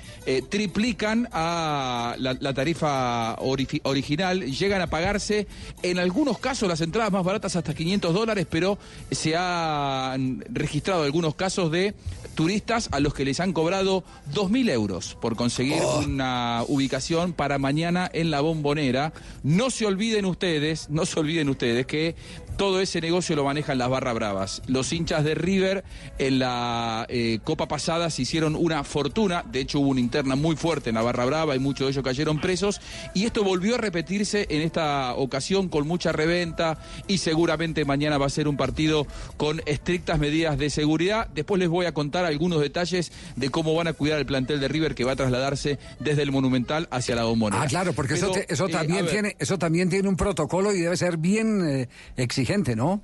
triplican a la, tarifa ori- original. Llegan a pagarse, en algunos casos, las entradas más baratas hasta 500 dólares, pero se han registrado algunos casos de turistas a los que les han cobrado 2.000 euros por conseguir una ubicación para mañana en la bombonera. No se olviden ustedes, no se olviden ustedes que todo ese negocio lo manejan las barra bravas. Los hinchas de River en la eh, Copa pasada se hicieron una fortuna, de hecho hubo una interna muy fuerte en la barra brava y muchos de ellos cayeron presos y esto volvió a repetirse en esta ocasión con mucha reventa y seguramente mañana va a ser un partido con estrictas medidas de seguridad. Después les voy a contar algunos detalles de cómo van a cuidar el plantel de River que va a trasladarse desde el Monumental hacia la Bombonera. Ah, claro, porque eso, Pero, te- eso eh, también tiene, eso también tiene un protocolo y debe ser bien eh, exigente, ¿no?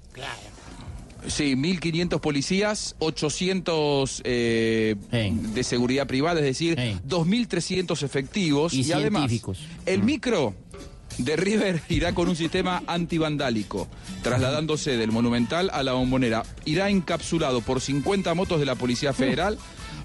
Sí, 1.500 policías, 800 eh, de seguridad privada, es decir, 2.300 efectivos. Y además, científicos. el micro de River irá con un sistema antivandálico, trasladándose del Monumental a la Bombonera. Irá encapsulado por 50 motos de la Policía Federal.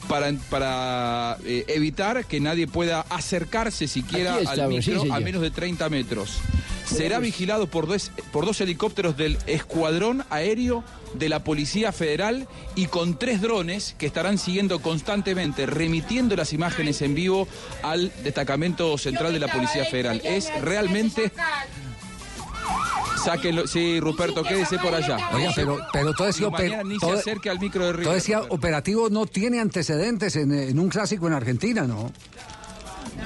Para, para eh, evitar que nadie pueda acercarse siquiera al sí, micro a menos de 30 metros. Será vigilado por dos, por dos helicópteros del Escuadrón Aéreo de la Policía Federal y con tres drones que estarán siguiendo constantemente, remitiendo las imágenes en vivo al destacamento central de la Policía Federal. Es realmente... Sí, Ruperto, quédese por allá. Oiga, pero, pero todo ese, Y oper- mañana ni se todo- al micro de River. todo ese operativo no tiene antecedentes en, en un clásico en Argentina, ¿no?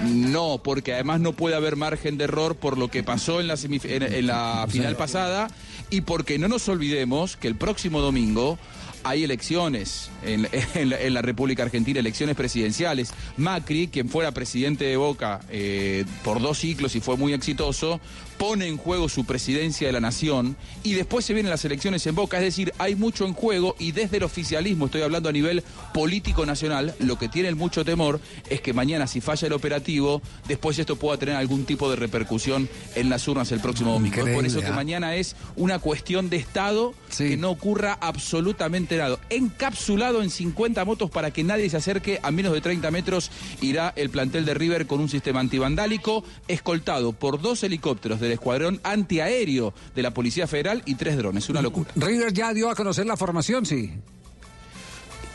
No, porque además no puede haber margen de error por lo que pasó en la, en, en la final pasada y porque no nos olvidemos que el próximo domingo hay elecciones en, en la, en la República Argentina, elecciones presidenciales. Macri, quien fuera presidente de Boca eh, por dos ciclos y fue muy exitoso, pone en juego su presidencia de la nación y después se vienen las elecciones en Boca. Es decir, hay mucho en juego y desde el oficialismo, estoy hablando a nivel político nacional, lo que tiene el mucho temor es que mañana si falla el operativo, después esto pueda tener algún tipo de repercusión en las urnas el próximo domingo. Es por eso que ¿ah? mañana es una cuestión de Estado que no ocurra absolutamente nada. Encapsulado en 50 motos para que nadie se acerque a menos de 30 metros irá el plantel de River con un sistema antivandálico escoltado por dos helicópteros del escuadrón antiaéreo de la Policía Federal y tres drones. Una locura. River ya dio a conocer la formación, sí.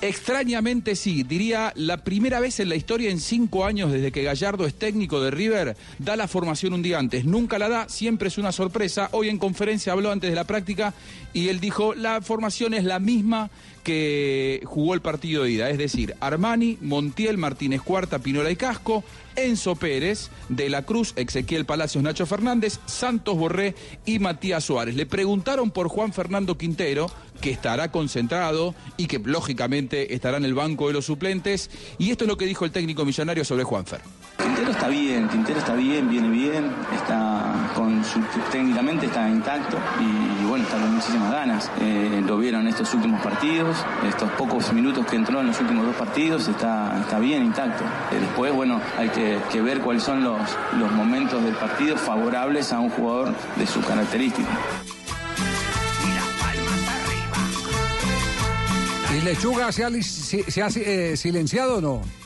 Extrañamente sí, diría la primera vez en la historia en cinco años desde que Gallardo es técnico de River, da la formación un día antes. Nunca la da, siempre es una sorpresa. Hoy en conferencia habló antes de la práctica y él dijo, la formación es la misma que jugó el partido de ida, es decir, Armani, Montiel, Martínez Cuarta, Pinola y Casco, Enzo Pérez, De la Cruz, Ezequiel Palacios, Nacho Fernández, Santos Borré y Matías Suárez. Le preguntaron por Juan Fernando Quintero, que estará concentrado y que lógicamente estará en el banco de los suplentes. Y esto es lo que dijo el técnico millonario sobre Juanfer. Quintero está bien, Quintero está bien, viene bien, está con su, técnicamente está intacto y, bueno, está con muchísimas ganas. Eh, lo vieron estos últimos partidos, estos pocos minutos que entró en los últimos dos partidos, está, está bien intacto. Eh, después, bueno, hay que, ver cuáles son los, los momentos del partido favorables a un jugador de su característica. ¿Y Lechuga se ha, se, se ha eh, silenciado o no?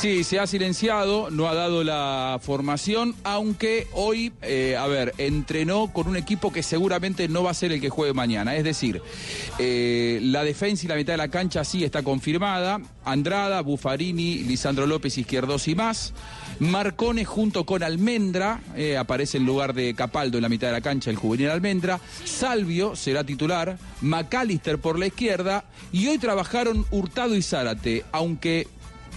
Sí, se ha silenciado, no ha dado la formación, aunque hoy, eh, a ver, entrenó con un equipo que seguramente no va a ser el que juegue mañana. Es decir, eh, la defensa y la mitad de la cancha sí está confirmada. Andrada, Buffarini, Lisandro López, Izquierdos y más. Marcone junto con Almendra, eh, aparece en lugar de Capaldo en la mitad de la cancha, el juvenil Almendra. Salvio será titular, McAllister por la izquierda. Y hoy trabajaron Hurtado y Zárate, aunque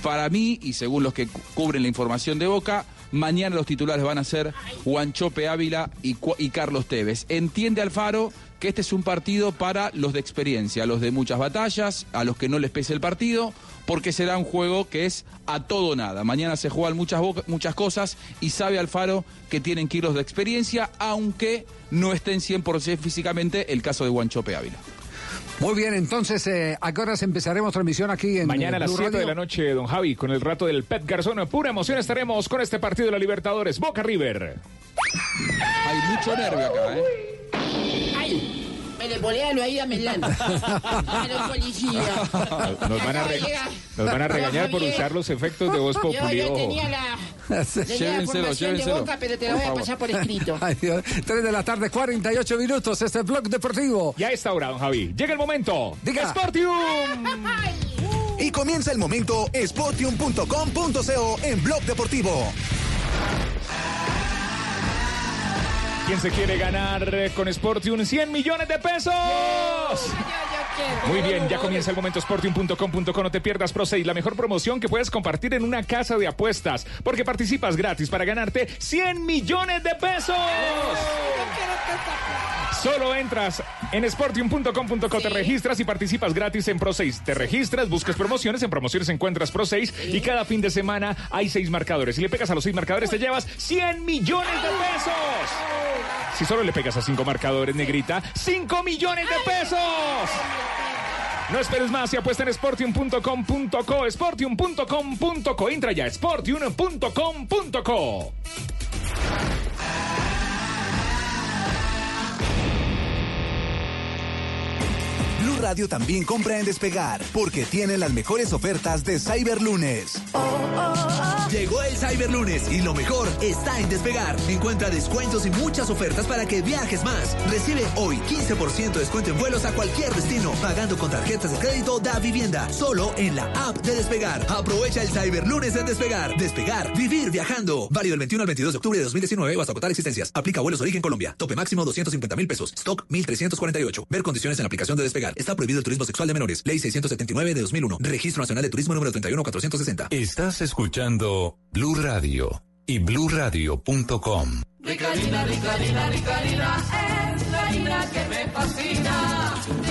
para mí, y según los que cu- cubren la información de Boca, mañana los titulares van a ser Juanchope Ávila y, Carlos Tevez. Entiende Alfaro que este es un partido para los de experiencia, los de muchas batallas, a los que no les pese el partido, porque será un juego que es a todo nada. Mañana se juegan muchas, muchas cosas y sabe Alfaro que tienen que ir los de experiencia, aunque no estén 100% físicamente el caso de Juanchope Ávila. Muy bien, entonces, eh, ¿a qué horas empezaremos transmisión aquí en Mañana a las Blue 7 de la noche, don Javi, con el rato del Pep Garzón. Pura emoción estaremos con este partido de la Libertadores. Boca River. Hay mucho nervio acá, ¿eh? Me le bolealo ahí a Melán. A los policías. Nos van a, re- nos van a regañar por usar los efectos de voz Yo, populi. yo ojo. tenía la, tenía la Llévenselo, de llévenselo. boca, pero te la voy a pasar por escrito. Ay, Dios. Tres de la tarde, 48 minutos, este blog deportivo. Y a esta hora, don Javi, llega el momento. Diga. Sportium. Y comienza el momento sportium.com.co en Blog Deportivo. ¿Quién se quiere ganar con Sportium 100 millones de pesos? Muy bien, ya comienza el momento sportium.com.co. No te pierdas Pro 6, la mejor promoción que puedes compartir en una casa de apuestas. Porque participas gratis para ganarte 100 millones de pesos. Solo entras en sportium.com.co, te registras y participas gratis en Pro 6. Te registras, buscas promociones, en promociones encuentras Pro 6 y cada fin de semana hay seis marcadores. Si le pegas a los seis marcadores te llevas 100 millones de pesos. Si solo le pegas a cinco marcadores, negrita, 5 millones de pesos. No esperes más y apuesta en sportium.com.co, sportium.com.co. Entra ya, sportium.com.co. Blue Radio también compra en Despegar, porque tiene las mejores ofertas de Cyberlunes. Llegó el Cyberlunes y lo mejor está en despegar. Encuentra descuentos y muchas ofertas para que viajes más. Recibe hoy 15% de descuento en vuelos a cualquier destino, pagando con tarjetas de crédito da vivienda, solo en la app de Despegar. Aprovecha el Cyberlunes en Despegar. Despegar, vivir viajando. Válido del 21 al 22 de octubre de 2019 o hasta agotar existencias. Aplica vuelos origen Colombia. Tope máximo 250 mil pesos. Stock 1348. Ver condiciones en la aplicación de Despegar. Está prohibido el turismo sexual de menores. Ley 679 de 2001. Registro Nacional de Turismo número 31460. Estás escuchando Blue Radio y bluradio.com. Ricarina, Ricarina, Ricarina, es la harina que me fascina.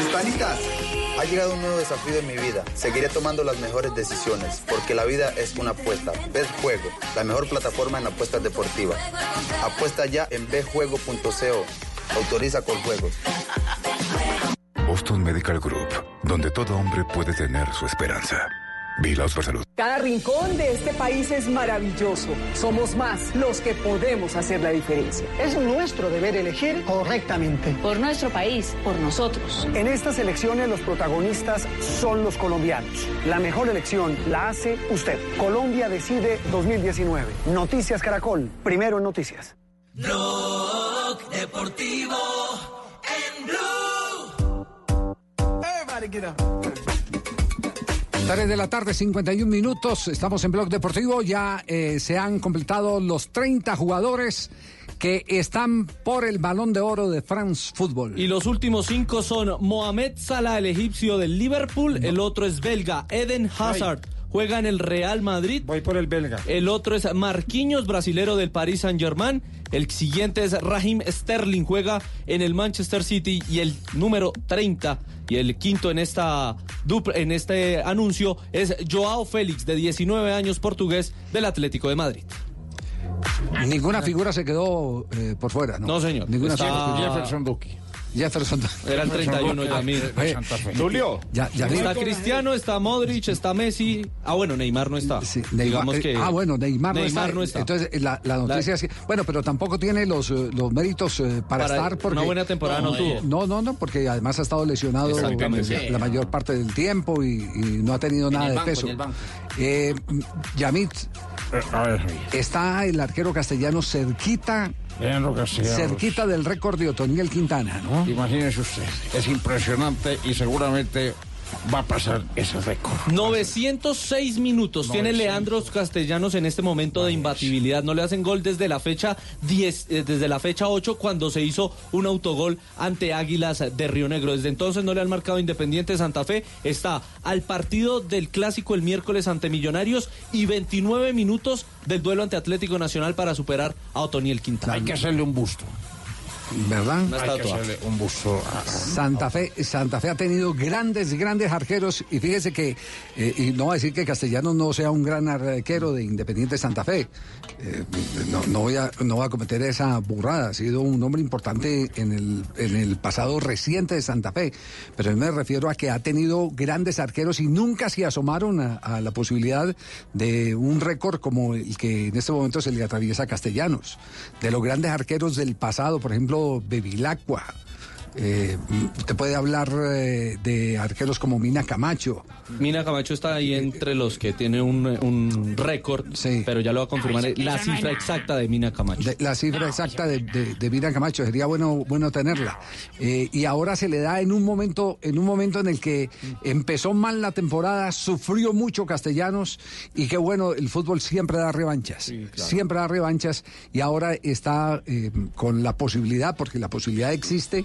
Hispanitas, ha llegado un nuevo desafío en mi vida. Seguiré tomando las mejores decisiones, porque la vida es una apuesta. Bet Juego, la mejor plataforma en apuestas deportivas. Apuesta ya en betjuego.co. Autoriza con juegos. Boston Medical Group, donde todo hombre puede tener su esperanza. Vigilados por salud. Cada rincón de este país es maravilloso. Somos más los que podemos hacer la diferencia. Es nuestro deber elegir correctamente. Por nuestro país, por nosotros. En estas elecciones los protagonistas son los colombianos. La mejor elección la hace usted. Colombia decide 2019. Noticias Caracol. Primero en noticias. Blog Deportivo en Blue. Everybody get up. 3 de la tarde, 51 minutos. Estamos en Blog Deportivo. Ya eh, se han completado los 30 jugadores que están por el balón de oro de France Football. Y los últimos cinco son Mohamed Salah, el egipcio del Liverpool. El otro es belga, Eden Hazard. Juega en el Real Madrid. Voy por el belga. El otro es Marquinhos, brasilero del Paris Saint-Germain. El siguiente es Raheem Sterling, juega en el Manchester City. Y el número 30 Y el quinto en esta dupla- en este anuncio es Joao Félix, de 19 años, portugués del Atlético de Madrid. Ninguna figura se quedó eh, por fuera, ¿no? No, señor. Ninguna Está- figura. Jefferson Duque. Jefferson Era el 31 Yamir. Oye, Julio. Ya, ya está Cristiano, está Modric, está Messi. Ah, bueno, Neymar no está. Neymar- Digamos que. eh, ah, bueno, Neymar, Neymar no, está. Entonces, eh, la, la noticia La- es que. Bueno, pero tampoco tiene los, eh, los méritos para, Para- estar. Porque, una buena temporada no tuvo. No, no, no, porque además ha estado lesionado la mayor parte del tiempo y, y no ha tenido En nada el de banco, peso. Eh, Yamit, está el arquero castellano cerquita. Cerquita del récord de Otoniel Quintana, ¿no? Imagínese usted, es impresionante y seguramente va a pasar ese récord. 906 minutos tiene Leandro Castellanos en este momento de imbatibilidad. No le hacen gol desde la fecha 10, eh, desde la fecha 8 cuando se hizo un autogol ante Águilas de Río Negro. Desde entonces no le han marcado Independiente Santa Fe. Está al partido del clásico el miércoles ante Millonarios y 29 minutos del duelo ante Atlético Nacional para superar a Otoniel Quintana. Hay que hacerle un busto. ¿Verdad? Que hacerle un busto. a- Santa Fe, Santa Fe ha tenido grandes, grandes arqueros y fíjese que, eh, y no va a decir que Castellanos no sea un gran arquero de Independiente Santa Fe, eh, no, no voy a, no voy a cometer esa burrada, ha sido un hombre importante en el, en el pasado reciente de Santa Fe, pero me refiero a que ha tenido grandes arqueros y nunca se asomaron a, a la posibilidad de un récord como el que en este momento se le atraviesa a Castellanos, de los grandes arqueros del pasado, por ejemplo, Bevilacqua. Eh, te puede hablar eh, de arqueros como Mina Camacho. Mina Camacho está ahí entre los que tiene un, un récord, pero ya lo va a confirmar la cifra exacta de Mina Camacho. De- la cifra exacta de, de, de Mina Camacho. Sería bueno bueno tenerla. Eh, y ahora se le da en un momento en un momento en el que empezó mal la temporada sufrió mucho Castellanos y qué bueno el fútbol siempre da revanchas siempre da revanchas y ahora está eh, con la posibilidad porque la posibilidad existe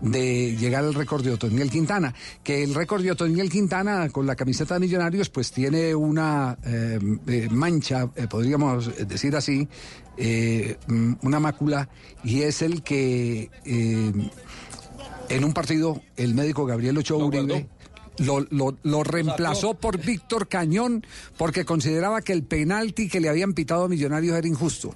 de llegar al récord de Otoniel Quintana que el récord de Otoniel Quintana con la camiseta de Millonarios pues tiene una eh, eh, mancha eh, podríamos decir así eh, mm, una mácula y es el que en un partido el médico Gabriel Ochoa Uribe lo, lo- lo reemplazó por Víctor Cañón porque consideraba que el penalti que le habían pitado a Millonarios era injusto.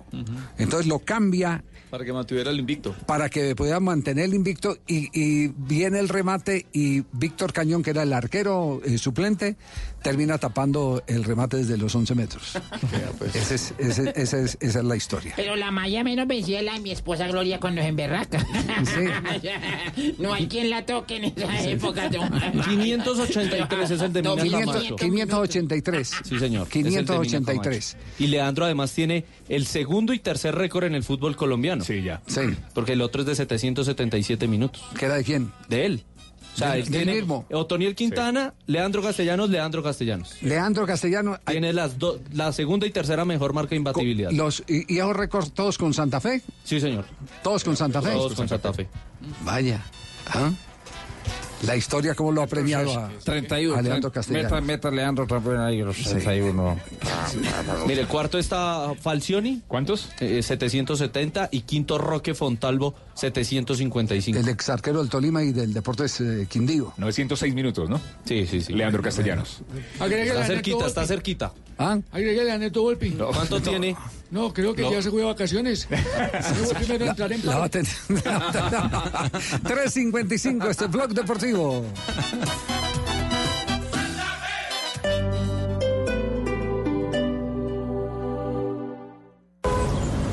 Entonces lo cambia Para que mantuviera el invicto. para que pueda mantener el invicto y, y viene el remate y Víctor Cañón, que era el arquero eh, suplente, termina tapando el remate desde los 11 metros. Ese es- ese- ese es- esa es la historia. Pero la malla menos vencida es la de mi esposa Gloria cuando se emberraca. no hay quien la toque en esa época. don. 583 es el de No, Mina 500 Camacho. 583. Sí, señor. Es el de Mina 583. Camacho. Y Leandro además tiene el segundo y tercer récord en el fútbol colombiano. Sí, ya. Sí. Porque el otro es de 777 minutos. ¿Qué era de quién? De él. O sea, él tiene mismo. Otoniel Quintana, Leandro Castellanos, Leandro Castellanos. Leandro Castellano. ay, Tiene las do- la segunda y tercera mejor marca de imbatibilidad. Los, y, y esos récords todos con Santa Fe? Sí, señor. ¿Todos con Santa Fe? Todos con Santa Fe. Vaya. ¿Ah? La historia, ¿cómo lo ha premiado a, 31. a Leandro Meta, Castellano? meta Leandro también ahí los 31. Mire, el cuarto está Falcioni. ¿Cuántos? eh, 770 y quinto Roque Fontalvo 755. El ex arquero del Tolima y del Deportes eh, Quindío. 906 minutos, ¿no? Sí, sí, sí. Leandro Castellanos. Está cerquita, está cerquita. ¿Ah? Agreguele a Neto Volpi. ¿Cuánto tiene? No, creo que No. ya se fue de vacaciones. Primero entrar en La va a paro. tener. 3.55, este blog deportivo.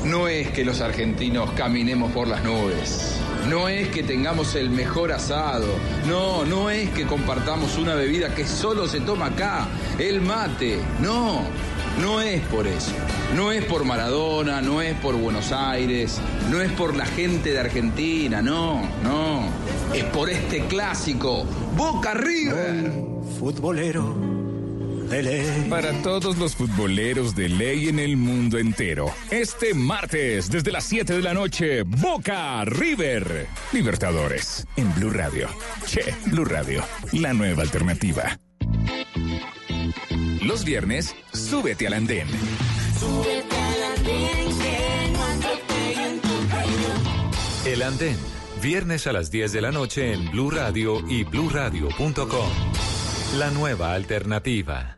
No es que los argentinos caminemos por las nubes. No es que tengamos el mejor asado. No, no es que compartamos una bebida que solo se toma acá, el mate. No, no es por eso. No es por Maradona, no es por Buenos Aires, no es por la gente de Argentina, no, no. Es por este clásico, Boca River. Futbolero de ley. Para todos los futboleros de ley en el mundo entero, este martes desde las 7 de la noche, Boca River. Libertadores en Blue Radio. Che, Blue Radio, la nueva alternativa. Los viernes, súbete al andén. El Andén, Viernes a las 10 de la noche en Blue Radio y bluradio.com. La nueva alternativa.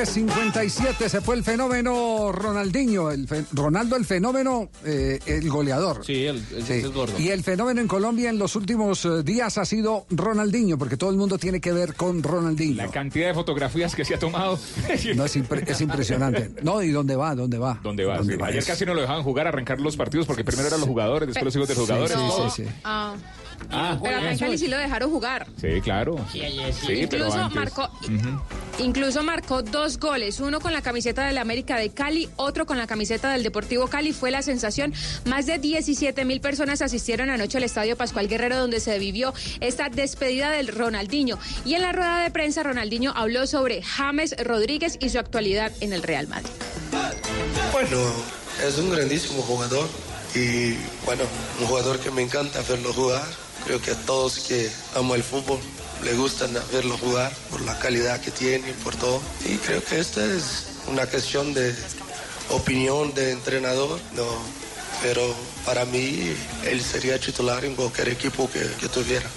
Tres 57 se fue el fenómeno Ronaldinho, el fe- Ronaldo el fenómeno, eh, el goleador. Sí, el, el- Sí. el gordo. Y el fenómeno en Colombia en los últimos eh, días ha sido Ronaldinho, porque todo el mundo tiene que ver con Ronaldinho. La cantidad de fotografías que se ha tomado. No, es, impre- es impresionante. No, ¿y dónde va? ¿Dónde va? ¿Dónde va? ¿Dónde Sí, va? Ayer Es- casi no lo dejaban jugar, arrancar los partidos, porque primero eran los jugadores, después los hijos de los jugadores. sí, sí, sí. Ah, Ah, pero acá en Cali sí lo dejaron jugar. Sí, claro. Sí, sí. Pero Incluso antes- marcó, incluso marcó dos goles, uno con la camiseta del América de Cali, otro con la camiseta del Deportivo Cali. Fue la sensación. Más de 17 mil personas asistieron anoche al Estadio Pascual Guerrero, donde se vivió esta despedida del Ronaldinho. Y en la rueda de prensa, Ronaldinho habló sobre James Rodríguez y su actualidad en el Real Madrid. Bueno, es un grandísimo jugador y bueno, un jugador que me encanta verlo jugar. Creo que a todos que aman el fútbol le gustan verlo jugar por la calidad que tiene por todo. Y creo que esta es una cuestión de opinión de entrenador, no, pero para mí él sería titular en cualquier equipo que, que tuviera.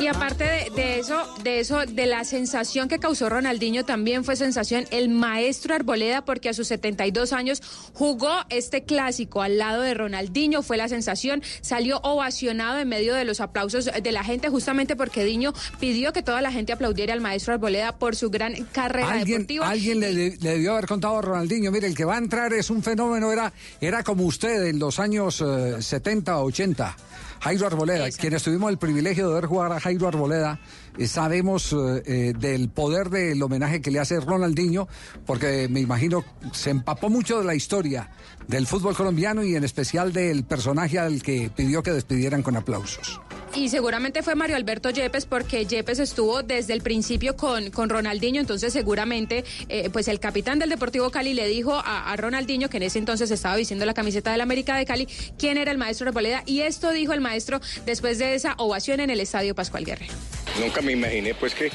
Y aparte de eso, de eso, de la sensación que causó Ronaldinho, también fue sensación el maestro Arboleda, porque a sus 72 años jugó este clásico al lado de Ronaldinho, fue la sensación, salió ovacionado en medio de los aplausos de la gente, justamente porque Diño pidió que toda la gente aplaudiera al maestro Arboleda por su gran carrera Alguien, deportiva. alguien le, le debió haber contado a Ronaldinho, mire, el que va a entrar es un fenómeno, era, era como usted en los años eh, 70, 80. Jairo Arboleda, quienes tuvimos el privilegio de ver jugar a Jairo Arboleda, sabemos eh, eh, del poder del homenaje que le hace Ronaldinho, porque me imagino se empapó mucho de la historia del fútbol colombiano y en especial del personaje al que pidió que despidieran con aplausos. Y seguramente fue Mario Alberto Yepes porque Yepes estuvo desde el principio con, con Ronaldinho, entonces seguramente eh, pues el capitán del Deportivo Cali le dijo a, Ronaldinho, que en ese entonces estaba vistiendo la camiseta del América de Cali, quién era el maestro Arboleda y esto dijo el maestro después de esa ovación en el Estadio Pascual Guerrero. Nunca me imaginé pues que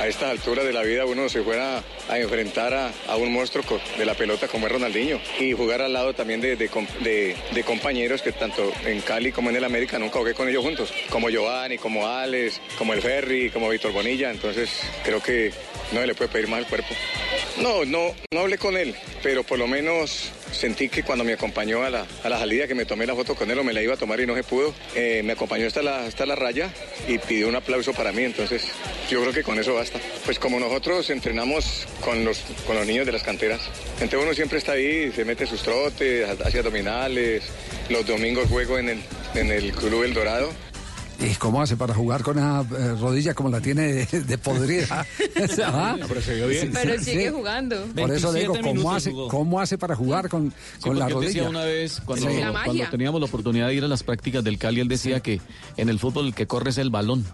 a estas alturas de la vida uno se fuera a enfrentar a, a un monstruo de la pelota como es Ronaldinho. Y jugar al lado también de, de- de compañeros que tanto en Cali como en el América nunca jugué con ellos juntos, como Giovanni, como Alex, como el Ferry, como Víctor Bonilla, entonces creo que no se le puede pedir más al cuerpo. No, no, no hablé con él, pero por lo menos sentí que cuando me acompañó a la, a la salida, que me tomé la foto con él o me la iba a tomar y no se pudo, eh, me acompañó hasta la, hasta la raya y pidió un aplauso para mí, entonces yo creo que con eso basta. Pues como nosotros entrenamos con los, con los niños de las canteras, entonces uno siempre está ahí, se mete sus trotes, hace abdominales, los domingos juego en el, en el Club El Dorado. ¿Y cómo hace para jugar con una eh, rodilla como la tiene de, de podrida? ¿Ah? pero se vio bien. Pero Sí, sigue sí. jugando. Por eso le digo, 27 ¿cómo hace, jugó. ¿cómo hace para jugar con, Sí, con la porque él decía rodilla? una vez, Sí. La cuando teníamos la oportunidad de ir a las prácticas del Cali, él decía que en el fútbol el que corre es el balón.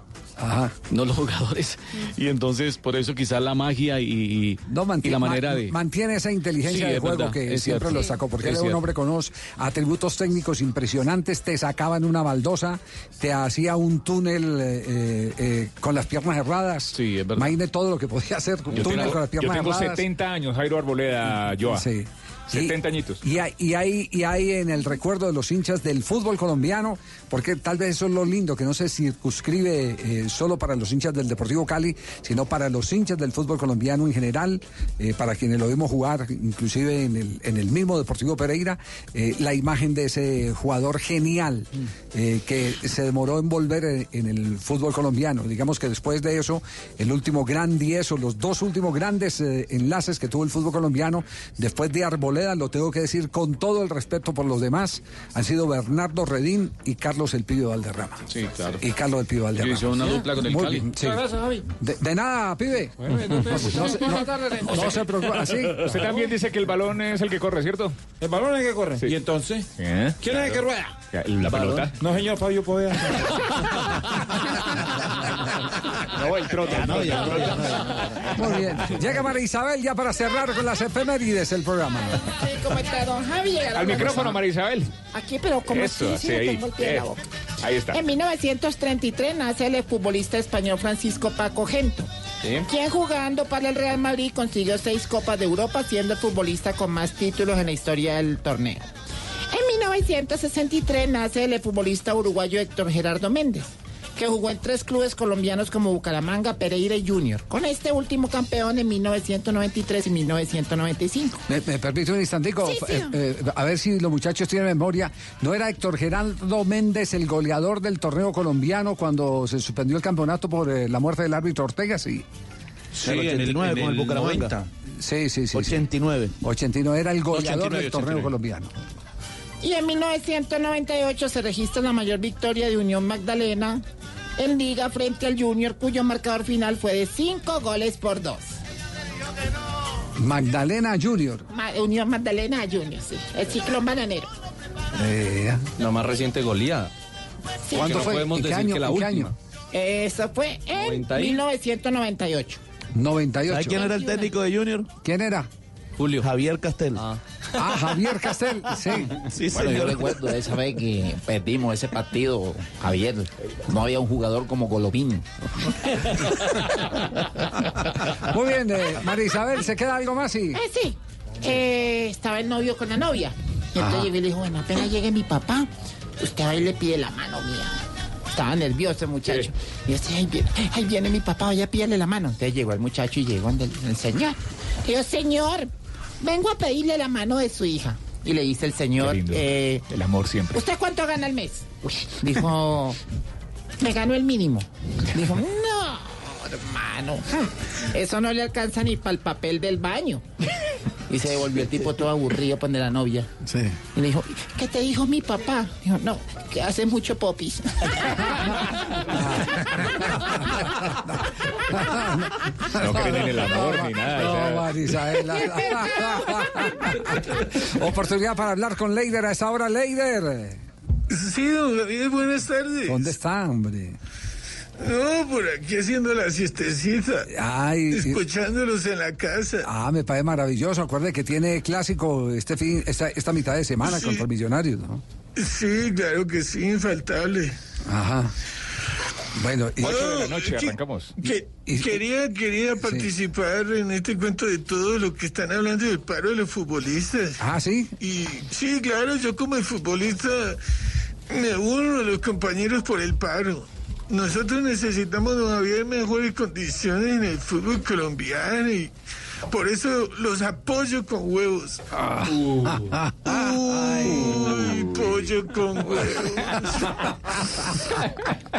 No los jugadores. Y entonces, por eso quizás la magia y, No, y mantiene, la manera ma- de... mantiene esa inteligencia Sí, de es juego verdad, que es siempre cierto. lo sacó, porque era un hombre con unos atributos técnicos impresionantes, te sacaban una baldosa, te hacía un túnel eh, eh, eh, con las piernas cerradas. Sí, es verdad. Imagine todo lo que podía hacer con un Yo túnel tengo, con las yo piernas tengo cerradas. 70 años, Jairo Arboleda, Joa. Sí. 70 añitos. Y hay, y, hay, y hay en el recuerdo de los hinchas del fútbol colombiano, porque tal vez eso es lo lindo, que no se circunscribe eh, solo para los hinchas del Deportivo Cali, sino para los hinchas del fútbol colombiano en general, eh, para quienes lo vimos jugar, inclusive en el, en el mismo Deportivo Pereira, eh, la imagen de ese jugador genial eh, que se demoró en volver en, en el fútbol colombiano. Digamos que después de eso, el último gran 10 o los dos últimos grandes enlaces que tuvo el fútbol colombiano, después de Arboleda, lo tengo que decir con todo el respeto por los demás, han sido Bernardo Redín y Carlos El Pibe Valderrama. Sí, claro. Y Carlos El Pibe Valderrama. Hizo una dupla con el Muy Cali. bien, sí. Muchas gracias, Javi. De, de nada, pibe. Bueno, no No se- no- no se preocupe, ¿así? Usted también dice que el balón es el que corre, ¿cierto? El balón es el que corre. Sí. ¿Y entonces? ¿Eh? ¿Quién es el que rueda? La pelota. No, señor Fabio Poveda. No, el el trote. Muy bien. Llega María Isabel ya para cerrar con las efemérides el programa. Al micrófono, María Isabel. Aquí, pero como Eso, así, sí, sí, ahí. tengo el pie en la Eh, boca. Ahí está. En 1933 nace el futbolista español Francisco Paco Gento, Sí. quien jugando para el Real Madrid consiguió seis Copas de Europa, siendo el futbolista con más títulos en la historia del torneo. En 1963 nace el futbolista uruguayo Héctor Gerardo Méndez, que jugó en tres clubes colombianos como Bucaramanga, Pereira y Junior, con este último campeón en 1993 y 1995. ¿Me, me permite un instantico? Sí, sí. Eh, eh, a ver si los muchachos tienen memoria. ¿No era Héctor Gerardo Méndez el goleador del torneo colombiano cuando se suspendió el campeonato por eh, la muerte del árbitro Ortega? Sí. Sí, en el 9 con el Bucaramanga. Sí, sí, sí. 89. Sí. 89 era el goleador 89, del torneo 89. colombiano. Y en 1998 se registra la mayor victoria de Unión Magdalena en liga frente al Junior, cuyo marcador final fue de 5 goles por 2. Magdalena Junior. Unión Magdalena Junior, sí. El ciclón bananero. Eh, La más reciente goleada. Sí. ¿Cuánto no fue? podemos ¿En qué decir año? que la ¿En qué última. año? Eso fue en 90 y- 1998. 98. ¿Sabes quién era el técnico de Junior? ¿Quién era? Julio. Javier Castel. Ah, Javier Castel, sí. Sí, Bueno, yo señor. recuerdo esa vez que perdimos ese partido, Javier. No había un jugador como Golovin. Muy bien, eh, María Isabel, ¿se queda algo más? Sí. Eh, sí. Eh, estaba el novio con la novia. Y entonces llegué y le dijo, bueno, apenas llegue mi papá, usted va y le pide la mano mía. Estaba nervioso el muchacho. Y yo ahí viene, ahí viene mi papá, vaya a pídele la mano. Entonces llegó el muchacho y llegó donde el, el señor. Y yo, señor, vengo a pedirle la mano de su hija. Y le dice el señor, eh, El amor siempre. ¿usted cuánto gana al mes? Uy, dijo, me gano el mínimo. Dijo, no, hermano, eso no le alcanza ni para el papel del baño. Y se devolvió el tipo todo aburrido pues, de la novia. Sí. Y le dijo, ¿qué te dijo mi papá? Dijo, no, que hace mucho popis. No creen en el amor ni nada. No, Isabel. Oportunidad para hablar con Leider a esa hora, Leider. Sí, don Javier, buenas tardes. ¿Dónde está, hombre? No, por aquí haciendo la siestecita. Ay, Escuchándolos en la casa. Ah, me parece maravilloso. Acuerde que tiene clásico este fin, esta, esta mitad de semana Sí. contra Millonarios, ¿no? Sí, claro que sí, infaltable. Ajá. Bueno, y, Ocho de la noche, que- arrancamos. que- quería quería participar en este cuento de todo lo que están hablando del paro de los futbolistas. Ah, sí. Y sí, claro, yo como futbolista me uno a los compañeros por el paro. Nosotros necesitamos todavía mejores condiciones en el fútbol colombiano y por eso los apoyo con huevos. Uy, pollo con huevos.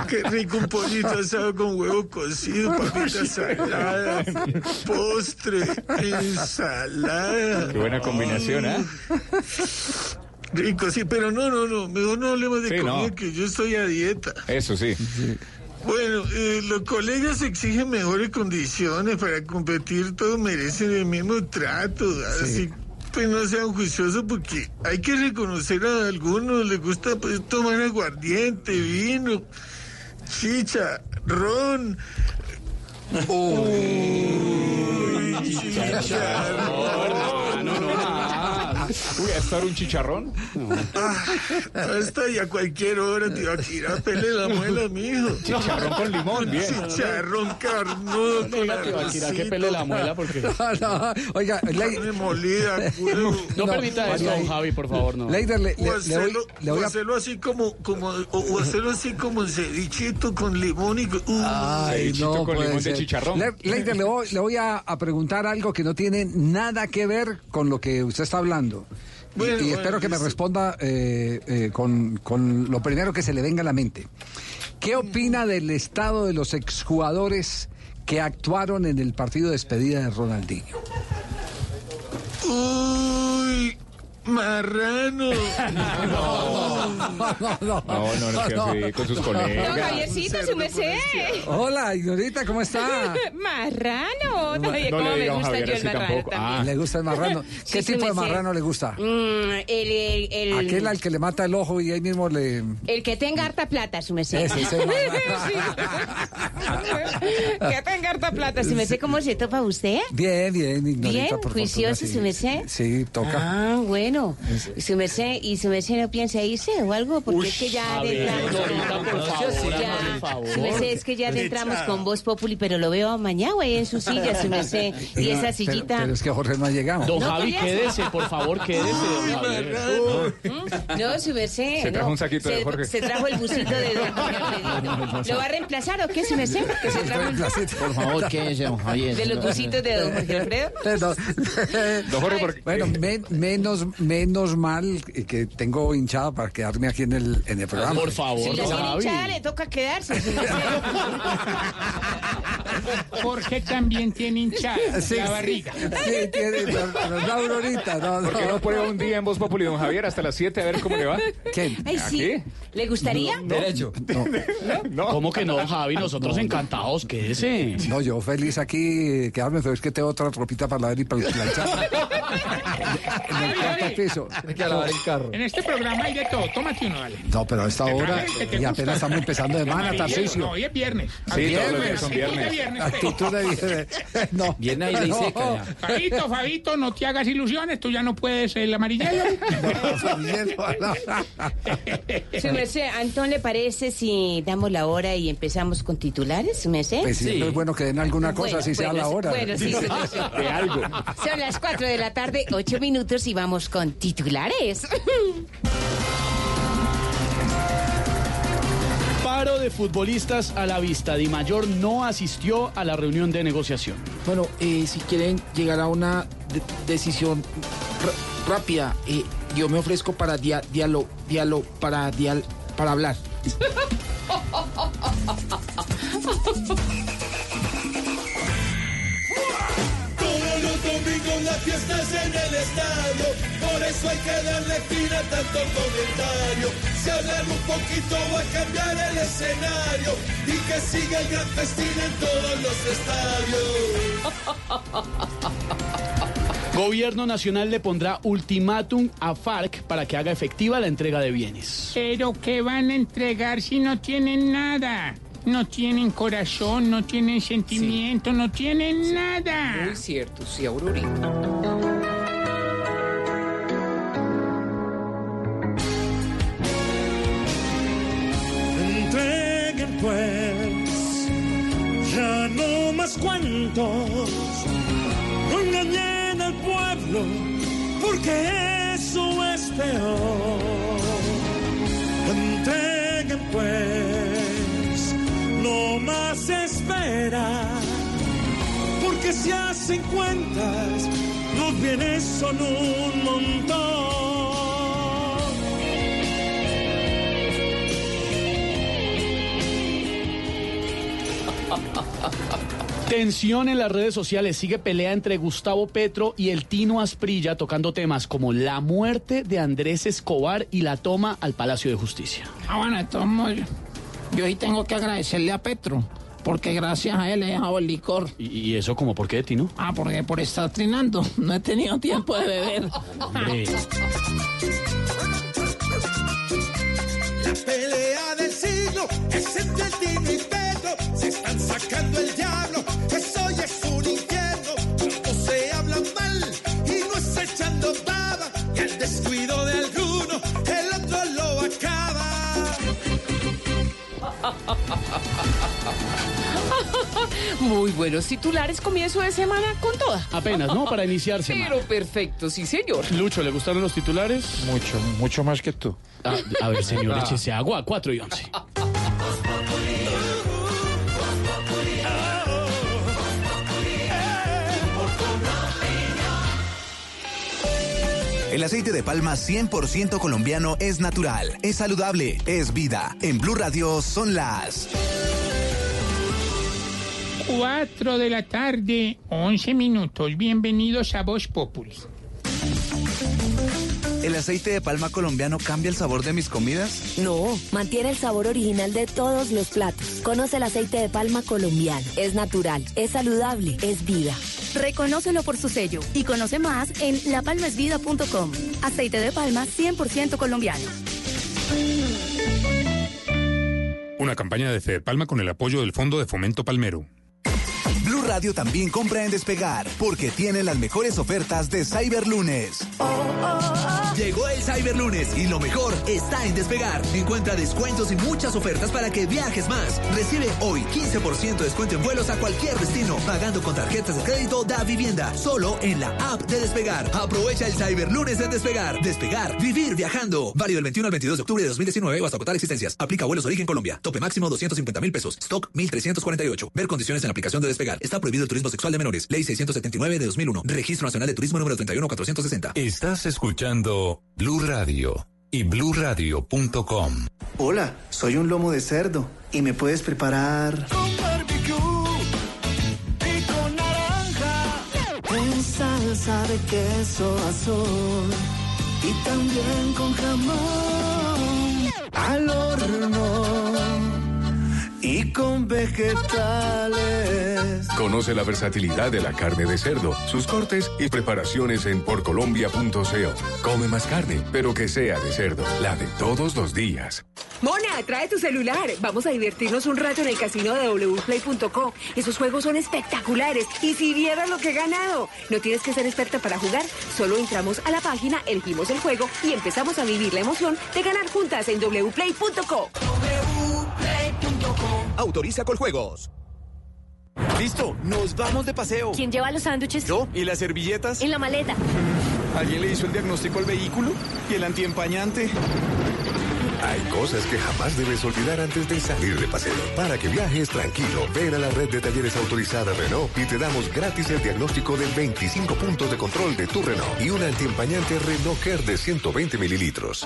Qué rico un pollito asado con huevo cocido, papitas saladas, postre, ensalada. Qué buena combinación, ¿ah? Rico, sí, pero no, no, no, mejor no hablemos de Sí, comida, no. que yo estoy a dieta. Eso sí. Bueno, eh, los colegas exigen mejores condiciones para competir, todos merecen el mismo trato, así pues no sean juiciosos porque hay que reconocer a algunos, les gusta pues tomar aguardiente, vino, chicha, ron. Uy, chicha, ron. Uy, ¿a estar un chicharrón? Ah, hasta y a cualquier hora, tío, aquí a pele la muela, mijo. Chicharrón con limón, bien. Chicharrón carnudo con Tibaquirá que pele la muela porque... No, oiga, Ley- Carne molida, culo. No permita esto, don Javi, por favor, no. Leider, le, le- le voy, le o voy a... hacerlo así como, como, o, o hacerlo así como cevichito con limón y... Uh, Ay, no con puede limón de ser. chicharrón. Le- Leider, le voy, le voy a, a preguntar algo que no tiene nada que ver con lo que usted está hablando. Y- Bueno, y, bueno, espero que me responda eh, eh, con, con lo primero que se le venga a la mente. ¿Qué opina del estado de los exjugadores que actuaron en el partido de despedida de Ronaldinho? Uy, marrano. No, no, No, no, no, así con sus Don colegas. Javiercito, su merced. Hola, ignorita, ¿cómo está? Marrano. No cómo me gusta yo el marrano también. Ah. ¿Le gusta el marrano? ¿Qué tipo de marrano le gusta? Mm, el, el, el, Aquel al que le mata el ojo y ahí mismo le... el que tenga harta plata, su merced. Ese, ese que tenga harta plata, su merced. ¿Cómo se topa usted? Bien, bien, ignorita, Bien, juicioso, su merced. Sí, toca. Ah, bueno. Su merced, ¿y su merced no piensa irse o algo? Porque es que ya adentramos con... por favor, Ya, por favor. su merced, es que ya adentramos con Voz Populi, pero lo veo mañana, güey, en su silla, su merced. Y esa Pero- sillita... Pero, es que Jorge no ha llegado. Don No Javi, quédese, por favor, quédese. don Javier. ¿Mm? No, su merced. Se trajo no. un saquito de Jorge. se trajo el busito de don. ¿Lo va a reemplazar o qué, su merced? Que se trajo el Por favor, quédese, don Javier. de los busitos de don Jorge Alfredo. Don Jorge, porque- Bueno, men- menos, menos mal que tengo hinchada para quedarme aquí en el, en el programa. Por favor, Si Javi. hinchada, le toca quedarse, su merced. Jorge también tiene hinchada Sí, la barriga. Sí, tiene, nos, da Aurorita, no, ¿Por qué no no. prueba un día en Voz Populi, don Javier, hasta las 7 a ver cómo le va? ¿Quién? Ay, sí. ¿Aquí? ¿Le gustaría? Derecho. No, No. ¿Cómo que no, Javi? Nosotros encantados, quédese. no, yo feliz aquí quedarme, pero es que tengo otra tropita para lavar y para planchar. en el cuarto piso. En este programa hay de todo. Tómate uno, dale. No, pero a esta hora, el que te y apenas estamos empezando de semana. Tarcisio. No, hoy es viernes. Sí, todos los Viernes, días son actitud de viernes. viernes. Actitud de... No. Viene ahí No. seca ya. Fabito, Fabito, no te hagas ilusiones. Tú ya no puedes el amarillelo. Su merced, Antón, ¿le parece si damos la hora y empezamos con titulares, su merced? Pues siempre es bueno que den alguna cosa, Bueno, si sea bueno, la hora. Bueno, sí, sí, sí. De algo. Son las 4 de la tarde, 8 minutos y vamos con titulares. Paro de futbolistas a la vista. Di Mayor no asistió a la reunión de negociación. Bueno, eh, si quieren llegar a una de- decisión rápida, eh, yo me ofrezco para dia- diálogo, diálogo, para dial, para hablar. Domingos la fiesta es en el estadio, por eso hay que darle fin a tanto comentario. Se hablan un poquito va a cambiar el escenario y que siga el gran festín en todos los estadios. Gobierno Nacional le pondrá ultimátum a FARC para que haga efectiva la entrega de bienes. Pero ¿qué van a entregar si no tienen nada? No tienen corazón, no tienen sentimiento, no tienen nada. Muy cierto, sí, Aurorita. Entreguen pues, ya no más cuentos, no engañen al pueblo, porque eso es peor. Entreguen pues, no más espera, porque si hacen cuentas, los bienes son un montón. Tensión en las redes sociales. Sigue pelea entre Gustavo Petro y el Tino Asprilla tocando temas como la muerte de Andrés Escobar y la toma al Palacio de Justicia. Ah, bueno, modos, yo sí tengo que agradecerle a Petro, porque gracias a él he dejado el licor. ¿Y, y eso como por qué, Tino? Ah, porque por estar trinando, no he tenido tiempo de beber. Hombre. La pelea del siglo es entre el Tino y Pedro. Se están sacando el diablo. Eso ya es un infierno. Cuando se hablan mal y no es echando baba. Y al descuido de alguno, el Muy buenos titulares, comienzo de semana con toda. Apenas, ¿no? Para iniciar semana. Pero perfecto, sí, señor. Lucho, ¿le gustaron los titulares? Mucho, mucho más que tú. Ah, a ver, señor, Ah. échese agua, 4 y 11. El aceite de palma 100% colombiano es natural, es saludable, es vida. En Blue Radio son las 4 de la tarde, 11 minutos. Bienvenidos a Voz Populi. ¿El aceite de palma colombiano cambia el sabor de mis comidas? No, mantiene el sabor original de todos los platos. Conoce el aceite de palma colombiano. Es natural, es saludable, es vida. Reconócelo por su sello y conoce más en lapalmasvida.com. Aceite de palma 100% colombiano. Una campaña de Fede Palma con el apoyo del Fondo de Fomento Palmero. Radio también compra en Despegar, porque tiene las mejores ofertas de Cyberlunes. Llegó el Cyberlunes y lo mejor está en Despegar. Encuentra descuentos y muchas ofertas para que viajes más. Recibe hoy 15% de descuento en vuelos a cualquier destino, pagando con tarjetas de crédito da vivienda, solo en la app de Despegar. Aprovecha el Cyberlunes de Despegar. Despegar, vivir viajando. Válido del 21 al 22 de octubre de 2019 o hasta agotar existencias. Aplica vuelos origen Colombia. Tope máximo 250 mil pesos. Stock 1348. Ver condiciones en la aplicación de Despegar. Está prohibido el turismo sexual de menores. Ley 679 de 2001. Registro Nacional de Turismo número 31460. Estás escuchando Blue Radio y bluradio.com. Hola, soy un lomo de cerdo y me puedes preparar Con barbecue y con naranja. en salsa de queso azul y también con jamón al horno y con vegetales. Conoce la versatilidad de la carne de cerdo, sus cortes y preparaciones en porcolombia.co. Come más carne, pero que sea de cerdo, la de todos los días. Mona, trae tu celular. Vamos a divertirnos un rato en el casino de wplay.co. Esos juegos son espectaculares. Y si vieras lo que he ganado. No tienes que ser experta para jugar. Solo entramos a la página, elegimos el juego y empezamos a vivir la emoción de ganar juntas en wplay.co. Autoriza con juegos. Listo, nos vamos de paseo. ¿Quién lleva los sándwiches? ¿Yo? ¿Y las servilletas? En la maleta. ¿Alguien le hizo el diagnóstico al vehículo? ¿Y el antiempañante? Hay cosas que jamás debes olvidar antes de salir de paseo. Para que viajes tranquilo, ven a la red de talleres autorizada Renault y te damos gratis el diagnóstico de 25 puntos de control de tu Renault y un antiempañante Renault Care de 120 mililitros.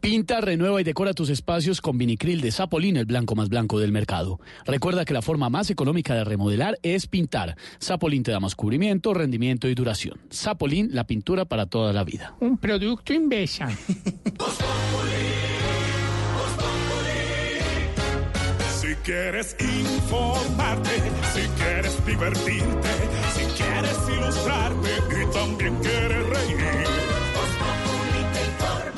Pinta, renueva y decora tus espacios con vinicril de Sapolín, el blanco más blanco del mercado. Recuerda que la forma más económica de remodelar es pintar. Sapolín te da más cubrimiento, rendimiento y duración. Sapolín, la pintura para toda la vida. Un producto Invesa. Si quieres informarte, si quieres divertirte, si quieres ilustrarte y también quieres reír. te informa,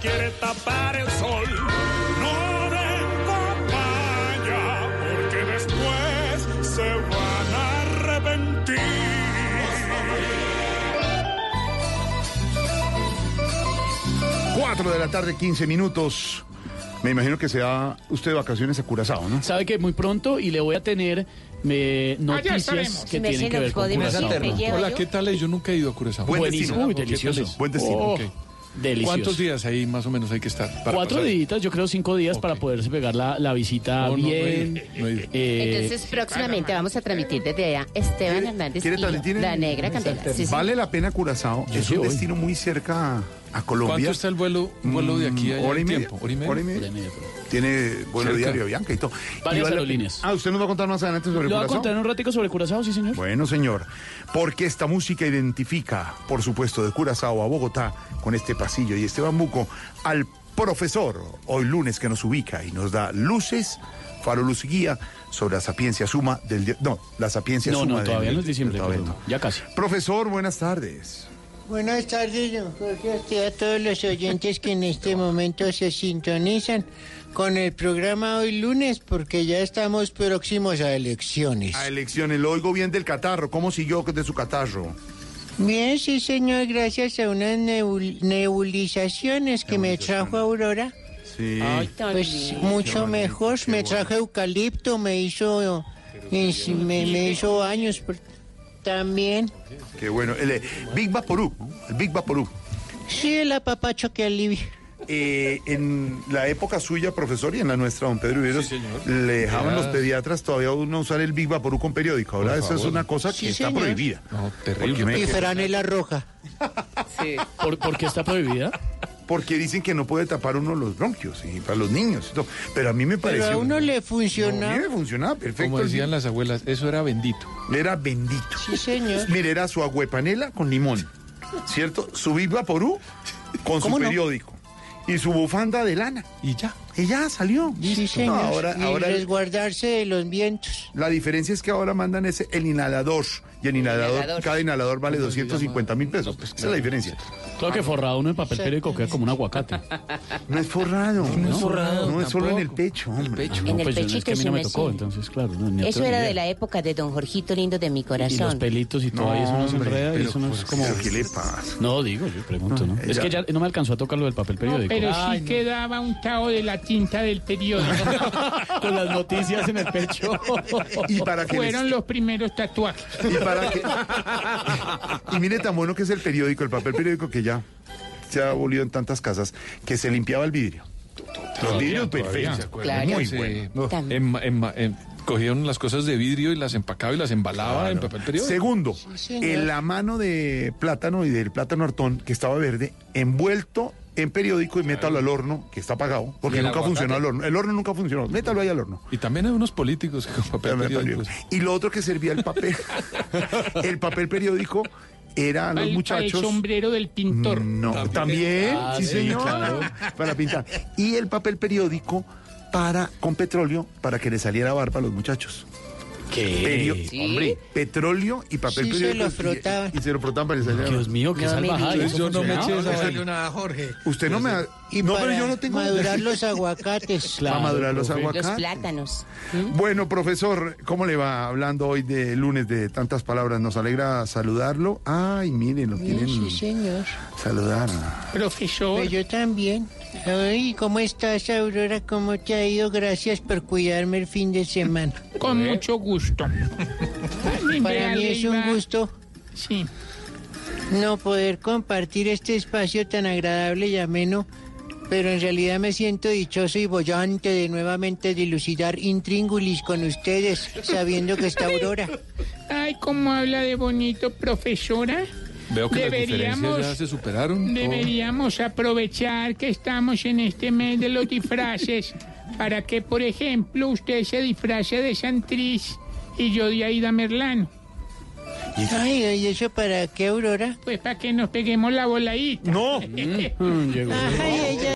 Quiere tapar el sol. No den papaya, porque después se van a arrepentir. 4 de la tarde, 15 minutos. Me imagino que se da usted de vacaciones a Curazao, ¿no? Sabe que muy pronto y le voy a tener eh, noticias que tienen que ver con Curazao. Hola. ¿qué tal? Yo nunca he ido a Curazao. Buen Buenísimo, destino. uy, ¿Qué tal delicioso. Buen destino. Oh. ok. Delicioso. ¿Cuántos días ahí más o menos hay que estar? para Cuatro días, yo creo cinco días para poderse pegar la, la visita No, no, no bien. no ido. Eh, Entonces próximamente vamos a transmitir desde allá Esteban Hernández ¿Quiere y la Negra Candela. Sí, sí. Vale la pena Curazao. Es un voy. destino muy cerca a Colombia. ¿Cuánto está el vuelo, vuelo de aquí a Mm, hora y media. ¿Hora y media? Hora y media. Tiene vuelo Cerca. diario Bianca y todo. Varias Y vale- aerolíneas. Ah, usted nos va a contar más adelante sobre ¿Lo va a Curazao. contar un ratico sobre Curazao, sí, señor? Bueno, señor, porque esta música identifica, por supuesto, de Curazao a Bogotá, con este pasillo y este bambuco, al profesor, hoy lunes que nos ubica y nos da luces, faro luz y guía, sobre la sapiencia suma del... No, la sapiencia No, suma no, del- todavía no es diciembre, todavía no. ya casi. Profesor, buenas tardes. Buenas tardes, don Jorge, a todos los oyentes que en este momento se sintonizan con el programa hoy lunes, porque ya estamos próximos a elecciones. A elecciones, lo oigo bien del catarro. ¿Cómo siguió de su catarro? Bien, sí, señor, gracias a unas nebul- nebulizaciones que me trajo Aurora. Sí. Pues mucho mejor, me trajo eucalipto, me hizo, me, me hizo años también. Qué bueno. El eh, Big Vaporú, el Big Vaporú. Sí, el apapacho que alivia. Eh, en la época suya, profesor, y en la nuestra, don Pedro Viveros, le dejaban los pediatras todavía a uno usar el Big Vaporú con periódico. Ahora eso es una cosa que Sí, está señor. prohibida. No, terrible. me- Y franela roja. ¿Por, por qué está prohibida? Porque dicen que no puede tapar uno los bronquios y para los niños. y todo. Pero a mí me Pero pareció... a uno le No, a funciona. mí me funcionaba perfecto. Como decían las abuelas, eso era bendito. Era bendito. Sí, señor. Mire, era su agüepanela con limón, ¿cierto? Su Big Vaporú con su periódico. Y su bufanda de lana. Y ya. Y ya salió. Sí, señor. No, ahora, y ahora el- resguardarse de los vientos. La diferencia es que ahora mandan ese, el inhalador. Y el inhalador, inhalador. cada inhalador vale 250 mil pesos. Esa es la diferencia. Claro que forrado uno en papel periódico queda como un aguacate. No es forrado. No, es forrado, No es solo en el pecho, hombre. pecho. En el pues yo- pechito es que a mí no me tocó, entonces, claro. no, ni Eso era de la época de Don Jorgito lindo de mi Y los corazón. pelitos y todo ahí, eso no se enreda y eso no es ¿por como... qué? ¿Qué le pasa? No, digo, yo pregunto, ¿no? Es que ya no me alcanzó a tocar lo del papel No, periódico. pero sí no. quedaba un tao de la tinta del periódico. Con las noticias en el pecho. Y para que les- Fueron los primeros tatuajes. y para que y mire tan bueno que es el periódico, el papel periódico que ya se ha abolido en tantas casas que se limpiaba el vidrio. Los vidrios perfectos. ¿se acuerdan? Claro. Muy Sí. bueno. No, También. en- en- en- cogieron las cosas de vidrio y las empacaba y las embalaba en papel periódico. Segundo, en la mano de plátano y del plátano hartón que estaba verde, envuelto en periódico y métalo al horno, que está apagado, porque ¿Y el nunca funcionó al horno. El horno nunca funcionó. Métalo ahí al horno. Y también hay unos políticos que con papel periódico. Y lo otro que servía el papel, el papel periódico, era a los muchachos. al sombrero del pintor. No, también, Ah, sí, sí, señor, claro. para pintar. Y el papel periódico para con petróleo para que le saliera barba a los muchachos. ¿Qué? Perio- ¿Sí? Hombre, petróleo y papel Sí, se periódico. lo y- frotaban. Y, se lo frotaban para Dios mío, qué No salvajada. digas. ¿Eso Yo no me eché esa- una Jorge. Usted no me ha... Y no, para pero yo no tengo... madurar los aguacates. Claro, para madurar los profe. Los aguacates. plátanos. Bueno, profesor, ¿cómo le va hablando hoy de lunes de tantas palabras? Nos alegra saludarlo. Ay, miren, lo quieren Sí, señor. saludar. Profesor. Pues yo también. Ay, ¿cómo estás, Aurora? ¿Cómo te ha ido? Gracias por cuidarme el fin de semana. Con mucho gusto. Para mí es un gusto Sí. no poder compartir este espacio tan agradable y ameno, pero en realidad me siento dichoso y bollante de nuevamente dilucidar intríngulis con ustedes, sabiendo que está Aurora. Ay, cómo habla de bonito, profesora. Veo que las Deberíamos- diferencias ya se superaron. Deberíamos aprovechar que estamos en este mes de los disfraces para que, por ejemplo, usted se disfrace de Santriz y yo de Aida Merlano. Ay, ¿y eso para qué, Aurora? Pues para que nos peguemos la voladita. No. Mm, llegó. Ay, ella